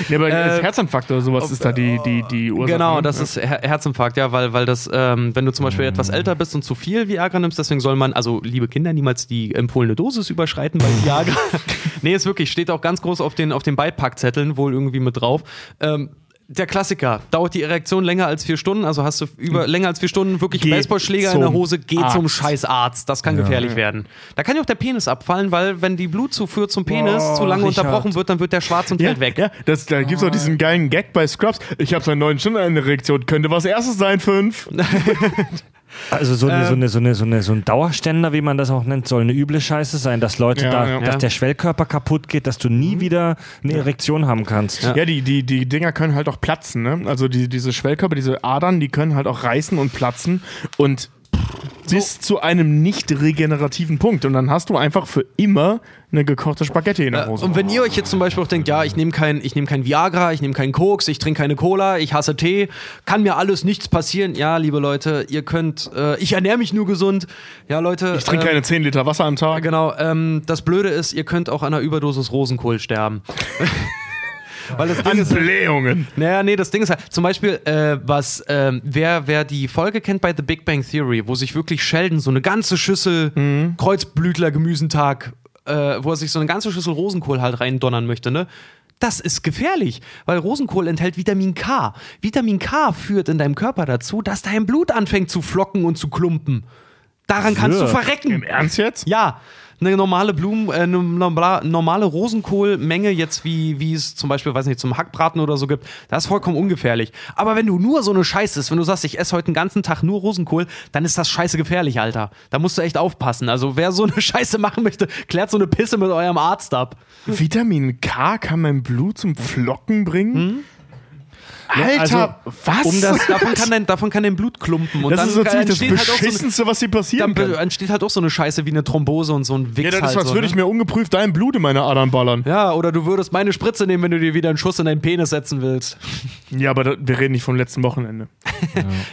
Nee, aber Äh, Herzinfarkt oder sowas ist da die, die, die Ursache. Genau, ne? das ist Her Herzinfarkt, ja, weil, weil das, ähm, wenn du zum Beispiel etwas älter bist und zu viel Viagra nimmst, deswegen soll man, also liebe Kinder, niemals die empfohlene Dosis überschreiten bei Viagra. nee, ist wirklich, steht auch ganz groß auf den, auf den Beipackzetteln wohl irgendwie mit drauf. Ähm, der Klassiker, dauert die Erektion länger als vier Stunden, also hast du über länger als vier Stunden wirklich einen Baseballschläger in der zum Hose, geh zum Arzt. Scheißarzt. Das kann gefährlich werden. Da kann ja auch der Penis abfallen, weil wenn die Blutzufuhr zum Penis Oh, zu lange Richard. unterbrochen wird, dann wird der schwarz und ja, fällt weg. Ja, das, da gibt's auch diesen geilen Gag bei Scrubs. Ich habe seit neun Stunden eine Erektion. Könnte was erstes sein, fünf. Also so, eine, so, eine, so, eine, so, eine, so ein Dauerständer, wie man das auch nennt, soll eine üble Scheiße sein, dass Leute Ja, da, ja. dass Ja. der Schwellkörper kaputt geht, dass du nie wieder eine Erektion haben kannst. Ja. Ja, die, die, die Dinger können halt auch platzen, ne? Also die, diese Schwellkörper, diese Adern, die können halt auch reißen und platzen. Und bis zu einem nicht regenerativen Punkt. Und dann hast du einfach für immer eine gekochte Spaghetti in der Äh, Hose. Und wenn ihr euch jetzt zum Beispiel auch denkt, ja, ich nehme kein, ich nehm kein Viagra, ich nehme keinen Koks, ich trinke keine Cola, ich hasse Tee, kann mir alles nichts passieren. Ja, liebe Leute, ihr könnt, äh, ich ernähre mich nur gesund. Ja, Leute. ich trinke ähm, keine 10 Liter Wasser am Tag. Genau, ähm, das Blöde ist, ihr könnt auch an einer Überdosis Rosenkohl sterben. Weil das Ding ist, Blähungen. naja, nee, das Ding ist halt, zum Beispiel, äh, was, ähm, wer, wer die Folge kennt bei The Big Bang Theory, wo sich wirklich Sheldon so eine ganze Schüssel Kreuzblütler-Gemüsentag, äh, wo er sich so eine ganze Schüssel Rosenkohl halt reindonnern möchte, ne? Das ist gefährlich, weil Rosenkohl enthält Vitamin K. Vitamin K führt in deinem Körper dazu, dass dein Blut anfängt zu flocken und zu klumpen. Daran kannst du verrecken. Im Ernst jetzt? Ja, eine normale Blumen, äh, eine normale Rosenkohlmenge, jetzt wie, wie es zum Beispiel, weiß nicht, zum Hackbraten oder so gibt, das ist vollkommen ungefährlich. Aber wenn du nur so eine Scheiße isst, wenn du sagst, ich esse heute den ganzen Tag nur Rosenkohl, dann ist das scheiße gefährlich, Alter. Da musst du echt aufpassen. Also wer so eine Scheiße machen möchte, klärt so eine Pisse mit eurem Arzt ab. Vitamin K kann mein Blut zum Flocken bringen? Alter, also, was? um das- Davon kann dein, davon kann dein Blut klumpen. Und das dann ist natürlich das entsteht halt auch so eine, Beschissenste, was dir passieren dann kann. entsteht halt auch so eine Scheiße wie eine Thrombose und so ein Wichs Ja, das ist, halt als so, würde ne? ich mir ungeprüft dein Blut in meine Adern ballern. Ja, oder du würdest meine Spritze nehmen, wenn du dir wieder einen Schuss in deinen Penis setzen willst. Ja, aber da, wir reden nicht vom letzten Wochenende.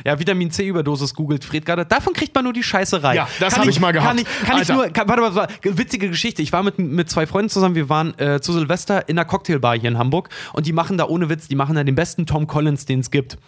Ja, Vitamin C-Überdosis googelt Fred gerade. Davon kriegt man nur die Scheißerei. Ja, das Kann hab ich mal gehabt. Kann ich, kann ich nur, kann, warte, warte, warte, witzige Geschichte. Ich war mit, mit zwei Freunden zusammen, wir waren äh, zu Silvester in einer Cocktailbar hier in Hamburg und die machen da ohne Witz, die machen da den besten Tom Collins, den es gibt.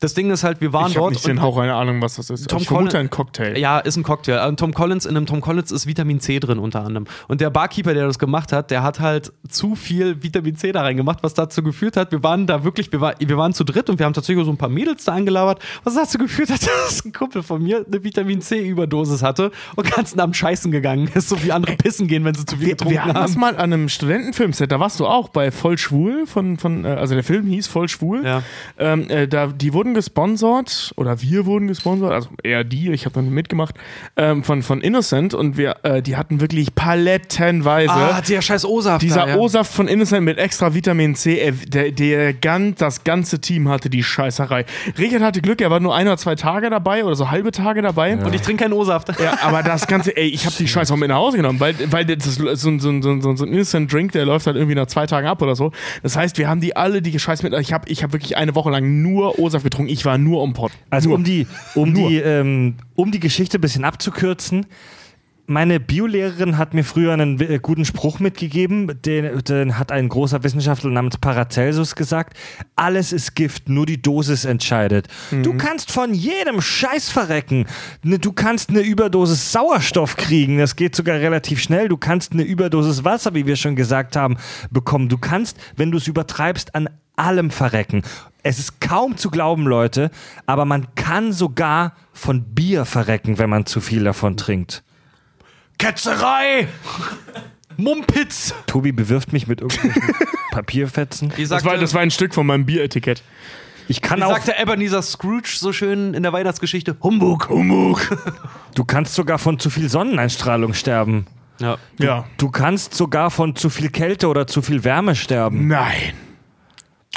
Das Ding ist halt, wir waren Ich habe dort. nicht den Hauch eine Ahnung, was das ist. Tom ich vermute ein Cocktail. ja, ist ein Cocktail. Und Tom Collins, in einem Tom Collins ist Vitamin C drin unter anderem. Und der Barkeeper, der das gemacht hat, der hat halt zu viel Vitamin C da reingemacht, was dazu geführt hat, wir waren da wirklich, wir, war, wir waren zu dritt und wir haben tatsächlich so ein paar Mädels da angelabert, was dazu geführt hat, dass ein Kumpel von mir eine Vitamin C-Überdosis hatte und ganz Abend scheißen gegangen ist, so wie andere pissen gehen, wenn sie zu viel Wir, getrunken wir hatten das haben. mal an einem Studentenfilmset, da warst du auch bei Voll Schwul von, von äh, also der Film hieß Voll Schwul. Ja. Ähm, äh, da, die wurden gesponsert, oder wir wurden gesponsert, also eher die, ich habe dann mitgemacht, ähm, von, von Innocent und wir, äh, die hatten wirklich palettenweise. Ah, der scheiß O-Saft. Dieser da, ja. O-Saft von Innocent mit extra Vitamin C, äh, der, der gan, das ganze Team hatte die Scheißerei. Richard hatte Glück, er war nur ein oder zwei Tage dabei oder so halbe Tage dabei. Und ich trinke keinen O-Saft. Ja, aber das Ganze, ey, ich habe die Scheiße auch mit nach Hause genommen, weil, weil das so, ein- so, so, ein- so ein Instant Drink, der läuft halt irgendwie nach zwei Tagen ab oder so. Das heißt, wir haben die alle die Scheiße mit. Ich habe ich hab wirklich eine Woche lang nur O-Saft getrunken. Ich war nur um Pott. Also nur. um die, um Nur. die, ähm, um die Geschichte ein bisschen abzukürzen. Meine Biolehrerin hat mir früher einen äh, guten Spruch mitgegeben, den, den hat ein großer Wissenschaftler namens Paracelsus gesagt. Alles ist Gift, nur die Dosis entscheidet. Du kannst von jedem Scheiß verrecken. Ne, Du kannst eine Überdosis Sauerstoff kriegen, das geht sogar relativ schnell. Du kannst eine Überdosis Wasser, wie wir schon gesagt haben, bekommen. Du kannst, wenn du es übertreibst, an allem verrecken. Es ist kaum zu glauben, Leute, aber man kann sogar von Bier verrecken, wenn man zu viel davon trinkt. Ketzerei! Mumpitz! Tobi bewirft mich mit irgendwelchen Papierfetzen. Wie das, sagte, war, das war ein Stück von meinem Bieretikett. Ich kann wie auch, sagte Ebenezer Scrooge so schön in der Weihnachtsgeschichte? Humbug! Humbug. du kannst sogar von zu viel Sonneneinstrahlung sterben. Ja. Ja. Du kannst sogar von zu viel Kälte oder zu viel Wärme sterben. Nein.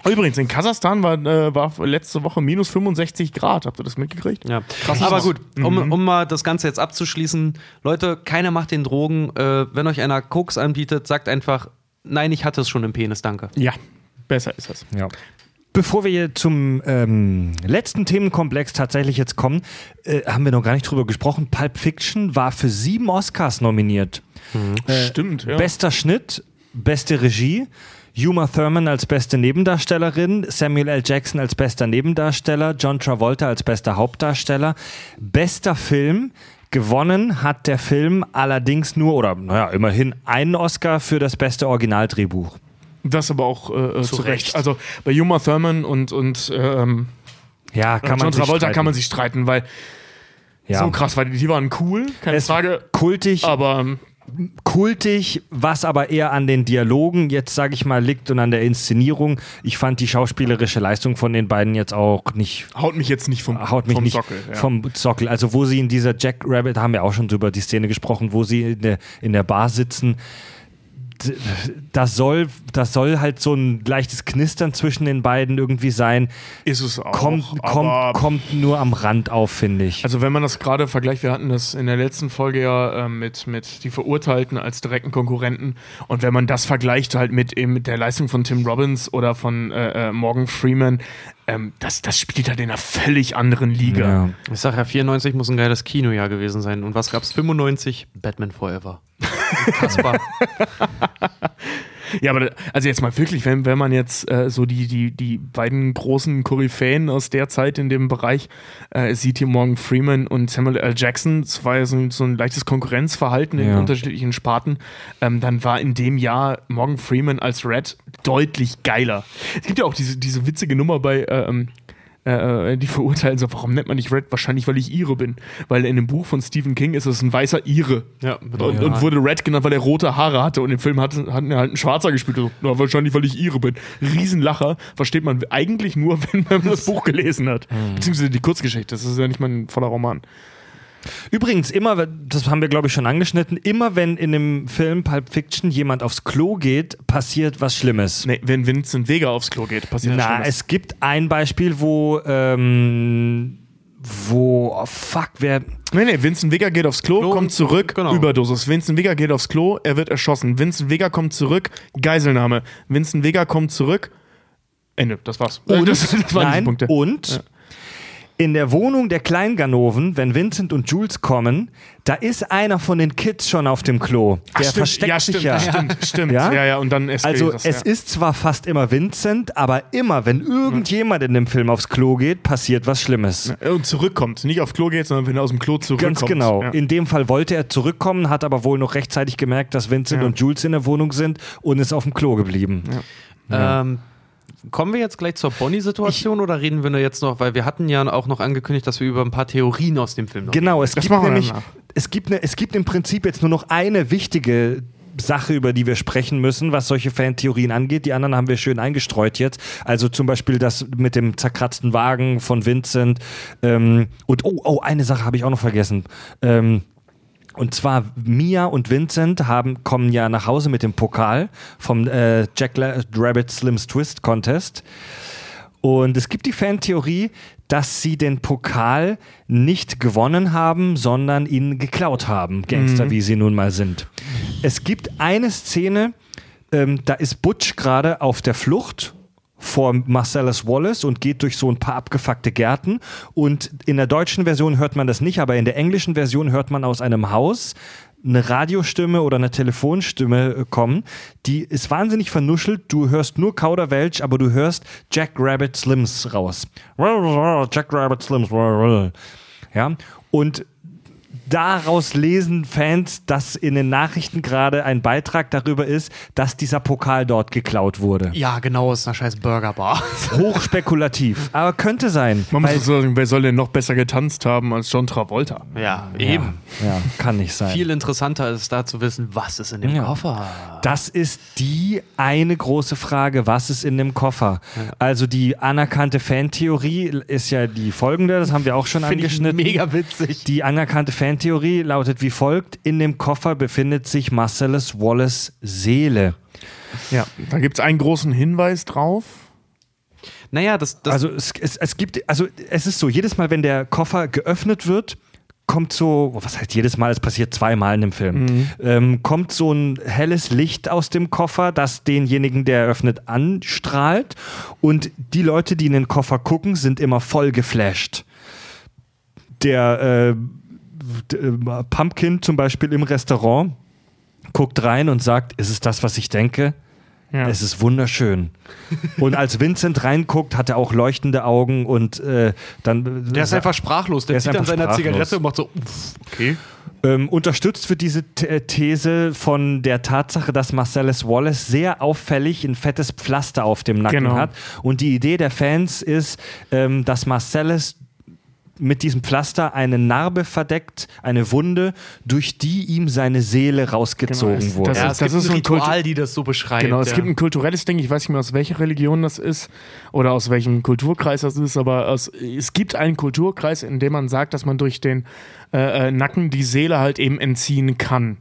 Übrigens, in Kasachstan war, äh, war letzte Woche minus 65 Grad. Habt ihr das mitgekriegt? Ja, aber gut, um, um mal das Ganze jetzt abzuschließen, Leute, keiner macht den Drogen. Äh, wenn euch einer Koks anbietet, sagt einfach, nein, ich hatte es schon im Penis, danke. Ja, besser ist das. Ja. Bevor wir hier zum ähm, letzten Themenkomplex tatsächlich jetzt kommen, äh, haben wir noch gar nicht drüber gesprochen. Pulp Fiction war für sieben Oscars nominiert. Äh, Stimmt, ja. Bester Schnitt, beste Regie, Uma Thurman als beste Nebendarstellerin, Samuel L. Jackson als bester Nebendarsteller, John Travolta als bester Hauptdarsteller, bester Film. Gewonnen hat der Film allerdings nur, oder naja, immerhin einen Oscar für das beste Originaldrehbuch. Das aber auch äh, zu, Recht. Recht. Also bei Uma Thurman und, und ähm, Ja, kann man John Travolta streiten. kann man sich streiten, weil ja. so krass, weil die, die waren cool, keine Es- Frage. kultig, Aber ähm, kultig, was aber eher an den Dialogen jetzt, sage ich mal, liegt und an der Inszenierung. Ich fand die schauspielerische Leistung von den beiden jetzt auch nicht haut mich jetzt nicht vom, haut mich vom nicht Sockel. Ja. vom Sockel. Also wo sie in dieser Jack Rabbit, haben wir auch schon drüber die Szene gesprochen, wo sie in der, in der Bar sitzen. Das soll, das soll halt so ein leichtes Knistern zwischen den beiden irgendwie sein. Ist es auch. Kommt, kommt, kommt nur am Rand auf, finde ich. Also wenn man das gerade vergleicht, wir hatten das in der letzten Folge ja ähm, mit, mit die Verurteilten als direkten Konkurrenten und wenn man das vergleicht halt mit eben mit der Leistung von Tim Robbins oder von äh, äh, Morgan Freeman, ähm, das, das spielt halt in einer völlig anderen Liga. ja. Ich sag ja, 94 muss ein geiles Kinojahr gewesen sein. Und was gab's? 95? Batman Forever. Kaspar. Ja, aber also jetzt mal wirklich, wenn, wenn man jetzt äh, so die, die, die beiden großen Koryphäen aus der Zeit in dem Bereich äh, sieht, hier Morgan Freeman und Samuel L. Jackson, das war ja so, ein- so ein leichtes Konkurrenzverhalten in Ja. unterschiedlichen Sparten, ähm, dann war in dem Jahr Morgan Freeman als Red deutlich geiler. Es gibt ja auch diese, diese witzige Nummer bei ähm, äh, die verurteilen so, warum nennt man nicht Red? Wahrscheinlich, weil ich Ire bin. Weil in dem Buch von Stephen King ist es ein weißer Ire. Ja, Und, und wurde Red genannt, weil er rote Haare hatte und im Film hat, hat er halt ein Schwarzer gespielt. Also, na, wahrscheinlich, weil ich Ire bin. Riesenlacher. Versteht man eigentlich nur, wenn man das Buch gelesen hat. Beziehungsweise die Kurzgeschichte. Das ist ja nicht mal ein voller Roman. Übrigens, immer, das haben wir glaube ich schon angeschnitten, immer wenn in dem Film Pulp Fiction jemand aufs Klo geht, passiert was Schlimmes. Nee, wenn Vincent Vega aufs Klo geht, passiert Na, Schlimmes. es gibt ein Beispiel, wo, ähm, wo, oh fuck, wer, Nee, nee, Vincent Vega geht aufs Klo, Klo, kommt zurück, genau. Überdosis. Vincent Vega geht aufs Klo, er wird erschossen. Vincent Vega kommt zurück, Geiselnahme. Vincent Vega kommt zurück, Ende. Das war's. Und, das, das waren nein, Punkte. und in der Wohnung der Kleinganoven, wenn Vincent und Jules kommen, da ist einer von den Kids schon auf dem Klo. Der Ach, stimmt. versteckt ja, sich stimmt, ja. Stimmt, stimmt. Ja? Ja, ja, und dann Also das, es ja. ist zwar fast immer Vincent, aber immer, wenn irgendjemand in dem Film aufs Klo geht, passiert was Schlimmes. Und zurückkommt. Nicht aufs Klo geht, sondern wenn er aus dem Klo zurückkommt. Ganz genau. Ja. In dem Fall wollte er zurückkommen, hat aber wohl noch rechtzeitig gemerkt, dass Vincent Ja. und Jules in der Wohnung sind und ist auf dem Klo geblieben. Ähm, kommen wir jetzt gleich zur Bonnie-Situation oder reden wir nur jetzt noch, weil wir hatten ja auch noch angekündigt, dass wir über ein paar Theorien aus dem Film noch Genau, es gibt nämlich, es gibt, ne, es gibt im Prinzip jetzt nur noch eine wichtige Sache, über die wir sprechen müssen, was solche Fantheorien angeht. Die anderen haben wir schön eingestreut jetzt. Also zum Beispiel das mit dem zerkratzten Wagen von Vincent. Ähm, und oh, oh, eine Sache habe ich auch noch vergessen. Ähm, und zwar Mia und Vincent haben, kommen ja nach Hause mit dem Pokal vom äh, Jack Rabbit Slim's Twist Contest. Und es gibt die Fantheorie, dass sie den Pokal nicht gewonnen haben, sondern ihn geklaut haben. Gangster, wie sie nun mal sind. Es gibt eine Szene, ähm, da ist Butch gerade auf der Flucht vor Marcellus Wallace und geht durch so ein paar abgefuckte Gärten. Und in der deutschen Version hört man das nicht, aber in der englischen Version hört man aus einem Haus eine Radiostimme oder eine Telefonstimme äh, kommen. Die ist wahnsinnig vernuschelt. Du hörst nur Kauderwelsch, aber du hörst Jack Rabbit Slims raus. Jack Rabbit Slims. Ja. Und daraus lesen Fans, dass in den Nachrichten gerade ein Beitrag darüber ist, dass dieser Pokal dort geklaut wurde. Ja, genau, aus einer scheiß Burgerbar. Hochspekulativ. Aber könnte sein. Man muss sagen, wer soll denn noch besser getanzt haben als John Travolta? ja, eben. Ja, kann nicht sein. Viel interessanter ist da zu wissen, was ist in dem Ja. Koffer. Das ist die eine große Frage, was ist in dem Koffer? Also die anerkannte Fantheorie ist ja die folgende, das haben wir auch schon Finde ich angeschnitten. mega witzig. Die anerkannte Fantheorie lautet wie folgt: In dem Koffer befindet sich Marcellus Wallace Seele. Ja, da gibt es einen großen Hinweis drauf. Naja, das, das Also es, es, es gibt, also es ist so, jedes Mal, wenn der Koffer geöffnet wird, kommt so, was heißt jedes Mal, es passiert zweimal in dem Film, ähm, kommt so ein helles Licht aus dem Koffer, das denjenigen, der eröffnet, anstrahlt. Und die Leute, die in den Koffer gucken, sind immer voll geflasht. Der äh, Pumpkin zum Beispiel im Restaurant guckt rein und sagt, ist es das, was ich denke? Ja. Es ist wunderschön. Und als Vincent reinguckt, hat er auch leuchtende Augen und äh, dann. der ist einfach sprachlos. Der, Der ist zieht an einfach seiner sprachlos. Zigarette und macht so, uff, okay. Ähm, unterstützt wird diese äh, These von der Tatsache, dass Marcellus Wallace sehr auffällig ein fettes Pflaster auf dem Nacken Genau. hat. Und die Idee der Fans ist, ähm, dass Marcellus mit diesem Pflaster eine Narbe verdeckt, eine Wunde, durch die ihm seine Seele rausgezogen Genau, es- wurde. das Ja, ist- es das gibt ist ein Ritual, die das so beschreibt. Genau, es ja. gibt ein kulturelles Ding, ich weiß nicht mehr aus welcher Religion das ist oder aus welchem Kulturkreis das ist, aber aus, es gibt einen Kulturkreis, in dem man sagt, dass man durch den äh, äh, Nacken die Seele halt eben entziehen kann.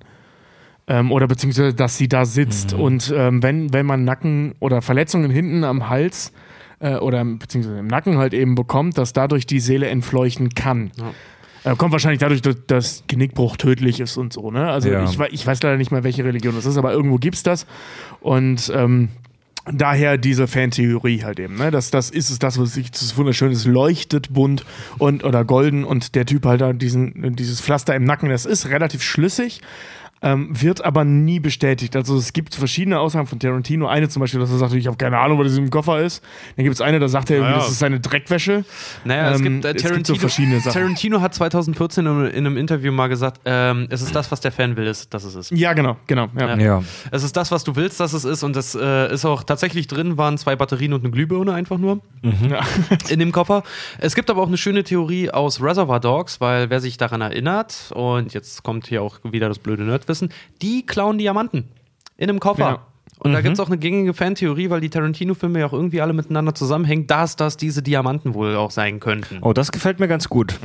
Ähm, oder beziehungsweise, dass sie da sitzt. Mhm. Und ähm, wenn, wenn man Nacken oder Verletzungen hinten am Hals äh, oder beziehungsweise im Nacken halt eben bekommt, dass dadurch die Seele entfleuchten kann. Äh, kommt wahrscheinlich dadurch, dass das Genickbruch tödlich ist und so. Ne? Also Ja. ich, ich weiß leider nicht mehr, welche Religion das ist, aber irgendwo gibt es das. Und ähm, daher diese Fantheorie halt eben. Ne? Das, das ist es, das, was ich, das ist wunderschön, es leuchtet bunt und oder golden und der Typ halt da diesen, dieses Pflaster im Nacken, das ist relativ schlüssig. Ähm, wird aber nie bestätigt. Also es gibt verschiedene Aussagen von Tarantino. Eine zum Beispiel, dass er sagt, ich habe keine Ahnung, was das im Koffer ist. Dann gibt es eine, da sagt er, irgendwie, Naja. das ist seine Dreckwäsche. Naja, es Ähm, gibt, äh, es gibt so Tarantino, verschiedene Sachen. Tarantino hat 2014 in, in einem Interview mal gesagt, ähm, es ist das, was der Fan will, ist, dass es ist. Ja, genau, genau. Ja. Ja. Es ist das, was du willst, dass es ist. Und das äh, ist auch tatsächlich drin, waren zwei Batterien und eine Glühbirne einfach nur Ja. in dem Koffer. Es gibt aber auch eine schöne Theorie aus Reservoir Dogs, weil wer sich daran erinnert, und jetzt kommt hier auch wieder das blöde Nerdwissen, die klauen Diamanten in einem Koffer. Ja. Und da gibt es auch eine gängige Fantheorie, weil die Tarantino-Filme ja auch irgendwie alle miteinander zusammenhängen, dass das diese Diamanten wohl auch sein könnten. Oh, das gefällt mir ganz gut.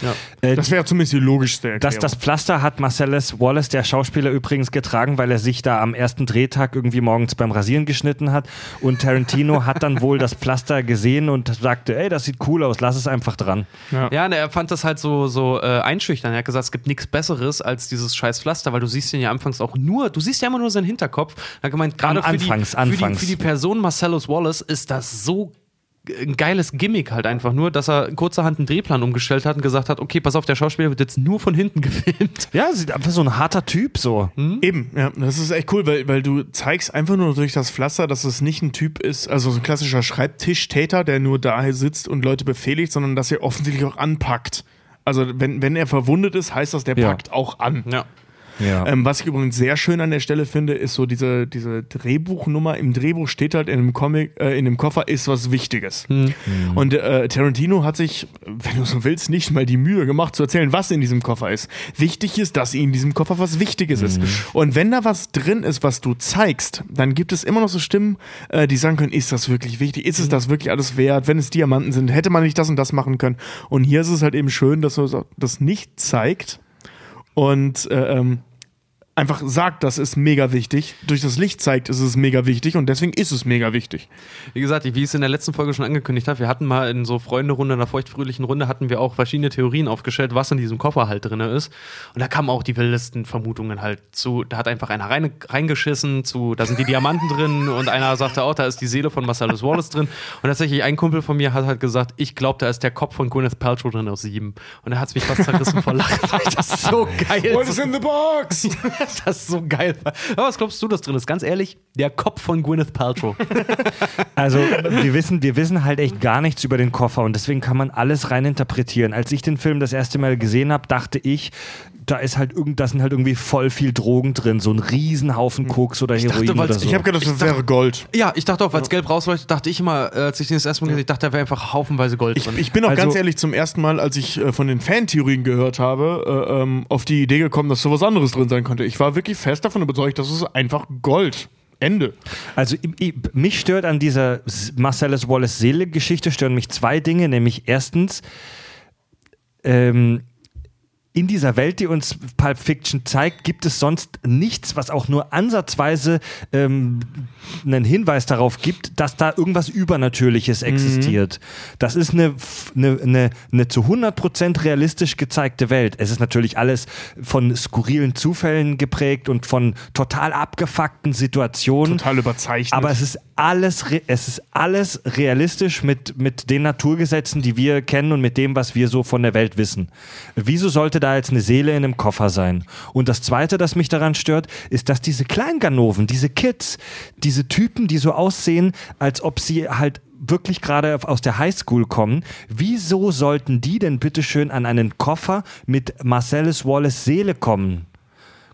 Ja. Äh, Das wäre zumindest die logischste Das, Erklärung. das Pflaster hat Marcellus Wallace, der Schauspieler, übrigens getragen, weil er sich da am ersten Drehtag irgendwie morgens beim Rasieren geschnitten hat. Und Tarantino hat dann wohl das Pflaster gesehen und sagte, ey, das sieht cool aus, lass es einfach dran. Ja, und er fand das halt so, so äh, einschüchtern. Er hat gesagt, es gibt nichts Besseres als dieses scheiß Pflaster, weil du siehst ihn ja anfangs auch nur, du siehst ja immer nur seinen Hinterkopf. Er hat gemeint, gerade für, für, die, anfangs. für die Person Marcellus Wallace ist das so ein geiles Gimmick halt einfach nur, dass er kurzerhand einen Drehplan umgestellt hat und gesagt hat, okay, pass auf, der Schauspieler wird jetzt nur von hinten gefilmt. Ja, sieht einfach so ein harter Typ so. Eben, ja, das ist echt cool, weil, weil du zeigst einfach nur durch das Pflaster, dass es nicht ein Typ ist, also so ein klassischer Schreibtischtäter, der nur da sitzt und Leute befehligt, sondern dass er offensichtlich auch anpackt. Also wenn, wenn er verwundet ist, heißt das, der Ja. packt auch an. Ja. Ja. Ähm, was ich übrigens sehr schön an der Stelle finde, ist so diese, diese Drehbuchnummer. Im Drehbuch steht halt in dem Comic, äh, in dem Koffer ist was Wichtiges. Und äh, Tarantino hat sich, wenn du so willst, nicht mal die Mühe gemacht zu erzählen, was in diesem Koffer ist. Wichtig ist, dass in diesem Koffer was Wichtiges ist. Und wenn da was drin ist, was du zeigst, dann gibt es immer noch so Stimmen, äh, die sagen können, ist das wirklich wichtig? Ist es das wirklich alles wert? Wenn es Diamanten sind, hätte man nicht das und das machen können. Und hier ist es halt eben schön, dass er das nicht zeigt und äh, ähm, einfach sagt, das ist mega wichtig. Durch das Licht zeigt, ist es mega wichtig und deswegen ist es mega wichtig. Wie gesagt, wie ich es in der letzten Folge schon angekündigt habe, wir hatten mal in so Freunde-Runde, einer feuchtfröhlichen Runde, hatten wir auch verschiedene Theorien aufgestellt, was in diesem Koffer halt drin ist. Und da kamen auch die wildesten Vermutungen halt zu. Da hat einfach einer rein, reingeschissen, zu, da sind die Diamanten drin und einer sagte auch, da ist die Seele von Marcellus Wallace drin. Und tatsächlich ein Kumpel von mir hat halt gesagt, ich glaube, da ist der Kopf von Gwyneth Paltrow drin aus sieben. Und er hat es mich fast zerrissen vor Lachen, weil das so geil ist. in the box? das so geil. Was glaubst du, das drin ist? Ganz ehrlich, der Kopf von Gwyneth Paltrow. Also wir wissen, wir wissen halt echt gar nichts über den Koffer und deswegen kann man alles rein interpretieren. Als ich den Film das erste Mal gesehen habe, dachte ich, da ist halt irgend, da sind halt irgendwie voll viel Drogen drin, so ein Riesenhaufen Koks oder Heroin dachte, oder so. Ich habe gedacht, das wäre Gold. Ja, ich dachte auch, weil es gelb rausleuchtet, dachte ich immer, als ich den das erste Mal gesehen habe, ich dachte, da wäre einfach haufenweise Gold Ich, drin. ich bin auch Also- ganz ehrlich zum ersten Mal, als ich äh, von den Fantheorien gehört habe, äh, ähm, auf die Idee gekommen, dass sowas anderes drin sein könnte. Ich war wirklich fest davon überzeugt, dass es einfach Gold. Ende. Also mich stört an dieser Marcellus Wallace Seele-Geschichte stören mich zwei Dinge, nämlich erstens ähm, in dieser Welt, die uns Pulp Fiction zeigt, gibt es sonst nichts, was auch nur ansatzweise ähm, einen Hinweis darauf gibt, dass da irgendwas Übernatürliches existiert. Das ist eine, eine, eine, eine zu 100% realistisch gezeigte Welt. Es ist natürlich alles von skurrilen Zufällen geprägt und von total abgefuckten Situationen. Total überzeichnet. Aber es ist alles, es ist alles realistisch mit, mit den Naturgesetzen, die wir kennen und mit dem, was wir so von der Welt wissen. Wieso sollte da jetzt eine Seele in einem Koffer sein? Und das Zweite, das mich daran stört, ist, dass diese Kleinganoven, diese Kids, diese Typen, die so aussehen, als ob sie halt wirklich gerade aus der Highschool kommen, wieso sollten die denn bitteschön an einen Koffer mit Marcellus Wallace Seele kommen?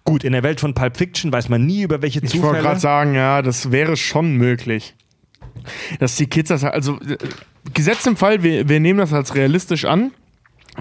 Gut, in der Welt von Pulp Fiction weiß man nie, über welche ich wollte Zufälle. gerade sagen, ja, das wäre schon möglich. Dass die Kids das, also äh, gesetzt im Fall, wir, wir nehmen das als realistisch an,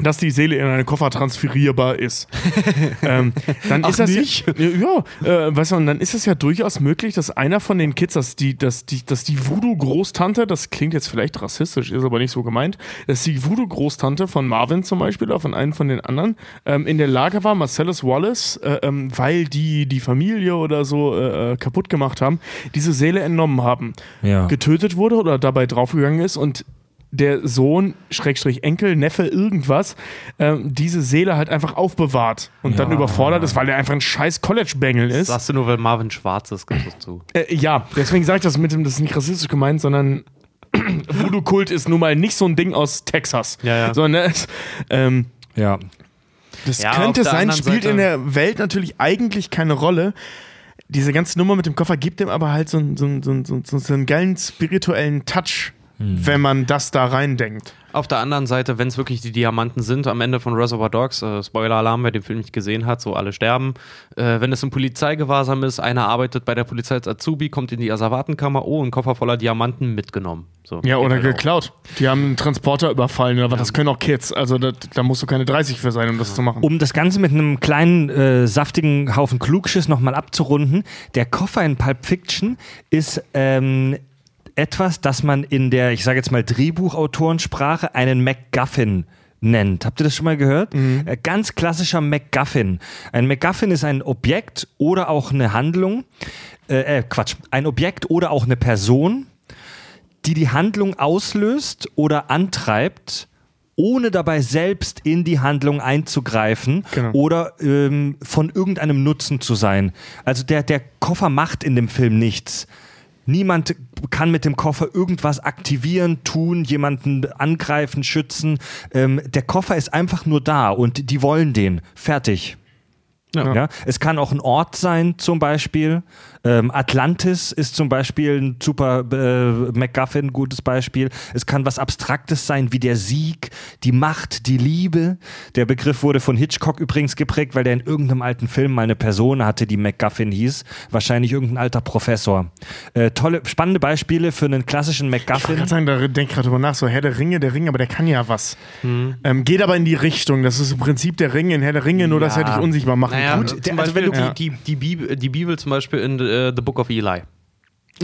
dass die Seele in einen Koffer transferierbar ist. ähm, dann ist das nicht? ja, ja äh, weißt du, und dann ist es ja durchaus möglich, dass einer von den Kids, dass die, dass die, dass die Voodoo-Großtante, das klingt jetzt vielleicht rassistisch, ist aber nicht so gemeint, dass die Voodoo-Großtante von Marvin zum Beispiel oder von einem von den anderen ähm, in der Lage war, Marcellus Wallace, äh, ähm, weil die die Familie oder so äh, äh kaputt gemacht haben, diese Seele entnommen haben, Ja. getötet wurde oder dabei draufgegangen ist und der Sohn, Schrägstrich Enkel, Neffe, irgendwas, ähm, diese Seele halt einfach aufbewahrt und dann Ja. überfordert ist, weil er einfach ein scheiß College-Bengel ist. Sagst du nur, weil Marvin schwarz ist, gibst du zu. Äh, ja, deswegen sage ich das mit dem, das ist nicht rassistisch gemeint, sondern Voodoo-Kult ist nun mal nicht so ein Ding aus Texas. Ja, ja. Sondern ähm, Ja. das Ja, könnte sein, spielt Seite- in der Welt natürlich eigentlich keine Rolle. Diese ganze Nummer mit dem Koffer gibt ihm aber halt so, einen- so, einen- so, einen- so einen geilen spirituellen Touch, wenn man das da reindenkt. Auf der anderen Seite, wenn es wirklich die Diamanten sind, am Ende von Reservoir Dogs, äh, Spoiler-Alarm, wer den Film nicht gesehen hat, so alle sterben. Äh, wenn es im Polizeigewahrsam ist, einer arbeitet bei der Polizei als Azubi, kommt in die Asservatenkammer, oh, ein Koffer voller Diamanten mitgenommen. So, Ja, oder halt auch. geklaut. Die haben einen Transporter überfallen, aber das können auch Kids. Also da, da musst du keine 30 für sein, um das zu machen. Um das Ganze mit einem kleinen, äh, saftigen Haufen Klugschiss nochmal abzurunden, der Koffer in Pulp Fiction ist ähm, etwas, das man in der, ich sage jetzt mal, Drehbuchautorensprache einen MacGuffin nennt. Habt ihr das schon mal gehört? Äh, ganz klassischer MacGuffin. Ein MacGuffin ist ein Objekt oder auch eine Handlung, äh, äh, Quatsch, ein Objekt oder auch eine Person, die die Handlung auslöst oder antreibt, ohne dabei selbst in die Handlung einzugreifen Genau. oder ähm, von irgendeinem Nutzen zu sein. Also der, der Koffer macht in dem Film nichts. Niemand kann mit dem Koffer irgendwas aktivieren, tun, jemanden angreifen, schützen. Ähm, der Koffer ist einfach nur da und die wollen den. Fertig. Ja. Ja. Es kann auch ein Ort sein, zum Beispiel. Ähm, Atlantis ist zum Beispiel ein super äh, MacGuffin, gutes Beispiel. Es kann was Abstraktes sein, wie der Sieg, die Macht, die Liebe. Der Begriff wurde von Hitchcock übrigens geprägt, weil der in irgendeinem alten Film mal eine Person hatte, die MacGuffin hieß. Wahrscheinlich irgendein alter Professor. Äh, tolle, spannende Beispiele für einen klassischen Ich MacGuffin. gerade sagen, da denk gerade drüber nach, so Herr der Ringe, der Ring, aber der kann ja was. Ähm, geht aber in die Richtung. Das ist im Prinzip der Ring in Herr der Ringe, nur dass er Ja. dich unsichtbar machen Naja, kann. gut, der- also Beispiel wenn du- die, die, die, Bibel, die Bibel zum Beispiel in äh, The Book of Eli.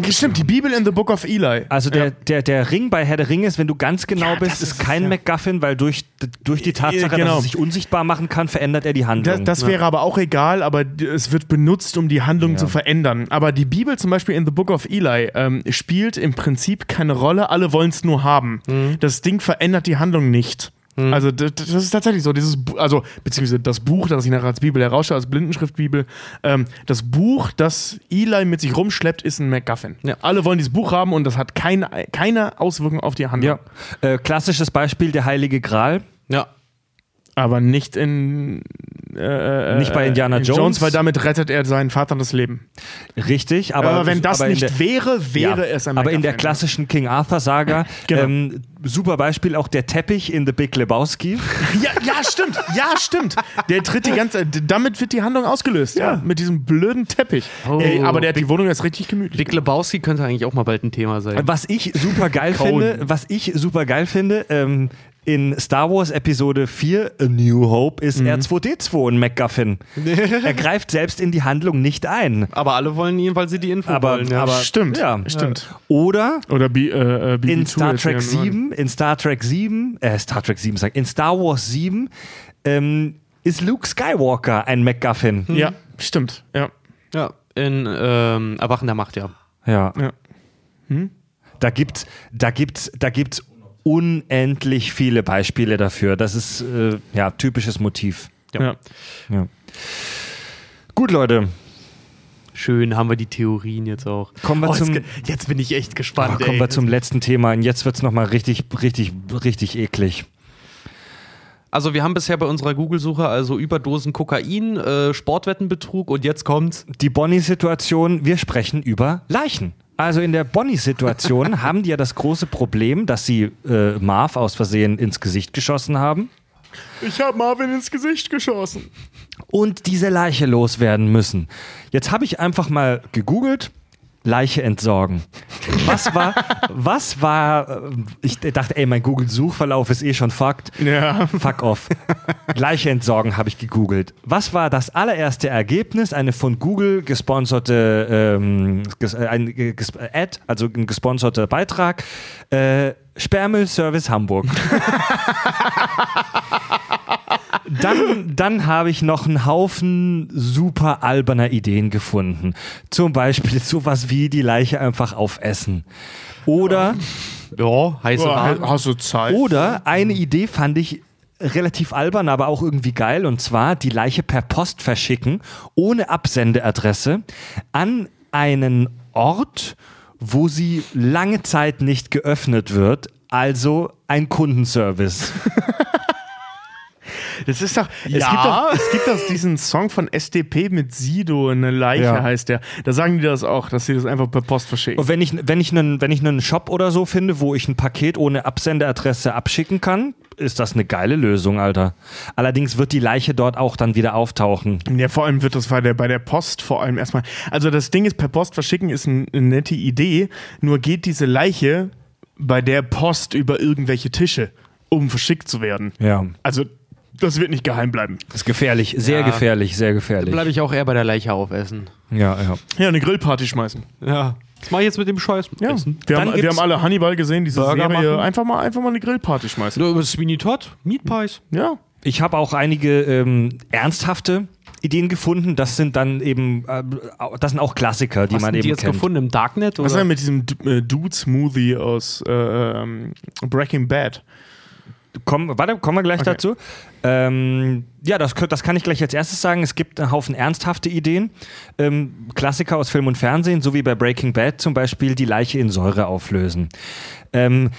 Stimmt, die Bibel in the Book of Eli. Also der, Ja. der, der Ring bei Herr der Ringe ist, wenn du ganz genau Ja, bist, das ist ist kein ja. MacGuffin, weil durch, durch die Tatsache, genau. dass er sich unsichtbar machen kann, verändert er die Das, Handlung. das wäre aber auch egal, aber es wird benutzt, um die Handlung zu verändern. Aber die Bibel zum Beispiel in The Book of Eli ähm, spielt im Prinzip keine Rolle, alle wollen es nur haben. Das Ding verändert die Handlung nicht. Also d- d- das ist tatsächlich so, dieses, also beziehungsweise das Buch, das ich nachher als Bibel herausstelle, als Blindenschriftbibel, ähm, das Buch, das Eli mit sich rumschleppt, ist ein MacGuffin. Ja. Alle wollen dieses Buch haben und das hat keine, keine Auswirkung auf die Handlung. ja. Äh, klassisches Beispiel, der Heilige Gral. Ja. Aber nicht in äh, Nicht bei Indiana in Jones. weil damit rettet er seinen Vater das Leben. Richtig, aber, Aber, wenn das aber in nicht der, wäre, wäre ja, es ein Aber in der klassischen King Arthur Saga, Genau. ähm, super Beispiel auch der Teppich in The Big Lebowski. Ja, ja, stimmt. Ja, stimmt. Der tritt die ganze damit wird die Handlung ausgelöst. Ja. Mit diesem blöden Teppich. Ey, aber der hat die Wohnung jetzt richtig gemütlich. Big Lebowski könnte eigentlich auch mal bald ein Thema sein. Was ich super geil finde, was ich super geil finde, ähm, in Star Wars Episode 4, A New Hope, ist R2D2 ein MacGuffin. er greift selbst in die Handlung nicht ein. Aber alle wollen ihn, weil sie die Info Aber, wollen. Ja. aber Stimmt. Ja. Stimmt. Oder Oder B, äh, äh, BB2 in Star Trek irgendwann. 7, in Star Trek 7, äh, Star Trek 7 sag, in Star Wars 7 ähm, ist Luke Skywalker ein MacGuffin. Ja, stimmt. Ja. ja. In ähm, Erwachen der Macht, ja. Ja. Ja. Da gibt's, da gibt's, da gibt's unendlich viele Beispiele dafür. Das ist äh, ja typisches Motiv. ja. Ja. Gut, Leute, Schön haben wir die Theorien jetzt auch. Kommen wir oh, zum- jetzt, jetzt bin ich echt oh, gespannt. kommen ey. wir zum letzten Thema. Und jetzt wird's noch mal richtig, richtig, richtig eklig. Also wir haben bisher bei unserer Google-Suche also Überdosen Kokain, äh, Sportwettenbetrug und jetzt kommt's. Die Bonnie-Situation, wir sprechen über Leichen. Also in der Bonnie-Situation haben die ja das große Problem, dass sie äh, Marv aus Versehen ins Gesicht geschossen haben Ich habe Marvin ins Gesicht geschossen. und diese Leiche loswerden müssen. Jetzt habe ich einfach mal gegoogelt, Leiche entsorgen. Was war, was war, äh, ich dachte, ey, mein Google-Suchverlauf ist eh schon fucked. Ja. Fuck off. Leiche entsorgen habe ich gegoogelt. Was war das allererste Ergebnis? Eine von Google gesponserte ähm, ges äh, ein, äh, ges Ad, also ein gesponserter Beitrag. Äh, Sperrmüllservice Hamburg. dann dann habe ich noch einen Haufen super alberner Ideen gefunden. Zum Beispiel sowas wie die Leiche einfach aufessen. Oder, Ja, heiße Ware. hast du Zeit? oder eine Idee fand ich relativ albern, aber auch irgendwie geil. Und zwar die Leiche per Post verschicken, ohne Absendeadresse, an einen Ort, wo sie lange Zeit nicht geöffnet wird. Also ein Kundenservice. Das ist doch. Es, Ja. gibt doch es gibt doch diesen Song von SDP mit Sido, eine Leiche Ja. heißt der. Da sagen die das auch, dass sie das einfach per Post verschicken. Und wenn ich, wenn ich einen, wenn ich einen Shop oder so finde, wo ich ein Paket ohne Absendeadresse abschicken kann, ist das eine geile Lösung, Alter. Allerdings wird die Leiche dort auch dann wieder auftauchen. Ja, vor allem wird das bei der, bei der Post vor allem erstmal. Also das Ding ist, per Post verschicken ist ein, eine nette Idee, nur geht diese Leiche bei der Post über irgendwelche Tische, um verschickt zu werden. Ja. Also das wird nicht geheim bleiben. Das ist gefährlich, sehr Ja. gefährlich, sehr gefährlich. Bleibe ich auch eher bei der Leiche aufessen. Ja, ja. Ja, eine Grillparty schmeißen. Ja. Was mach ich jetzt mit dem Scheiß? Ja. Essen? Wir, haben, wir haben alle Hannibal gesehen, diese Burger Serie. machen. Einfach mal, einfach mal eine Grillparty schmeißen. Du, Sweeney Todd? Meat Pies? Ja. Ich habe auch einige ähm, ernsthafte Ideen gefunden. Das sind dann eben, äh, das sind auch Klassiker, die Was man sind eben die jetzt kennt. gefunden? Im Darknet? Was ist Oder? denn mit diesem äh, Dude-Smoothie aus äh, ähm, Breaking Bad? Komm, warte, kommen wir gleich Okay. dazu. Ähm, ja, das, das kann ich gleich als erstes sagen. Es gibt einen Haufen ernsthafte Ideen. Ähm, Klassiker aus Film und Fernsehen, so wie bei Breaking Bad zum Beispiel, die Leiche in Säure auflösen. Ähm,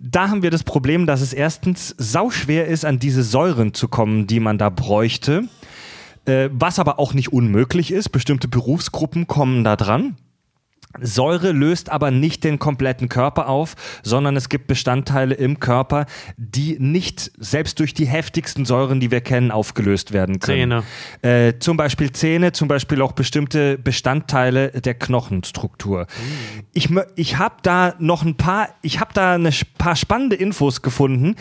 da haben wir das Problem, dass es erstens sauschwer ist, an diese Säuren zu kommen, die man da bräuchte. Äh, was aber auch nicht unmöglich ist. Bestimmte Berufsgruppen kommen da dran. Säure löst aber nicht den kompletten Körper auf, sondern es gibt Bestandteile im Körper, die nicht selbst durch die heftigsten Säuren, die wir kennen, aufgelöst werden können. Zähne. Äh, zum Beispiel Zähne, zum Beispiel auch bestimmte Bestandteile der Knochenstruktur. Ich, mö- ich habe da noch ein paar, ich habe da eine sch- paar spannende Infos gefunden,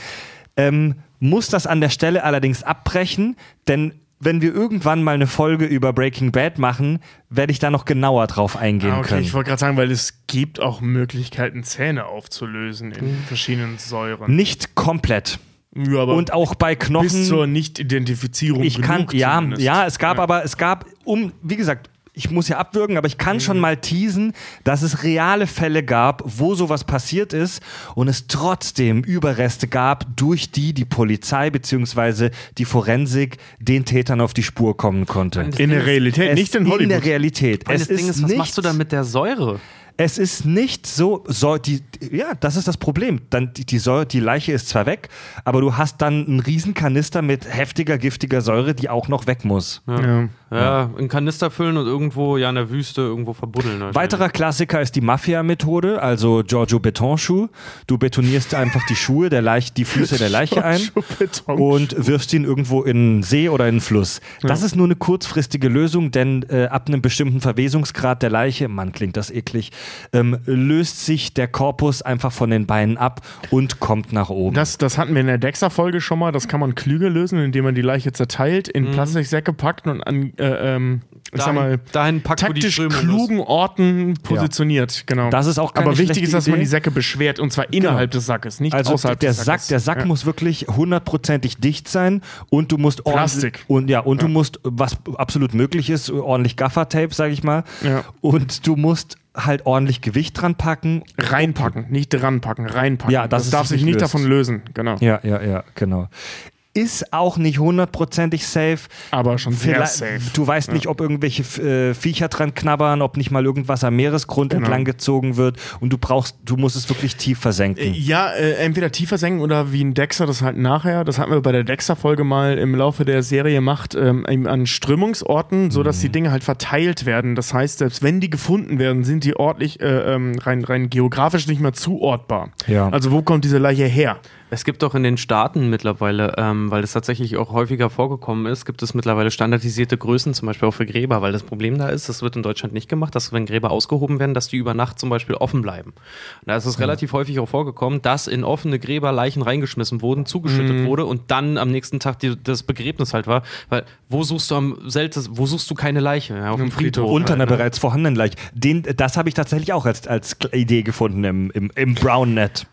ähm, muss das an der Stelle allerdings abbrechen, denn wenn wir irgendwann mal eine Folge über Breaking Bad machen, werde ich da noch genauer drauf eingehen Ah, okay, können. ich wollte gerade sagen, weil es gibt auch Möglichkeiten, Zähne aufzulösen in verschiedenen Säuren. Nicht komplett. Ja, aber Und auch bei Knochen. bis zur Nicht-Identifizierung. ich kann, ja, zumindest. ja, es gab Ja. aber, es gab, um, wie gesagt, ich muss ja abwürgen, aber ich kann Mhm. schon mal teasen, dass es reale Fälle gab, wo sowas passiert ist und es trotzdem Überreste gab, durch die die Polizei bzw. die Forensik den Tätern auf die Spur kommen konnte. In der Realität, nicht in Hollywood. In der Realität. Das Es Ding ist was nicht, machst du dann mit der Säure? Es ist nicht so, so die, ja, das ist das Problem. Dann die, die Säure, die Leiche ist zwar weg, aber du hast dann einen riesen Kanister mit heftiger, giftiger Säure, die auch noch weg muss. Ja. Ja, in Kanister füllen und irgendwo ja in der Wüste irgendwo verbuddeln. Weiterer Klassiker ist die Mafia-Methode, also Giorgio Betonschuh. Du betonierst einfach die Schuhe, der Leiche, die Füße der Leiche ein und wirfst ihn irgendwo in einen See oder in einen Fluss. Das ist nur eine kurzfristige Lösung, denn äh, ab einem bestimmten Verwesungsgrad der Leiche, Mann, klingt das eklig, ähm, löst sich der Korpus einfach von den Beinen ab und kommt nach oben. Das, das hatten wir in der Dexa-Folge schon mal. Das kann man klüger lösen, indem man die Leiche zerteilt, in Plastiksäcke packt und an, äh, ähm, ich sag mal, dahin packt, wo die taktisch klugen Orten positioniert. Genau. Das ist auch keine Aber wichtig ist, dass man Idee. die Säcke beschwert und zwar innerhalb des Sackes, nicht Also außerhalb der des Sack, Sackes. der Sack ja. muss wirklich hundertprozentig dicht sein und du musst ordentlich- Plastik. und ja und du musst was absolut möglich ist ordentlich Gaffertape, sage ich mal. Ja. Und du musst halt ordentlich Gewicht dran packen. reinpacken, nicht dran packen, reinpacken. Ja, das es darf sich nicht löst. davon lösen, genau. Ja, ja, ja, genau. Ist auch nicht hundertprozentig safe. Aber schon sehr Vielleicht- safe. Du weißt nicht, ob irgendwelche äh, Viecher dran knabbern, ob nicht mal irgendwas am Meeresgrund Genau. entlang gezogen wird und du brauchst, du musst es wirklich tief versenken. Ja, äh, entweder tiefer senken oder wie ein Dexter das halt nachher. Das hatten wir bei der Dexter-Folge mal im Laufe der Serie macht, ähm, an Strömungsorten, sodass Mhm. die Dinge halt verteilt werden. Das heißt, selbst wenn die gefunden werden, sind die ordentlich äh, ähm, rein, rein geografisch nicht mehr zuortbar. Ja. Also wo kommt diese Leiche her? Es gibt doch in den Staaten mittlerweile, ähm, weil das tatsächlich auch häufiger vorgekommen ist, gibt es mittlerweile standardisierte Größen, zum Beispiel auch für Gräber, weil das Problem da ist, das wird in Deutschland nicht gemacht, dass wenn Gräber ausgehoben werden, dass die über Nacht zum Beispiel offen bleiben. Und da ist es relativ häufig auch vorgekommen, dass in offene Gräber Leichen reingeschmissen wurden, zugeschüttet wurde und dann am nächsten Tag die, das Begräbnis halt war. Weil wo suchst du am seltensten, wo suchst du keine Leiche? Ja, auf dem Friedhof. Unter einer halt, ne? bereits vorhandenen Leiche. Den, das habe ich tatsächlich auch als, als Idee gefunden im, im, im Brown-Net.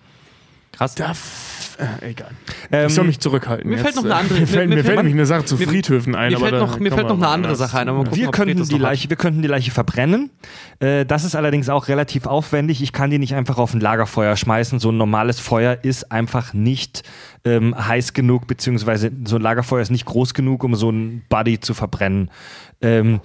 Krass. Da äh, egal. Ähm, ich soll mich zurückhalten. mir fällt noch eine äh, andere- Mir fällt, mir- fällt nämlich eine Sache zu Friedhöfen ein. mir fällt noch- mir fällt noch eine andere. Sache ein, gucken, Wir könnten, die hat. Leiche, wir könnten die Leiche verbrennen. Äh, das ist allerdings auch relativ aufwendig. Ich kann die nicht einfach auf ein Lagerfeuer schmeißen. So ein normales Feuer ist einfach nicht ähm, heiß genug, beziehungsweise so ein Lagerfeuer ist nicht groß genug, um so ein Buddy zu verbrennen. Ähm,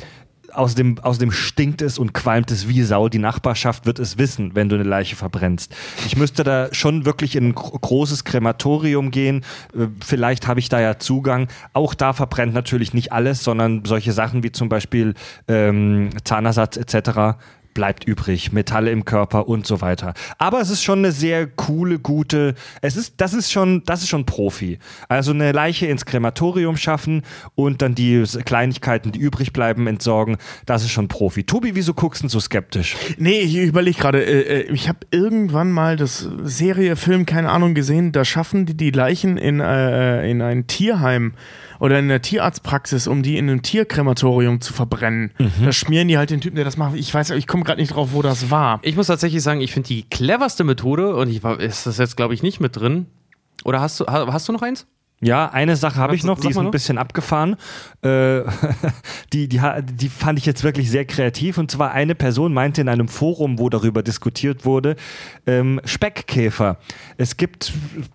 Außerdem, außerdem stinkt es und qualmt es wie Sau. Die Nachbarschaft wird es wissen, wenn du eine Leiche verbrennst. Ich müsste da schon wirklich in ein gro- großes Krematorium gehen. Äh, Vielleicht habe ich da ja Zugang. Auch da verbrennt natürlich nicht alles, sondern solche Sachen wie zum Beispiel ähm, Zahnersatz etc. bleibt übrig, Metalle im Körper und so weiter. Aber es ist schon eine sehr coole, gute, es ist, das ist schon, das ist schon Profi. Also eine Leiche ins Krematorium schaffen und dann die Kleinigkeiten, die übrig bleiben, entsorgen, das ist schon Profi. Tobi, wieso guckst du so skeptisch? Nee, ich überlege gerade, äh, äh, ich habe irgendwann mal das Serie, Film, keine Ahnung, gesehen, da schaffen die die Leichen in, äh, in ein Tierheim oder in der Tierarztpraxis, um die in einem Tierkrematorium zu verbrennen. Da schmieren die halt den Typen, der das macht. Ich weiß, ich komme gerade nicht drauf, wo das war. Ich muss tatsächlich sagen, ich finde die cleverste Methode, und ich war, ist das jetzt, glaube ich, nicht mit drin. Oder hast du, ha- hast du noch eins? Ja, eine Sache habe ich noch, die ist ein noch. bisschen abgefahren. Äh, die, die, die fand ich jetzt wirklich sehr kreativ. Und zwar eine Person meinte in einem Forum, wo darüber diskutiert wurde, ähm, Speckkäfer. Es gibt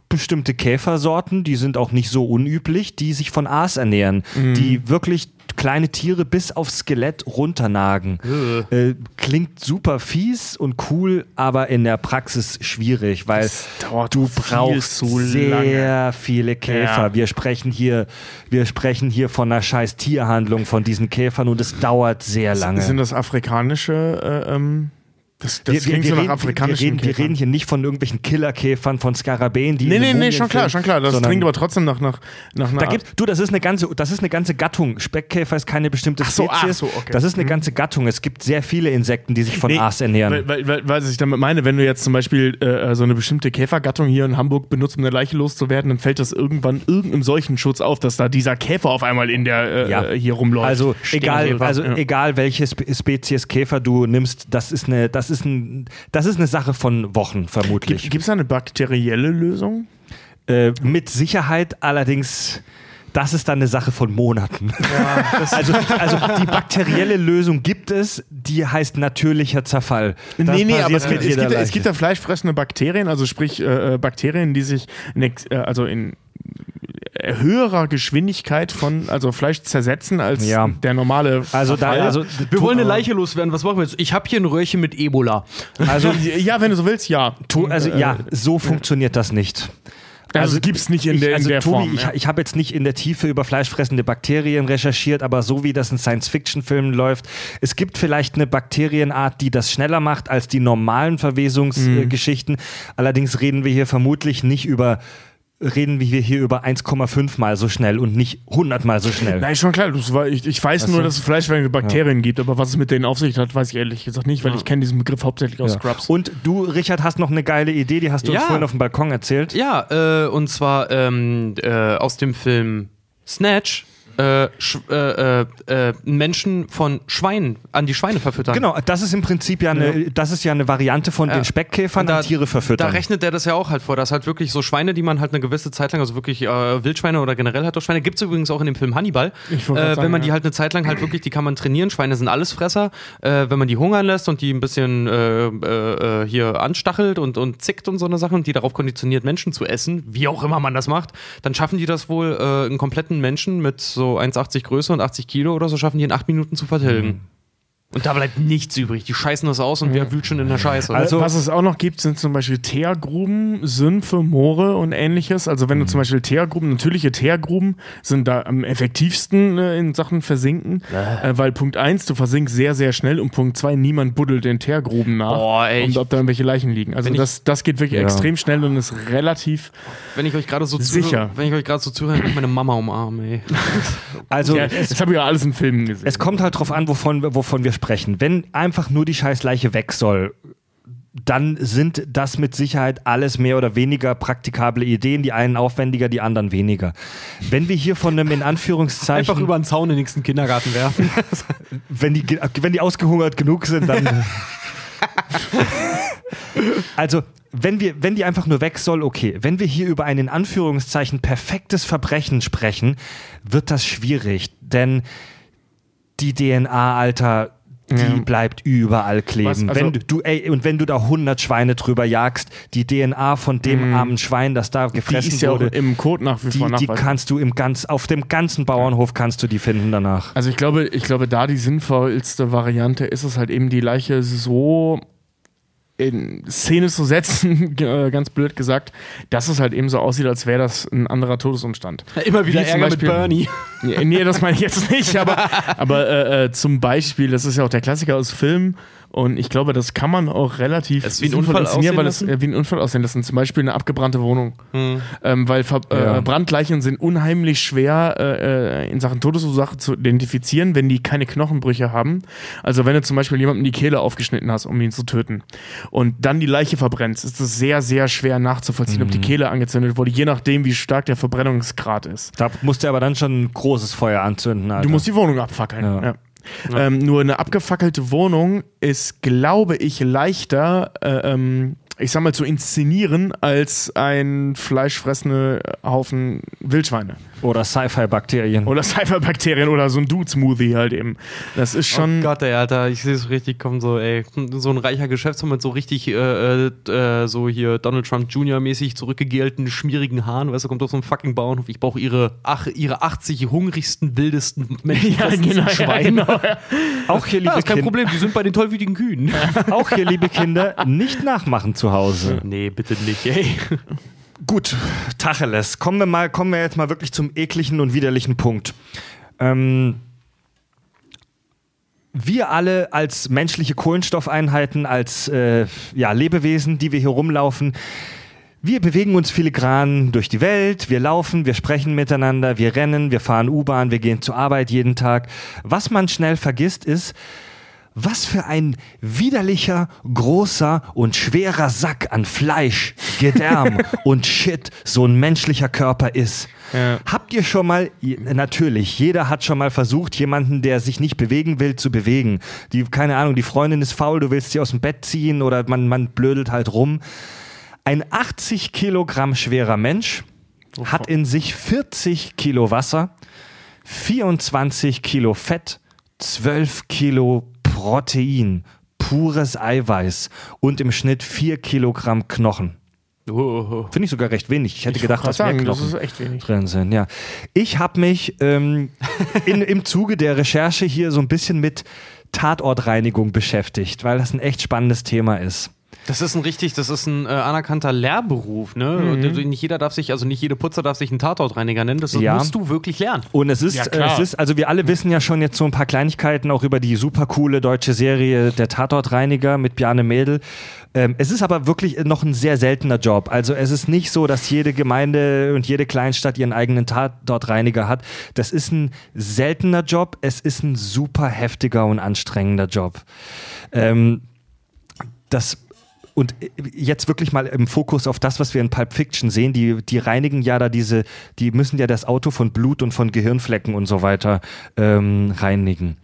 bestimmte Käfersorten, die sind auch nicht so unüblich, die sich von Aas ernähren, die wirklich kleine Tiere bis aufs Skelett runternagen. Äh, klingt super fies und cool, aber in der Praxis schwierig, weil du brauchst zu sehr lange. viele Käfer. Ja. Wir sprechen hier, wir sprechen hier von einer scheiß Tierhandlung von diesen Käfern und es dauert sehr lange. Sind das afrikanische, äh, ähm, das, das wir, wir, klingt wir, so nach reden, wir, afrikanischen reden, wir Käfern. reden hier nicht von irgendwelchen Killerkäfern, von Skarabäen, die Nee, nee, nee, schon klar, schon klar. Das klingt aber trotzdem nach, nach, nach da gibt, du, das ist eine ganze, das ist eine ganze Gattung. Speckkäfer ist keine bestimmte Ach so, Spezies. so, okay. Das ist eine Mhm. ganze Gattung. Es gibt sehr viele Insekten, die sich von Nee, Aas ernähren. Weil, weil, weil, was ich damit meine, wenn du jetzt zum Beispiel äh, so eine bestimmte Käfergattung hier in Hamburg benutzt, um eine Leiche loszuwerden, dann fällt das irgendwann irgendeinem Seuchenschutz auf, dass da dieser Käfer auf einmal in der äh, Ja. äh, hier rumläuft. Also egal, also Ja. egal welche Spe Spezies Käfer du nimmst, das ist eine, das ist ein, das ist eine Sache von Wochen vermutlich. Gibt es da eine bakterielle Lösung? Äh, mit Sicherheit allerdings. Das ist dann eine Sache von Monaten. also, also die bakterielle Lösung gibt es, die heißt natürlicher Zerfall. Das nee, nee, aber es gibt, mit es, gibt, es gibt da fleischfressende Bakterien, also sprich äh, äh, Bakterien, die sich in, äh, also in höherer Geschwindigkeit von also Fleisch zersetzen als Ja. der normale also da, also Wir wollen eine Leiche loswerden. Was machen wir jetzt? Ich habe hier ein Röhrchen mit Ebola. also, ja, wenn du so willst, ja. tu, also Äh, ja, so funktioniert das nicht. Also, gibt's nicht in ich, der, in also der Tobi, Form. ich, ja. ich habe jetzt nicht in der Tiefe über fleischfressende Bakterien recherchiert, aber so wie das in Science-Fiction-Filmen läuft, es gibt vielleicht eine Bakterienart, die das schneller macht als die normalen Verwesungsgeschichten. Allerdings reden wir hier vermutlich nicht über reden wir hier über 1,5 mal so schnell und nicht 100 mal so schnell. Nein, schon klar. Das war, ich, ich weiß nur, dass es fleischfressende Bakterien gibt, aber was es mit denen auf sich hat, weiß ich ehrlich gesagt nicht, weil ich kenne diesen Begriff hauptsächlich aus Ja. Scrubs. Und du, Richard, hast noch eine geile Idee, die hast du uns Ja. vorhin auf dem Balkon erzählt. Ja, äh, und zwar ähm, äh, aus dem Film Snatch. Äh, äh, äh, äh, Menschen von Schweinen an die Schweine verfüttern. Genau, das ist im Prinzip ja eine, das ist ja eine Variante von den Speckkäfern da- an Tiere verfüttern. Da rechnet der das ja auch halt vor, dass halt wirklich so Schweine, die man halt eine gewisse Zeit lang, also wirklich äh, Wildschweine oder generell halt auch Schweine, gibt es übrigens auch in dem Film Hannibal. Äh, sagen, wenn man die ja. halt eine Zeit lang halt wirklich, die kann man trainieren. Schweine sind Allesfresser. Äh, wenn man die hungern lässt und die ein bisschen äh, äh, äh, hier anstachelt und, und zickt und so eine Sache und die darauf konditioniert, Menschen zu essen, wie auch immer man das macht, dann schaffen die das wohl, äh, einen kompletten Menschen mit so 1,80 Größe und 80 Kilo oder so, schaffen die in acht Minuten zu vertilgen. Und da bleibt nichts übrig. Die scheißen das aus und wer wühlt schon in der Scheiße? Also, was es auch noch gibt, sind zum Beispiel Teergruben, Sümpfe, Moore und ähnliches. Also wenn du zum Beispiel Teergruben, natürliche Teergruben sind da am effektivsten äh, in Sachen Versinken, äh, weil Punkt 1, du versinkst sehr, sehr schnell und Punkt 2, niemand buddelt den Teergruben nach, Boah, ey, und ob da irgendwelche Leichen liegen. Also das, das geht wirklich Ja. extrem schnell und ist relativ, wenn ich euch gerade so Sicher. zuhöre, wenn ich euch gerade so zuhöre, kann ich meine Mama umarmen, ey. Also ja, das habe ich ja alles in Filmen gesehen. es kommt halt drauf an, wovon, wovon wir sprechen. Wenn einfach nur die scheiß Leiche weg soll, dann sind das mit Sicherheit alles mehr oder weniger praktikable Ideen, die einen aufwendiger, die anderen weniger. Wenn wir hier von einem in Anführungszeichen Einfach über den Zaun in den nächsten Kindergarten werfen. wenn die, wenn die ausgehungert genug sind, dann. also, wenn, wir, wenn die einfach nur weg soll, okay. Wenn wir hier über ein in Anführungszeichen perfektes Verbrechen sprechen, wird das schwierig. Denn die DNA, Alter, die Ja. bleibt überall kleben. Also- wenn du, ey, und wenn du da 100 Schweine drüber jagst, die DNA von dem armen Schwein, das da gefressen ist ja wurde, im Code nach wie die, vor die kannst du im ganz, auf dem ganzen Bauernhof kannst du die finden danach. Also ich glaube, ich glaube, da die sinnvollste Variante ist es halt eben, die Leiche so in Szene zu setzen, äh, ganz blöd gesagt, dass es halt eben so aussieht, als wäre das ein anderer Todesumstand. Immer wieder Wie zum Ärger Beispiel- mit Bernie. Nee, nee, das meine ich jetzt nicht, aber, aber äh, äh, zum Beispiel, das ist ja auch der Klassiker aus Filmen und ich glaube, das kann man auch relativ Es wie ein Unfall inszenieren, weil es aussehen äh, wie ein Unfall aussehen lassen. Zum Beispiel eine abgebrannte Wohnung. Ähm, weil Ver Ja. äh, Brandleichen sind unheimlich schwer äh, äh, in Sachen Todesursache zu identifizieren, wenn die keine Knochenbrüche haben. Also wenn du zum Beispiel jemandem die Kehle aufgeschnitten hast, um ihn zu töten und dann die Leiche verbrennst, ist es sehr, sehr schwer nachzuvollziehen, ob die Kehle angezündet wurde, je nachdem, wie stark der Verbrennungsgrad ist. Da musst du aber dann schon ein großes Feuer anzünden. Alter. Du musst die Wohnung abfackeln. Ja. Ja. Ähm, nur eine abgefackelte Wohnung ist, glaube ich, leichter, äh, ähm, ich sag mal, zu inszenieren als ein fleischfressende Haufen Wildschweine. Oder Sci-Fi-Bakterien. Oder Cypherbakterien oder so ein Dude-Smoothie halt eben. Das ist schon. oh Gott, ey, Alter, ich sehe es richtig kommen, so, ey. So ein reicher Geschäftsmann mit so richtig, äh, äh, äh, so hier Donald Trump Jr. mäßig zurückgegelten, schmierigen Haaren, weißt du, kommt auf so einen fucking Bauernhof. Ich brauche ihre, ach, ihre 80 hungrigsten, wildesten Menschen. ja, genau, ja, Schweine. genau. Ja. Auch hier, liebe Ja, ist kein Kinder, Problem, die sind bei den tollwütigen Kühen. auch hier, liebe Kinder, nicht nachmachen zu Hause. nee, bitte nicht, ey. Gut, Tacheles. Kommen wir, mal, kommen wir jetzt mal wirklich zum ekligen und widerlichen Punkt. Ähm, wir alle als menschliche Kohlenstoffeinheiten, als äh, ja, Lebewesen, die wir hier rumlaufen, wir bewegen uns filigran durch die Welt, wir laufen, wir sprechen miteinander, wir rennen, wir fahren U-Bahn, wir gehen zur Arbeit jeden Tag. Was man schnell vergisst ist, was für ein widerlicher, großer und schwerer Sack an Fleisch, Gedärm und Shit so ein menschlicher Körper ist. Ja. Habt ihr schon mal, natürlich, jeder hat schon mal versucht, jemanden, der sich nicht bewegen will, zu bewegen. Die, keine Ahnung, die Freundin ist faul, du willst sie aus dem Bett ziehen oder man, man blödelt halt rum. Ein 80 Kilogramm schwerer Mensch hat in sich 40 Kilo Wasser, 24 Kilo Fett, 12 Kilo Protein, pures Eiweiß und im Schnitt 4 Kilogramm Knochen. Oh, Finde ich sogar recht wenig. Ich hätte Ich gedacht, dass mehr sagen, das Knochen ist echt wenig. drin sind. Ja. Ich habe mich ähm, in, im Zuge der Recherche hier so ein bisschen mit Tatortreinigung beschäftigt, weil das ein echt spannendes Thema ist. Das ist ein richtig, das ist ein äh, anerkannter Lehrberuf, ne? Mhm. Und Nicht jeder darf sich, also nicht jede Putzer darf sich einen Tatortreiniger nennen. Das Ja. musst du wirklich lernen. Und es ist, Ja, äh, es ist, also wir alle wissen ja schon jetzt so ein paar Kleinigkeiten auch über die super coole deutsche Serie Der Tatortreiniger mit Bjarne Mädel. Ähm, es ist aber wirklich noch ein sehr seltener Job. Also es ist nicht so, dass jede Gemeinde und jede Kleinstadt ihren eigenen Tatortreiniger hat. Das ist ein seltener Job. Es ist ein super heftiger und anstrengender Job. Ähm, das und jetzt wirklich mal im Fokus auf das, was wir in Pulp Fiction sehen. Die, die reinigen ja da diese, die müssen ja das Auto von Blut und von Gehirnflecken und so weiter ähm, reinigen.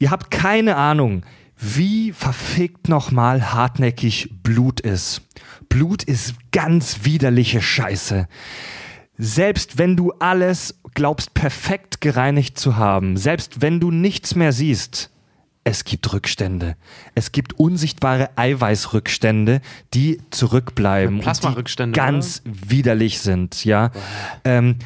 Ihr habt keine Ahnung, wie verfickt nochmal hartnäckig Blut ist. Blut ist ganz widerliche Scheiße. Selbst wenn du alles glaubst perfekt gereinigt zu haben, selbst wenn du nichts mehr siehst, es gibt Rückstände. Es gibt unsichtbare Eiweißrückstände, die zurückbleiben. und Plasmarückstände, Die ganz widerlich sind, ja. Ähm,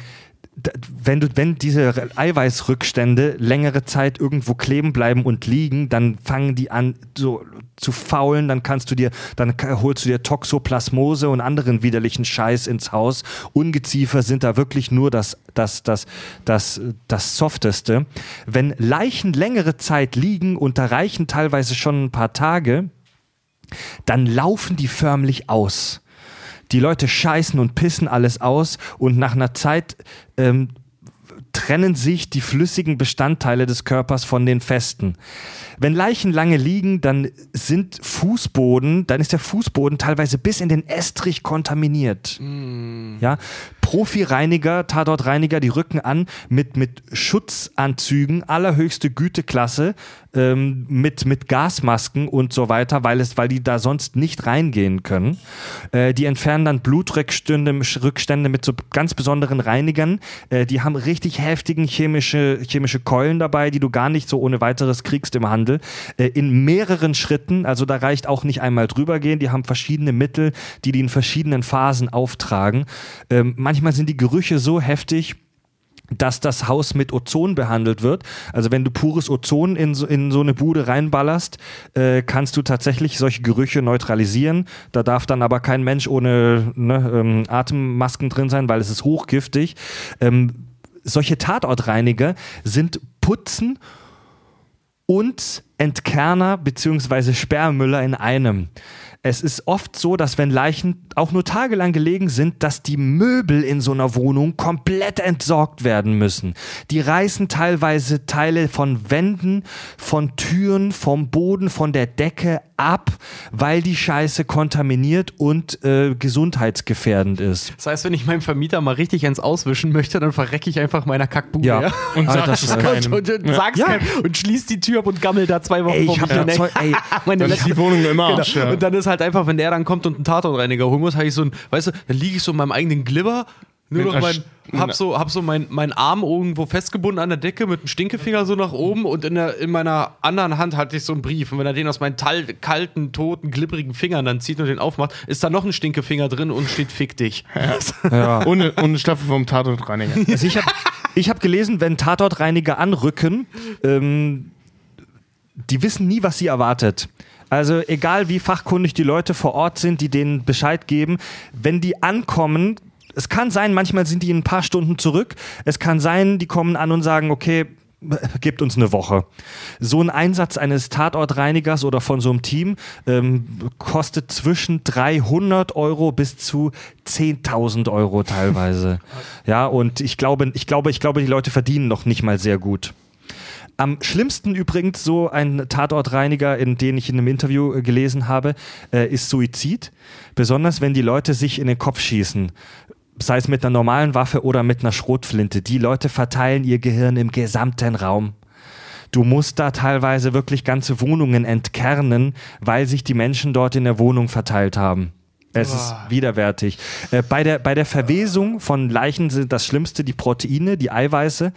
wenn, du, wenn diese Eiweißrückstände längere Zeit irgendwo kleben bleiben und liegen, dann fangen die an so zu faulen, dann kannst du dir, dann holst du dir Toxoplasmose und anderen widerlichen Scheiß ins Haus. Ungeziefer sind da wirklich nur das, das, das, das, das Softeste. Wenn Leichen längere Zeit liegen und da reichen teilweise schon ein paar Tage, dann laufen die förmlich aus. Die Leute scheißen und pissen alles aus und nach einer Zeit ähm, trennen sich die flüssigen Bestandteile des Körpers von den festen. Wenn Leichen lange liegen, dann sind Fußboden, dann ist der Fußboden teilweise bis in den Estrich kontaminiert. Ja, Profireiniger, Tatortreiniger, die rücken an mit, mit Schutzanzügen allerhöchste Güteklasse, ähm, mit, mit Gasmasken und so weiter, weil, es, weil die da sonst nicht reingehen können. Äh, die entfernen dann Blutrückstände Rückstände mit so ganz besonderen Reinigern. Äh, die haben richtig heftigen chemische, chemische Keulen dabei, die du gar nicht so ohne weiteres kriegst im Handel. Äh, in mehreren Schritten, also da reicht auch nicht einmal drüber gehen. Die haben verschiedene Mittel, die die in verschiedenen Phasen auftragen. Ähm, manchmal sind die Gerüche so heftig, dass das Haus mit Ozon behandelt wird. Also wenn du pures Ozon in so, in so eine Bude reinballerst, äh, kannst du tatsächlich solche Gerüche neutralisieren. Da darf dann aber kein Mensch ohne ne, ähm, Atemmasken drin sein, weil es ist hochgiftig. Ähm, solche Tatortreiniger sind Putzen und Entkerner bzw. Sperrmüller in einem. Es ist oft so, dass wenn Leichen auch nur tagelang gelegen sind, dass die Möbel in so einer Wohnung komplett entsorgt werden müssen. Die reißen teilweise Teile von Wänden, von Türen, vom Boden, von der Decke ab, weil die Scheiße kontaminiert und äh, gesundheitsgefährdend ist. Das heißt, wenn ich meinem Vermieter mal richtig eins auswischen möchte, dann verrecke ich einfach meiner Kackbude. Ja. Ja. Und keinem. Und, und, und sag's Ja. keinem und schließ die Tür ab und gammel da zwei Wochen Ey, vor ich hab ey. Zeug, ey, Meine Dann ist die Wohnung immer Genau. Arsch. Ja. Und dann ist halt einfach, wenn der dann kommt und einen Tatortreiniger holen muss, habe ich so ein, weißt du, dann liege ich so in meinem eigenen Glibber, nur Mit noch mein, hab so, hab so mein, mein Arm irgendwo festgebunden an der Decke mit einem Stinkefinger so nach oben und in, der, in meiner anderen Hand hatte ich so einen Brief. Und wenn er den aus meinen tal kalten, toten, glibbrigen Fingern dann zieht und den aufmacht, ist da noch ein Stinkefinger drin und steht Fick dich. Ja. Und, eine- und eine Staffel vom Tatortreiniger. Also ich habe ich hab gelesen, wenn Tatortreiniger anrücken, ähm, die wissen nie, was sie erwartet. Also egal wie fachkundig die Leute vor Ort sind, die denen Bescheid geben, wenn die ankommen, es kann sein, manchmal sind die in ein paar Stunden zurück. Es kann sein, die kommen an und sagen, okay, gibt uns eine Woche. So ein Einsatz eines Tatortreinigers oder von so einem Team ähm, kostet zwischen 300 Euro bis zu 10.000 Euro teilweise. ja, und ich glaube, ich glaube, ich glaube, die Leute verdienen noch nicht mal sehr gut. Am schlimmsten übrigens so ein Tatortreiniger, in den ich in einem Interview äh, gelesen habe, äh, ist Suizid. Besonders wenn die Leute sich in den Kopf schießen. Sei es mit einer normalen Waffe oder mit einer Schrotflinte. Die Leute verteilen ihr Gehirn im gesamten Raum. Du musst da teilweise wirklich ganze Wohnungen entkernen, weil sich die Menschen dort in der Wohnung verteilt haben. Es ist widerwärtig. Äh, bei, der, bei der Verwesung von Leichen sind das Schlimmste die Proteine, die Eiweiße.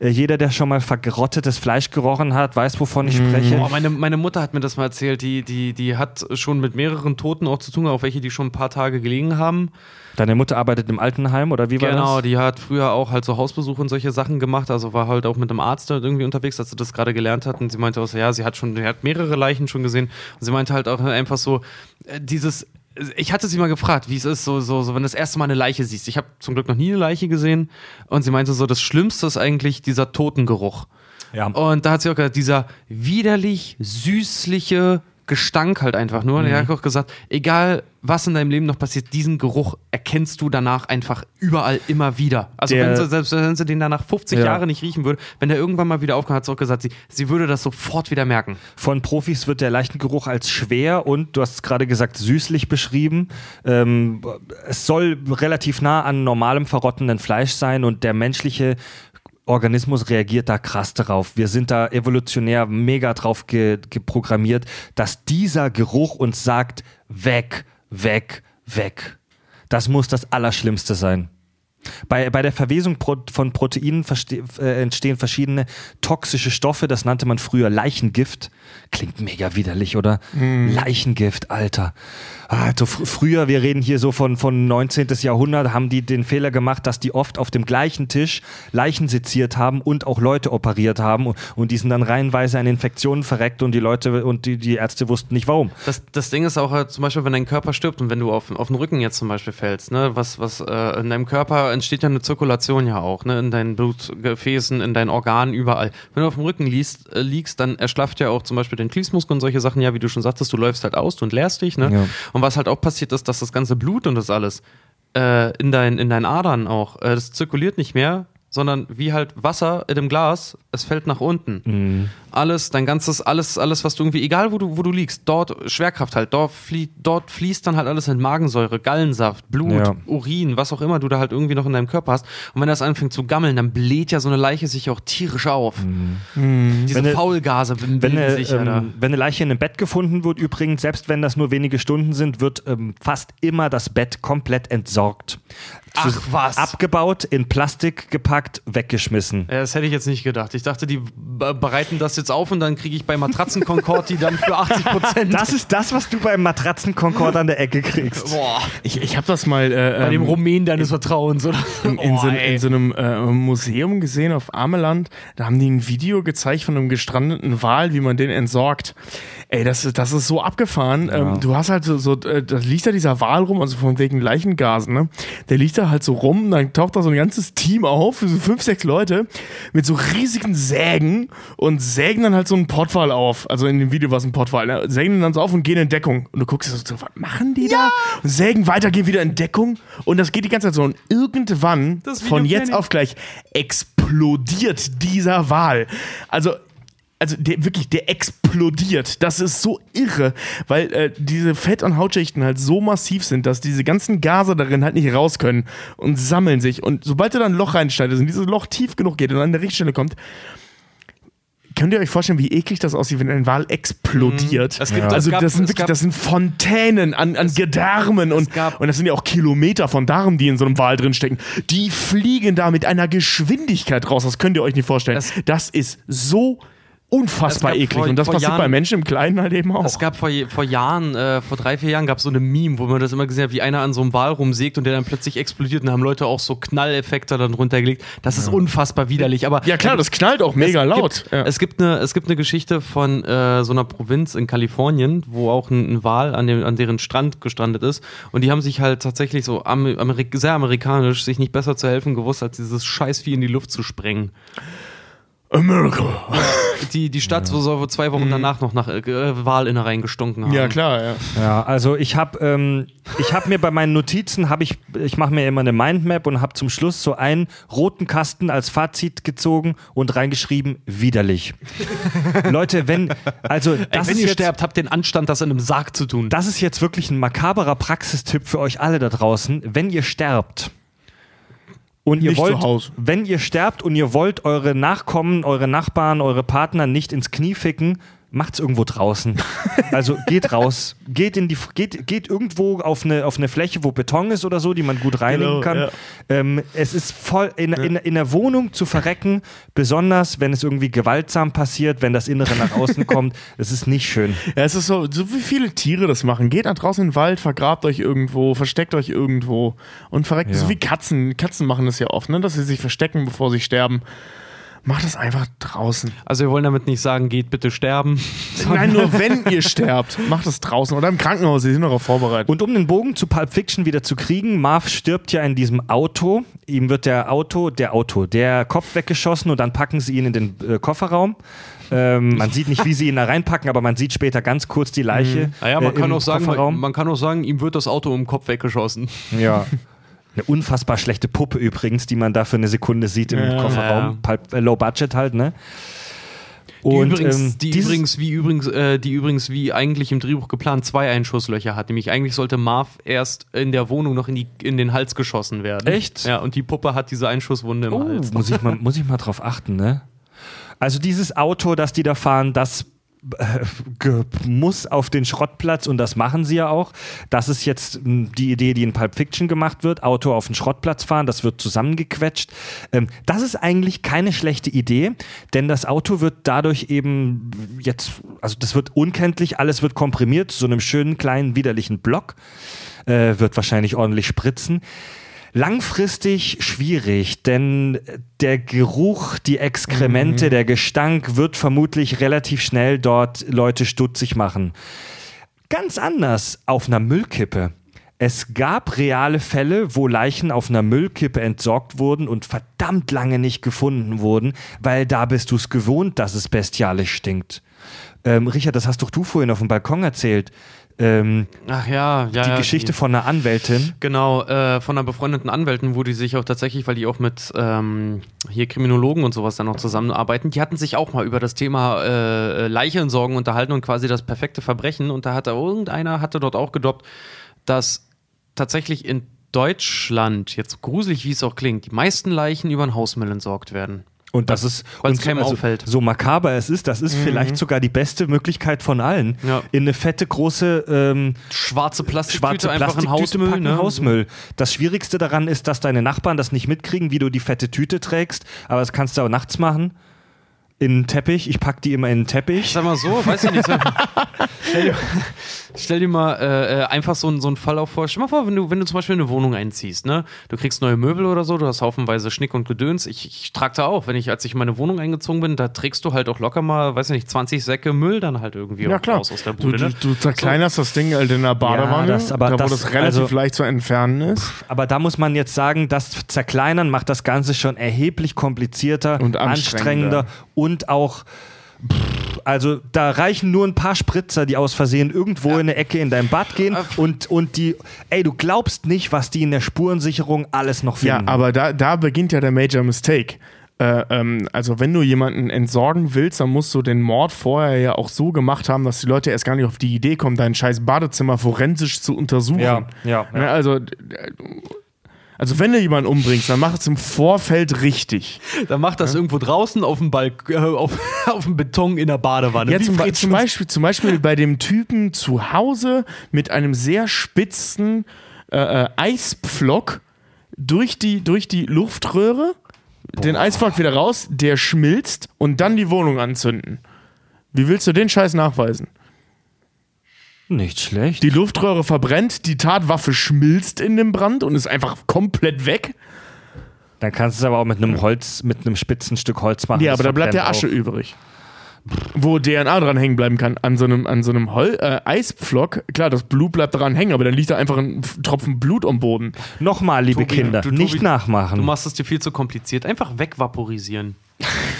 Äh, jeder, der schon mal verrottetes Fleisch gerochen hat, weiß, wovon ich spreche. Boah, meine, meine Mutter hat mir das mal erzählt. Die, die, die hat schon mit mehreren Toten auch zu tun, auch welche, die schon ein paar Tage gelegen haben. Deine Mutter arbeitet im Altenheim oder wie war Genau, das? die hat früher auch halt so Hausbesuche und solche Sachen gemacht. Also war halt auch mit einem Arzt irgendwie unterwegs, als sie das gerade gelernt hat. Und sie meinte auch so, ja, sie hat schon, sie hat mehrere Leichen schon gesehen. Und sie meinte halt auch einfach so, äh, dieses, ich hatte sie mal gefragt, wie es ist, so, so, so, wenn du das erste Mal eine Leiche siehst. Ich habe zum Glück noch nie eine Leiche gesehen. Und sie meinte so, das Schlimmste ist eigentlich dieser Totengeruch. Ja. Und da hat sie auch gesagt, dieser widerlich süßliche Gestank halt einfach nur. Und er hat auch gesagt, egal was in deinem Leben noch passiert, diesen Geruch erkennst du danach einfach überall immer wieder. Also Der- wenn sie, selbst wenn sie den danach 50 Ja. Jahre nicht riechen würde, wenn der irgendwann mal wieder aufkommt, hat sie auch gesagt, sie, sie würde das sofort wieder merken. Von Profis wird der Leichengeruch als schwer und, du hast es gerade gesagt, süßlich beschrieben. Ähm, es soll relativ nah an normalem verrottenden Fleisch sein und der menschliche Organismus reagiert da krass darauf. Wir sind da evolutionär mega drauf ge geprogrammiert, dass dieser Geruch uns sagt, weg, weg, weg. Das muss das Allerschlimmste sein. Bei, bei der Verwesung von Proteinen äh, entstehen verschiedene toxische Stoffe. Das nannte man früher Leichengift. Klingt mega widerlich, oder? Leichengift, Alter. Also fr früher, wir reden hier so von, von 19. Jahrhundert, haben die den Fehler gemacht, dass die oft auf dem gleichen Tisch Leichen seziert haben und auch Leute operiert haben. Und, und die sind dann reihenweise an Infektionen verreckt und die Leute und die, die Ärzte wussten nicht warum. Das, das Ding ist auch äh, zum Beispiel, wenn dein Körper stirbt und wenn du auf, auf den Rücken jetzt zum Beispiel fällst, ne, was, was äh, in deinem Körper entsteht ja eine Zirkulation ja auch, ne, in deinen Blutgefäßen, in deinen Organen, überall. Wenn du auf dem Rücken liegst, äh, liegst dann erschlafft ja auch zum Beispiel den Schließmuskel und solche Sachen, ja, wie du schon sagtest, du läufst halt aus, du entleerst dich, ne? Ja. Und was halt auch passiert ist, dass das ganze Blut und das alles äh, in, dein, in deinen Adern auch, äh, das zirkuliert nicht mehr, sondern wie halt Wasser in einem Glas, es fällt nach unten. Alles, dein ganzes, alles, alles, was du irgendwie, egal wo du, wo du liegst, dort, Schwerkraft halt, dort, flie, dort fließt dann halt alles in Magensäure, Gallensaft, Blut, Ja. Urin, was auch immer du da halt irgendwie noch in deinem Körper hast. Und wenn das anfängt zu gammeln, dann bläht ja so eine Leiche sich auch tierisch auf. Diese Wenn Faulgase bilden Wenn eine, sich ähm, wenn eine Leiche in einem Bett gefunden wird, übrigens, selbst wenn das nur wenige Stunden sind, wird ähm, fast immer das Bett komplett entsorgt. Ach, was? Abgebaut, in Plastik gepackt, weggeschmissen. Ja, das hätte ich jetzt nicht gedacht. Ich dachte, die be- bereiten das jetzt auf und dann kriege ich bei Matratzen Concord die dann für 80 Prozent. Das ist das, was du beim Matratzenkonkord an der Ecke kriegst. Boah. Ich, ich habe das mal äh, Bei dem ähm, Rumänen deines Vertrauens, oder? in, in, Oh, so, in so einem äh, Museum gesehen auf Ameland. Da haben die ein Video gezeigt von einem gestrandeten Wal, wie man den entsorgt. Ey, das, das ist so abgefahren. Ähm, du hast halt so, so äh, da liegt da dieser Wal rum, also von wegen Leichengasen, ne? Der liegt da halt so rum, dann taucht da so ein ganzes Team auf, so fünf, sechs Leute, mit so riesigen Sägen und sägen dann halt so einen Pottwal auf. Also in dem Video war es ein Pottwal, ne? Sägen den dann so auf und gehen in Deckung. Und du guckst so, was machen die da? Und sägen weiter, gehen wieder in Deckung. Und das geht die ganze Zeit so. Und irgendwann, Das von jetzt auf gleich, explodiert dieser Wal. Also also der wirklich, der explodiert. Das ist so irre, weil äh, diese Fett- und Hautschichten halt so massiv sind, dass diese ganzen Gase darin halt nicht raus können und sammeln sich. Und sobald du da ein Loch reinschneidest und dieses Loch tief genug geht und an der Richtstelle kommt, könnt ihr euch vorstellen, wie eklig das aussieht, wenn ein Wal explodiert? Mhm. Es gibt- also es gab- das sind es wirklich, das sind Fontänen an, an Gedärmen und, gab- und das sind ja auch Kilometer von Darm, die in so einem Wal drin stecken. Die fliegen da mit einer Geschwindigkeit raus. Das könnt ihr euch nicht vorstellen. Es- das ist so unfassbar eklig. vor- und das passiert Jahren- bei Menschen im Kleinen halt eben auch. Es gab vor, vor Jahren, äh, vor drei, vier Jahren gab es so eine Meme, wo man das immer gesehen hat, wie einer an so einem Wal rumsägt und der dann plötzlich explodiert und da haben Leute auch so Knalleffekte dann drunter gelegt. Das ist unfassbar widerlich. Aber ja klar, das knallt auch mega es laut. Gibt, ja. es, gibt eine, es gibt eine Geschichte von äh, so einer Provinz in Kalifornien, wo auch ein, ein Wal an, dem, an deren Strand gestrandet ist. Und die haben sich halt tatsächlich so Amer Amerik sehr amerikanisch sich nicht besser zu helfen gewusst, als dieses Scheißvieh in die Luft zu sprengen. America. Die, die Stadt so soll wohl zwei Wochen danach noch nach äh, Walinnereien gestunken haben. Ja, klar, ja. Ja, also ich habe ähm, ich hab mir bei meinen Notizen, habe ich, ich mache mir immer eine Mindmap und habe zum Schluss so einen roten Kasten als Fazit gezogen und reingeschrieben, widerlich. Leute, wenn, also Ey, das wenn ist ihr jetzt, sterbt, habt den Anstand, das in einem Sarg zu tun. das ist jetzt wirklich ein makaberer Praxistipp für euch alle da draußen. Wenn ihr sterbt und ihr Nicht zu wollt, wenn ihr sterbt und ihr wollt eure Nachkommen, eure Nachbarn, eure Partner nicht ins Knie ficken, macht's irgendwo draußen. Also geht raus, geht in die, geht, geht irgendwo auf eine, auf eine Fläche, wo Beton ist oder so, die man gut reinigen Genau, kann. ja. Ähm, es ist voll in, in, in der Wohnung zu verrecken, besonders wenn es irgendwie gewaltsam passiert, wenn das Innere nach außen kommt. Es ist nicht schön. Ja, es ist so, so wie viele Tiere das machen. Geht nach draußen in den Wald, vergrabt euch irgendwo, versteckt euch irgendwo und verreckt. Ja. So wie Katzen. Katzen machen das ja oft, ne? dass sie sich verstecken, bevor sie sterben. Macht das einfach draußen. Also wir wollen damit nicht sagen, geht bitte sterben. Nein, nur wenn ihr sterbt, macht es draußen oder im Krankenhaus. Sie sind darauf vorbereitet. Und um den Bogen zu Pulp Fiction wieder zu kriegen, Marv stirbt ja in diesem Auto. Ihm wird der Auto, der Auto, der Kopf weggeschossen und dann packen sie ihn in den äh, Kofferraum. Ähm, man sieht nicht, wie sie ihn da reinpacken, aber man sieht später ganz kurz die Leiche. Naja, man, äh, kann im auch sagen, man kann auch sagen, ihm wird das Auto im Kopf weggeschossen. Ja. Eine unfassbar schlechte Puppe übrigens, die man da für eine Sekunde sieht im Ja. Kofferraum. Pulp, äh, low Budget halt, ne? Die Und, übrigens, ähm, die, übrigens, wie übrigens, äh, die übrigens wie eigentlich im Drehbuch geplant zwei Einschusslöcher hat. Nämlich eigentlich sollte Marv erst in der Wohnung noch in, die, in den Hals geschossen werden. Echt? Ja, und die Puppe hat diese Einschusswunde im Oh, Hals. muss ich, mal, muss ich mal drauf achten, ne? Also dieses Auto, das die da fahren, das muss auf den Schrottplatz und das machen sie ja auch. Das ist jetzt mh, die Idee, die in Pulp Fiction gemacht wird. Auto auf den Schrottplatz fahren, das wird zusammengequetscht. Ähm, das ist eigentlich keine schlechte Idee, denn das Auto wird dadurch eben jetzt, also das wird unkenntlich, alles wird komprimiert zu so einem schönen kleinen widerlichen Block. Äh, wird wahrscheinlich ordentlich spritzen. Langfristig schwierig, denn der Geruch, die Exkremente, der Gestank wird vermutlich relativ schnell dort Leute stutzig machen. Ganz anders auf einer Müllkippe. Es gab reale Fälle, wo Leichen auf einer Müllkippe entsorgt wurden und verdammt lange nicht gefunden wurden, weil da bist du es gewohnt, dass es bestialisch stinkt. Ähm, Richard, das hast doch du vorhin auf dem Balkon erzählt. Ähm, Ach ja, ja. die ja, Geschichte von einer Anwältin. Genau, äh, von einer befreundeten Anwältin, wo die sich auch tatsächlich, weil die auch mit ähm, hier Kriminologen und sowas dann noch zusammenarbeiten, die hatten sich auch mal über das Thema äh, Leichensorgen unterhalten und quasi das perfekte Verbrechen. Und da hatte irgendeiner, hatte dort auch gedroppt, dass tatsächlich in Deutschland, jetzt gruselig wie es auch klingt, die meisten Leichen über den Hausmüll entsorgt werden. Und das ist und keinem also, auffällt. So makaber es ist, das ist vielleicht sogar die beste Möglichkeit von allen. Ja. In eine fette große ähm, Schwarze Plastiktüte schwarze Plastiktüte Hausmüll. packen, ne? Hausmüll. Das Schwierigste daran ist, dass deine Nachbarn das nicht mitkriegen, wie du die fette Tüte trägst. Aber das kannst du auch nachts machen. In einen Teppich. Ich pack die immer in einen Teppich. Sag mal so, weiß ich nicht. So. stell, dir, stell dir mal äh, äh, einfach so, einen- so einen Fall auch vor. Stell dir mal vor, wenn du, wenn du zum Beispiel in eine Wohnung einziehst, ne? Du kriegst neue Möbel oder so, du hast haufenweise Schnick und Gedöns. Ich, ich trage da auch, wenn ich, als ich in meine Wohnung eingezogen bin, da trägst du halt auch locker mal, weiß ich nicht, 20 Säcke Müll dann halt irgendwie Ja, klar. raus aus der Du, Bude. du, ne? du zerkleinerst das Ding halt in der Badewanne, das- aber da, wo das- das, relativ also- leicht zu entfernen ist. Aber da muss man jetzt sagen, das Zerkleinern macht das Ganze schon erheblich komplizierter Und anstrengender anstrengender. und auch. pff, Also da reichen nur ein paar Spritzer, die aus Versehen irgendwo in eine Ecke in dein Bad gehen und, und die, ey, du glaubst nicht, was die in der Spurensicherung alles noch Ja, finden. aber da, da beginnt ja der Major Mistake. Äh, ähm, also wenn du jemanden entsorgen willst, dann musst du den Mord vorher ja auch so gemacht haben, dass die Leute erst gar nicht auf die Idee kommen, dein scheiß Badezimmer forensisch zu untersuchen. Ja, ja, ja. Ne, Also, äh, also wenn du jemanden umbringst, dann mach es im Vorfeld richtig. Dann mach das irgendwo draußen auf dem Balk äh, auf, auf dem Beton in der Badewanne. Ja, zum, Be- zum. Beispiel, zum Beispiel bei dem Typen zu Hause mit einem sehr spitzen äh, äh, Eispflock durch die, durch die Luftröhre, den Eispflock wieder raus, der schmilzt und dann die Wohnung anzünden. Wie willst du den Scheiß nachweisen? Nicht schlecht. Die Luftröhre verbrennt, die Tatwaffe schmilzt in dem Brand und ist einfach komplett weg. Dann kannst du es aber auch mit einem Holz, mit einem spitzen Stück Holz machen. Ja, aber da bleibt der Asche auch. übrig. Wo DNA dran hängen bleiben kann. An so einem, an so einem Hol äh, Eispflock, klar, das Blut bleibt daran hängen, aber dann liegt da einfach ein Tropfen Blut am Boden. Nochmal, liebe Tobi, Kinder, du- Tobi, nicht nachmachen. Du machst es dir viel zu kompliziert. Einfach wegvaporisieren.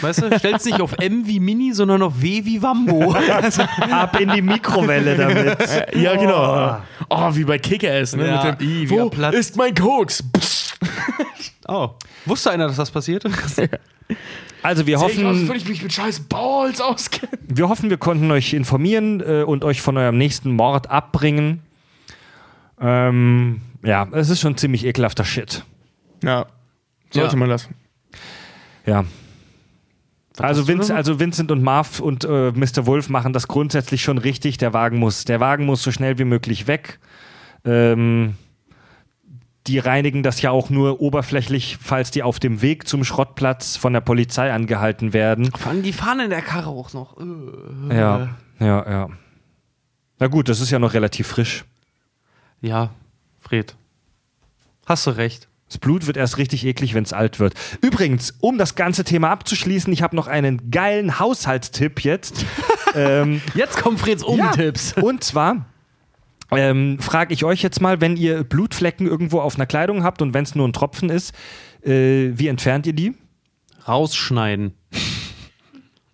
Weißt du, stellst nicht auf M wie Mini, sondern auf W wie Wambo. Ab in die Mikrowelle damit. Ja, genau. Oh, wie bei Kick-Ass, ne? Ja, Mit dem, i, wie Wo platzt. ist mein Koks? Oh. Wusste einer, dass das passiert? Also wir hoffen, wenn ich mich mit scheiß Balls auskenne. wir hoffen, wir konnten euch informieren äh, und euch von eurem nächsten Mord abbringen. Ähm, ja, es ist schon ziemlich ekelhafter Shit. Ja, sollte Ja. man lassen. Ja. Also, Vince, also Vincent und Marv und äh, Mr. Wolf machen das grundsätzlich schon richtig. Der Wagen muss, der Wagen muss so schnell wie möglich weg. Ähm, die reinigen das ja auch nur oberflächlich, falls die auf dem Weg zum Schrottplatz von der Polizei angehalten werden. Vor allem die fahren in der Karre auch noch. Äh. Ja, ja, ja. Na gut, das ist ja noch relativ frisch. Ja, Fred. Hast du recht. Das Blut wird erst richtig eklig, wenn es alt wird. Übrigens, um das ganze Thema abzuschließen, ich habe noch einen geilen Haushaltstipp jetzt. ähm, Jetzt kommen Freds. Ja. Und zwar ähm, frage ich euch jetzt mal, wenn ihr Blutflecken irgendwo auf einer Kleidung habt und wenn es nur ein Tropfen ist, äh, wie entfernt ihr die? Rausschneiden.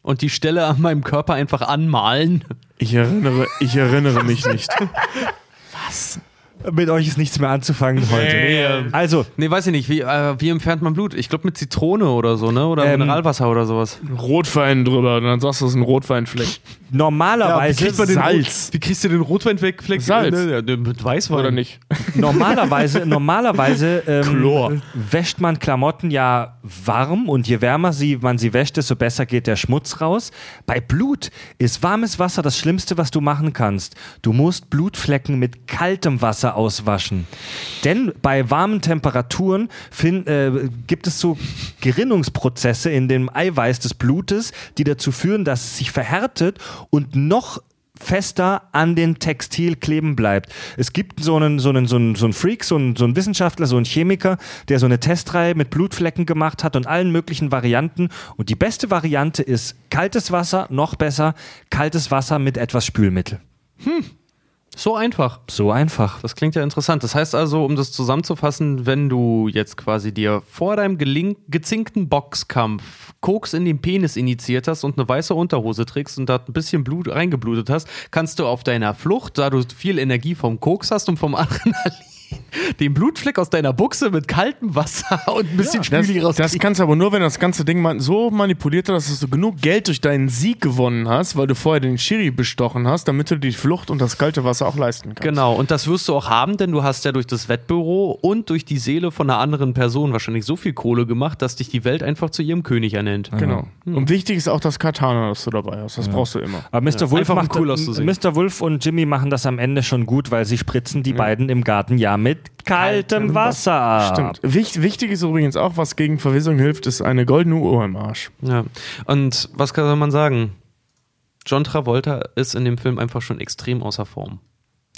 Und die Stelle an meinem Körper einfach anmalen. Ich erinnere, ich erinnere mich nicht. Mit euch ist nichts mehr anzufangen heute. Nee. Also, Nee, weiß ich nicht. Wie, äh, wie entfernt man Blut? Ich glaube mit Zitrone oder so, ne? Oder Ähm, Mineralwasser oder sowas. Rotwein drüber, und dann sagst du, es ist ein Rotweinfleck. Normalerweise Ja, wie kriegt Salz. Wie kriegst du den Rotweinfleck? Salz. Ne, ne, mit Weißwein. Oder nicht? Normalerweise, normalerweise ähm, Chlor. wäscht man Klamotten ja warm und je wärmer sie, man sie wäscht, desto besser geht der Schmutz raus. Bei Blut ist warmes Wasser das Schlimmste, was du machen kannst. Du musst Blutflecken mit kaltem Wasser auswaschen. Denn bei warmen Temperaturen fin, äh, gibt es so Gerinnungsprozesse in dem Eiweiß des Blutes, die dazu führen, dass es sich verhärtet und noch fester an den Textil kleben bleibt. Es gibt so einen, so einen, so einen, so einen Freak, so einen, so einen Wissenschaftler, so einen Chemiker, der so eine Testreihe mit Blutflecken gemacht hat und allen möglichen Varianten. Und die beste Variante ist kaltes Wasser, noch besser, kaltes Wasser mit etwas Spülmittel. So einfach. So einfach. Das klingt ja interessant. Das heißt also, um das zusammenzufassen, wenn du jetzt quasi dir vor deinem gezinkten Boxkampf Koks in den Penis initiiert hast und eine weiße Unterhose trägst und da ein bisschen Blut reingeblutet hast, kannst du auf deiner Flucht, da du viel Energie vom Koks hast und vom Adrenalin, den Blutfleck aus deiner Buchse mit kaltem Wasser und ein bisschen Das, Spüli das rauskriegen. kannst du aber nur, wenn das ganze Ding mal so manipuliert hast, dass du genug Geld durch deinen Sieg gewonnen hast, weil du vorher den Schiri bestochen hast, damit du die Flucht und das kalte Wasser auch leisten kannst. Genau, und das wirst du auch haben, denn du hast ja durch das Wettbüro und durch die Seele von einer anderen Person wahrscheinlich so viel Kohle gemacht, dass dich die Welt einfach zu ihrem König ernennt. Genau. Und wichtig ist auch das Katana, das du dabei hast. Das brauchst du immer. Aber Mr. Wolf, einfach um macht, cool auszusehen. Mr. Wolf und Jimmy machen das am Ende schon gut, weil sie spritzen die beiden im Garten ja mit kaltem Wasser ab. Stimmt. Wicht, wichtig ist übrigens auch, was gegen Verwesung hilft, ist eine goldene Uhr im Arsch. Ja. Und was kann man sagen? John Travolta ist in dem Film einfach schon extrem außer Form.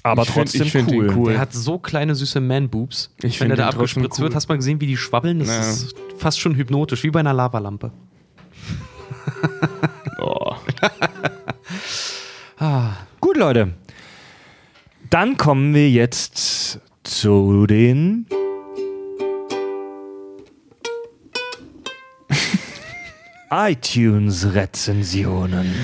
Aber Ich trotzdem ich find ihn cool. cool. Er hat so kleine süße Man-Boobs. Ich Wenn er da abgespritzt cool. wird, hast du mal gesehen, wie die schwabbeln? Das Ja. ist fast schon hypnotisch, wie bei einer Lavalampe. Oh. Gut, Leute. Dann kommen wir jetzt zu den iTunes-Rezensionen.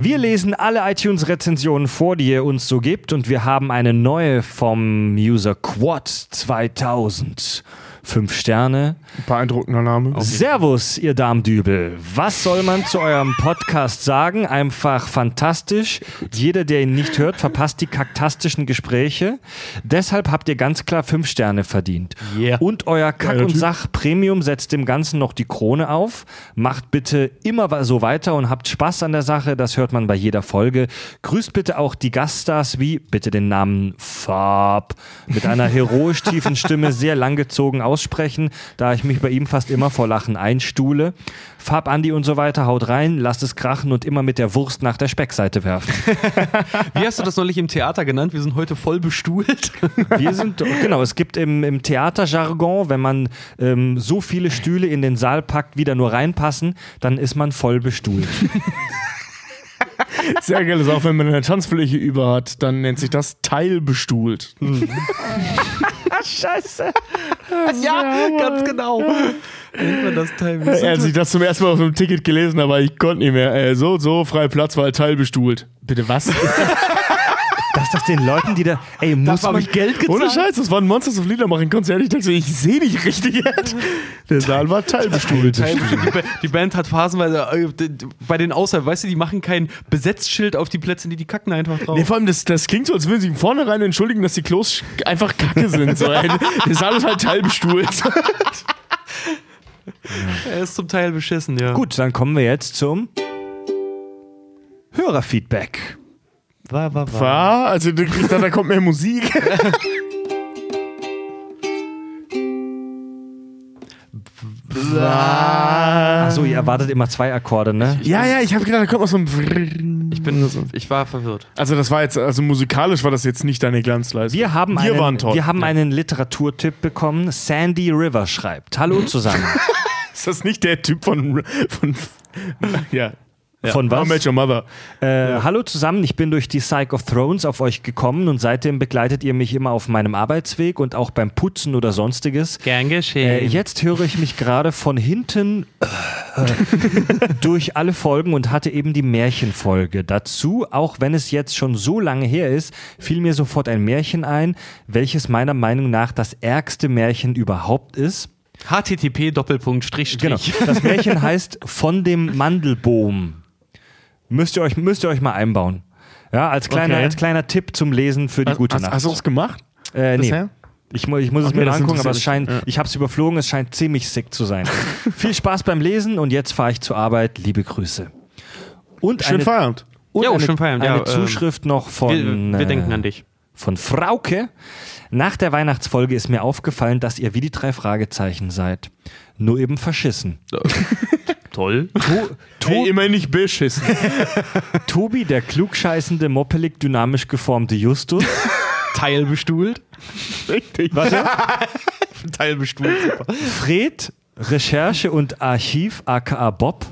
Wir lesen alle iTunes-Rezensionen vor, die ihr uns so gibt, und wir haben eine neue vom User Quad 2000. Fünf Sterne. Beeindruckender Name. Servus, ihr Darmdübel. Was soll man zu eurem Podcast sagen? Einfach fantastisch. Jeder, der ihn nicht hört, verpasst die kaktastischen Gespräche. Deshalb habt ihr ganz klar fünf Sterne verdient. Yeah. Und euer Kack- und. Sach-Premium setzt dem Ganzen noch die Krone auf. Macht bitte immer so weiter und habt Spaß an der Sache. Das hört man bei jeder Folge. Grüßt bitte auch die Gaststars wie, bitte den Namen Fab, mit einer heroisch tiefen Stimme sehr langgezogen aussprechen, da ich mich bei ihm fast immer vor Lachen einstuhle. Fab, Andi und so weiter, haut rein, lasst es krachen und immer mit der Wurst nach der Speckseite werfen. Wie hast du das neulich im Theater genannt? Wir sind heute voll bestuhlt. Wir sind, genau, es gibt im, im Theaterjargon, wenn man ähm, so viele Stühle in den Saal packt, wie da nur reinpassen, dann ist man voll bestuhlt. Sehr geil ist auch, wenn man eine Tanzfläche über hat, dann nennt sich das teilbestuhlt. Scheiße. ja, ganz genau. Als ich das zum ersten Mal auf dem Ticket gelesen habe, ich konnte nicht mehr. Äh, so, so, frei Platz, weil teilbestuhlt. Bitte was? Das ist doch den Leuten, die da. Ey, muss man. ich Geld gezahlt. Ohne Scheiß, das war ein Monsters of Liedermachen Konzert. Ich dachte so, ich sehe nicht richtig. Der Saal war teilbestuhlt. Die, Ba- die Band hat phasenweise äh, bei den Auswahl, weißt du, die machen kein Besetzschild auf die Plätze, die die kacken einfach drauf. Nee, vor allem, das, das klingt so, als würden sie von vornherein entschuldigen, dass die Klos einfach kacke sind. So, ey. Der Saal ist halt teilbestuhlt. er ist zum Teil beschissen, ja. Gut, dann kommen wir jetzt zum Hörerfeedback. War, war, war. War? Also, ich dachte, da kommt mehr Musik. Achso, ihr erwartet immer zwei Akkorde, ne? Ja, ja, ich habe gedacht, da kommt noch so ein. Ich bin, ich war verwirrt. Also, das war jetzt, also musikalisch war das jetzt nicht deine Glanzleistung. Wir haben, Wir einen, waren toll. wir haben einen Literaturtipp bekommen. Sandy River schreibt. Hallo zusammen. Ist das nicht der Typ von. von ja. Ja. Von was? How Met Your Mother. Äh, Hallo zusammen, ich bin durch die Psych of Thrones auf euch gekommen und seitdem begleitet ihr mich immer auf meinem Arbeitsweg und auch beim Putzen oder sonstiges. Gern Äh, geschehen. jetzt höre ich mich gerade von hinten äh, durch alle Folgen und hatte eben die Märchenfolge. Dazu, auch wenn es jetzt schon so lange her ist, fiel mir sofort ein Märchen ein, welches meiner Meinung nach das ärgste Märchen überhaupt ist. HTTP Doppelpunkt Strich Genau. Das Märchen heißt Von dem Mandelboom. Müsst ihr euch, müsst ihr euch mal einbauen. Ja, als kleiner, Okay. als kleiner Tipp zum Lesen für die gute hast, Nacht. hast du es gemacht? äh, nee. bisher? Ich, mu ich muss es Okay, mir das noch angucken, aber es scheint, ja. ich habe es überflogen, es scheint ziemlich sick zu sein. Viel Spaß beim Lesen und jetzt fahre ich zur Arbeit. Liebe Grüße. Und Schönen eine, Feierabend. und Jo, eine, schönen Feierabend, eine ja, ähm, Zuschrift noch von, Wir, wir äh, denken an dich. von Frauke. Nach der Weihnachtsfolge ist mir aufgefallen, dass ihr wie die drei Fragezeichen seid. Nur eben verschissen. Toll. Hey, immer nicht beschissen. Tobi, der klugscheißende, moppelig, dynamisch geformte Justus. Teilbestuhlt. Richtig. Warte. Teilbestuhlt, super. Fred, Recherche und Archiv, aka Bob.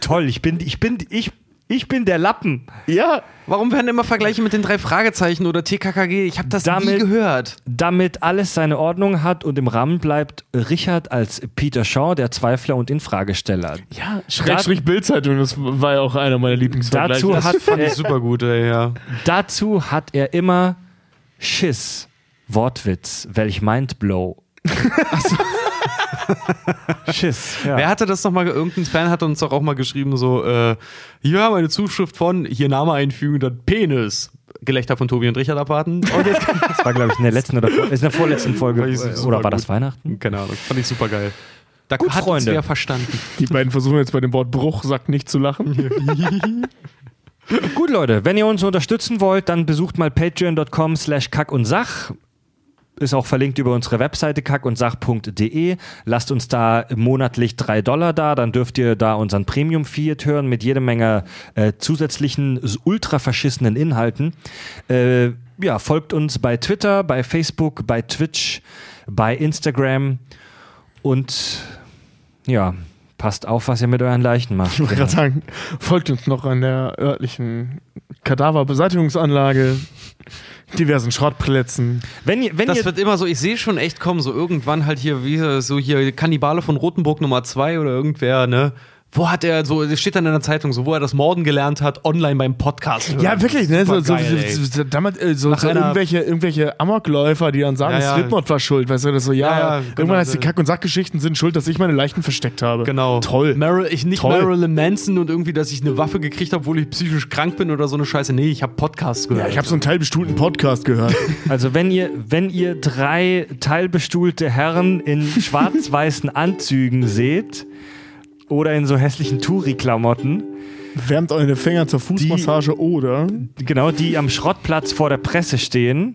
Toll, ich bin, ich bin, ich, ich bin der Lappen. Ja. Warum werden immer Vergleiche mit den drei Fragezeichen oder TKKG? Ich habe das nie Damit- gehört. Damit alles seine Ordnung hat und im Rahmen bleibt, Richard als Peter Shaw, der Zweifler und Infragesteller. Ja, Schrägstrich Bildzeitung, das war ja auch einer meiner Lieblingsvergleiche. Dazu hat, Fand ich super gut, ey, ja. dazu hat er immer Schiss. Wortwitz, welch Mindblow. Schiss. Ja. Wer hatte das nochmal? Irgendein Fan hat uns doch auch mal geschrieben, so, äh, hier haben wir eine Zuschrift von, hier Name einfügen, dann Penis. Gelächter von Tobi und Richard abwarten. Und jetzt, Das war, glaube ich, in der letzten oder in der vorletzten Folge. Oder war das gut. Weihnachten? keine Ahnung, fand ich super geil. Da Gut, hat uns Freunde. wer verstanden. Die beiden versuchen jetzt bei dem Wort Bruchsack nicht zu lachen. Gut, Leute, wenn ihr uns unterstützen wollt, dann besucht mal patreon.com slash kack und sach. Ist auch verlinkt über unsere Webseite kackundsach.de. Lasst uns da monatlich drei Dollar da, dann dürft ihr da unseren Premium-Feed hören mit jede Menge äh, zusätzlichen ultra verschissenen Inhalten. Äh, ja, folgt uns bei Twitter, bei Facebook, bei Twitch, bei Instagram und ja, passt auf, was ihr mit euren Leichen macht. Ich wollte gerade sagen, folgt uns noch an der örtlichen Kadaverbeseitigungsanlage, diversen Schrottplätzen. Wenn ihr, wenn Das ihr wird immer so, ich sehe schon echt kommen, so irgendwann halt hier, wie so hier Kannibale von Rotenburg Nummer 2 oder irgendwer, ne? Wo hat er so, das steht dann in der Zeitung, so, wo er das Morden gelernt hat, online beim Podcast. hören. Ja, wirklich, ne? So, so, ey. so, so, damals, äh, so, so irgendwelche, irgendwelche Amokläufer, die dann sagen, Ja, ja. Slipknot war schuld, weißt du, das so, ja, Ja, ja, irgendwann genau, heißt die. Kack- und Sackgeschichten sind schuld, dass ich meine Leichen versteckt habe. Genau. Toll. Maril, ich nicht Toll. Marilyn Manson und irgendwie, dass ich eine Waffe gekriegt habe, obwohl ich psychisch krank bin oder so eine Scheiße. Nee, ich habe Podcasts gehört. Ja, ich habe so einen teilbestuhlten Podcast gehört. Also wenn ihr, wenn ihr drei teilbestuhlte Herren in schwarz-weißen Anzügen seht oder in so hässlichen Touri-Klamotten, Wärmt eure Finger zur Fußmassage oder genau, die am Schrottplatz vor der Presse stehen,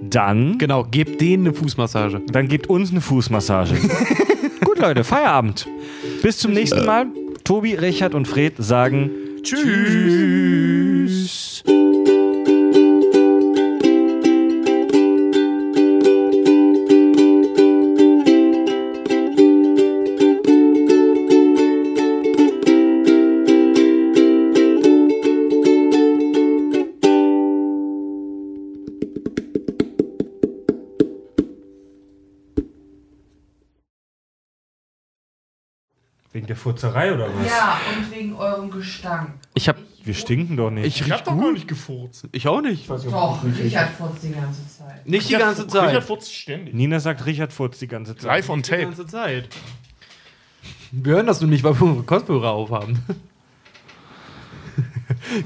dann, Genau, gebt denen eine Fußmassage. dann gebt uns eine Fußmassage. Gut, Leute, Feierabend. Bis zum nächsten Mal. Tobi, Richard und Fred sagen Tschüss. Wegen der Furzerei oder was? Ja, und wegen eurem Gestank. Ich hab, Wir stinken doch nicht. ich Ich riech hab doch gar nicht gefurzt. Ich auch nicht. Doch, Richard furzt die ganze Zeit. Nicht die ganze Zeit. Richard furzt ständig. Nina sagt, Richard furzt die ganze Zeit. Live on Die tape. ganze Zeit. Wir hören das nur nicht, weil wir unsere Kopfhörer aufhaben.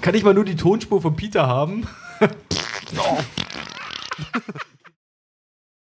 Kann ich mal nur die Tonspur von Peter haben?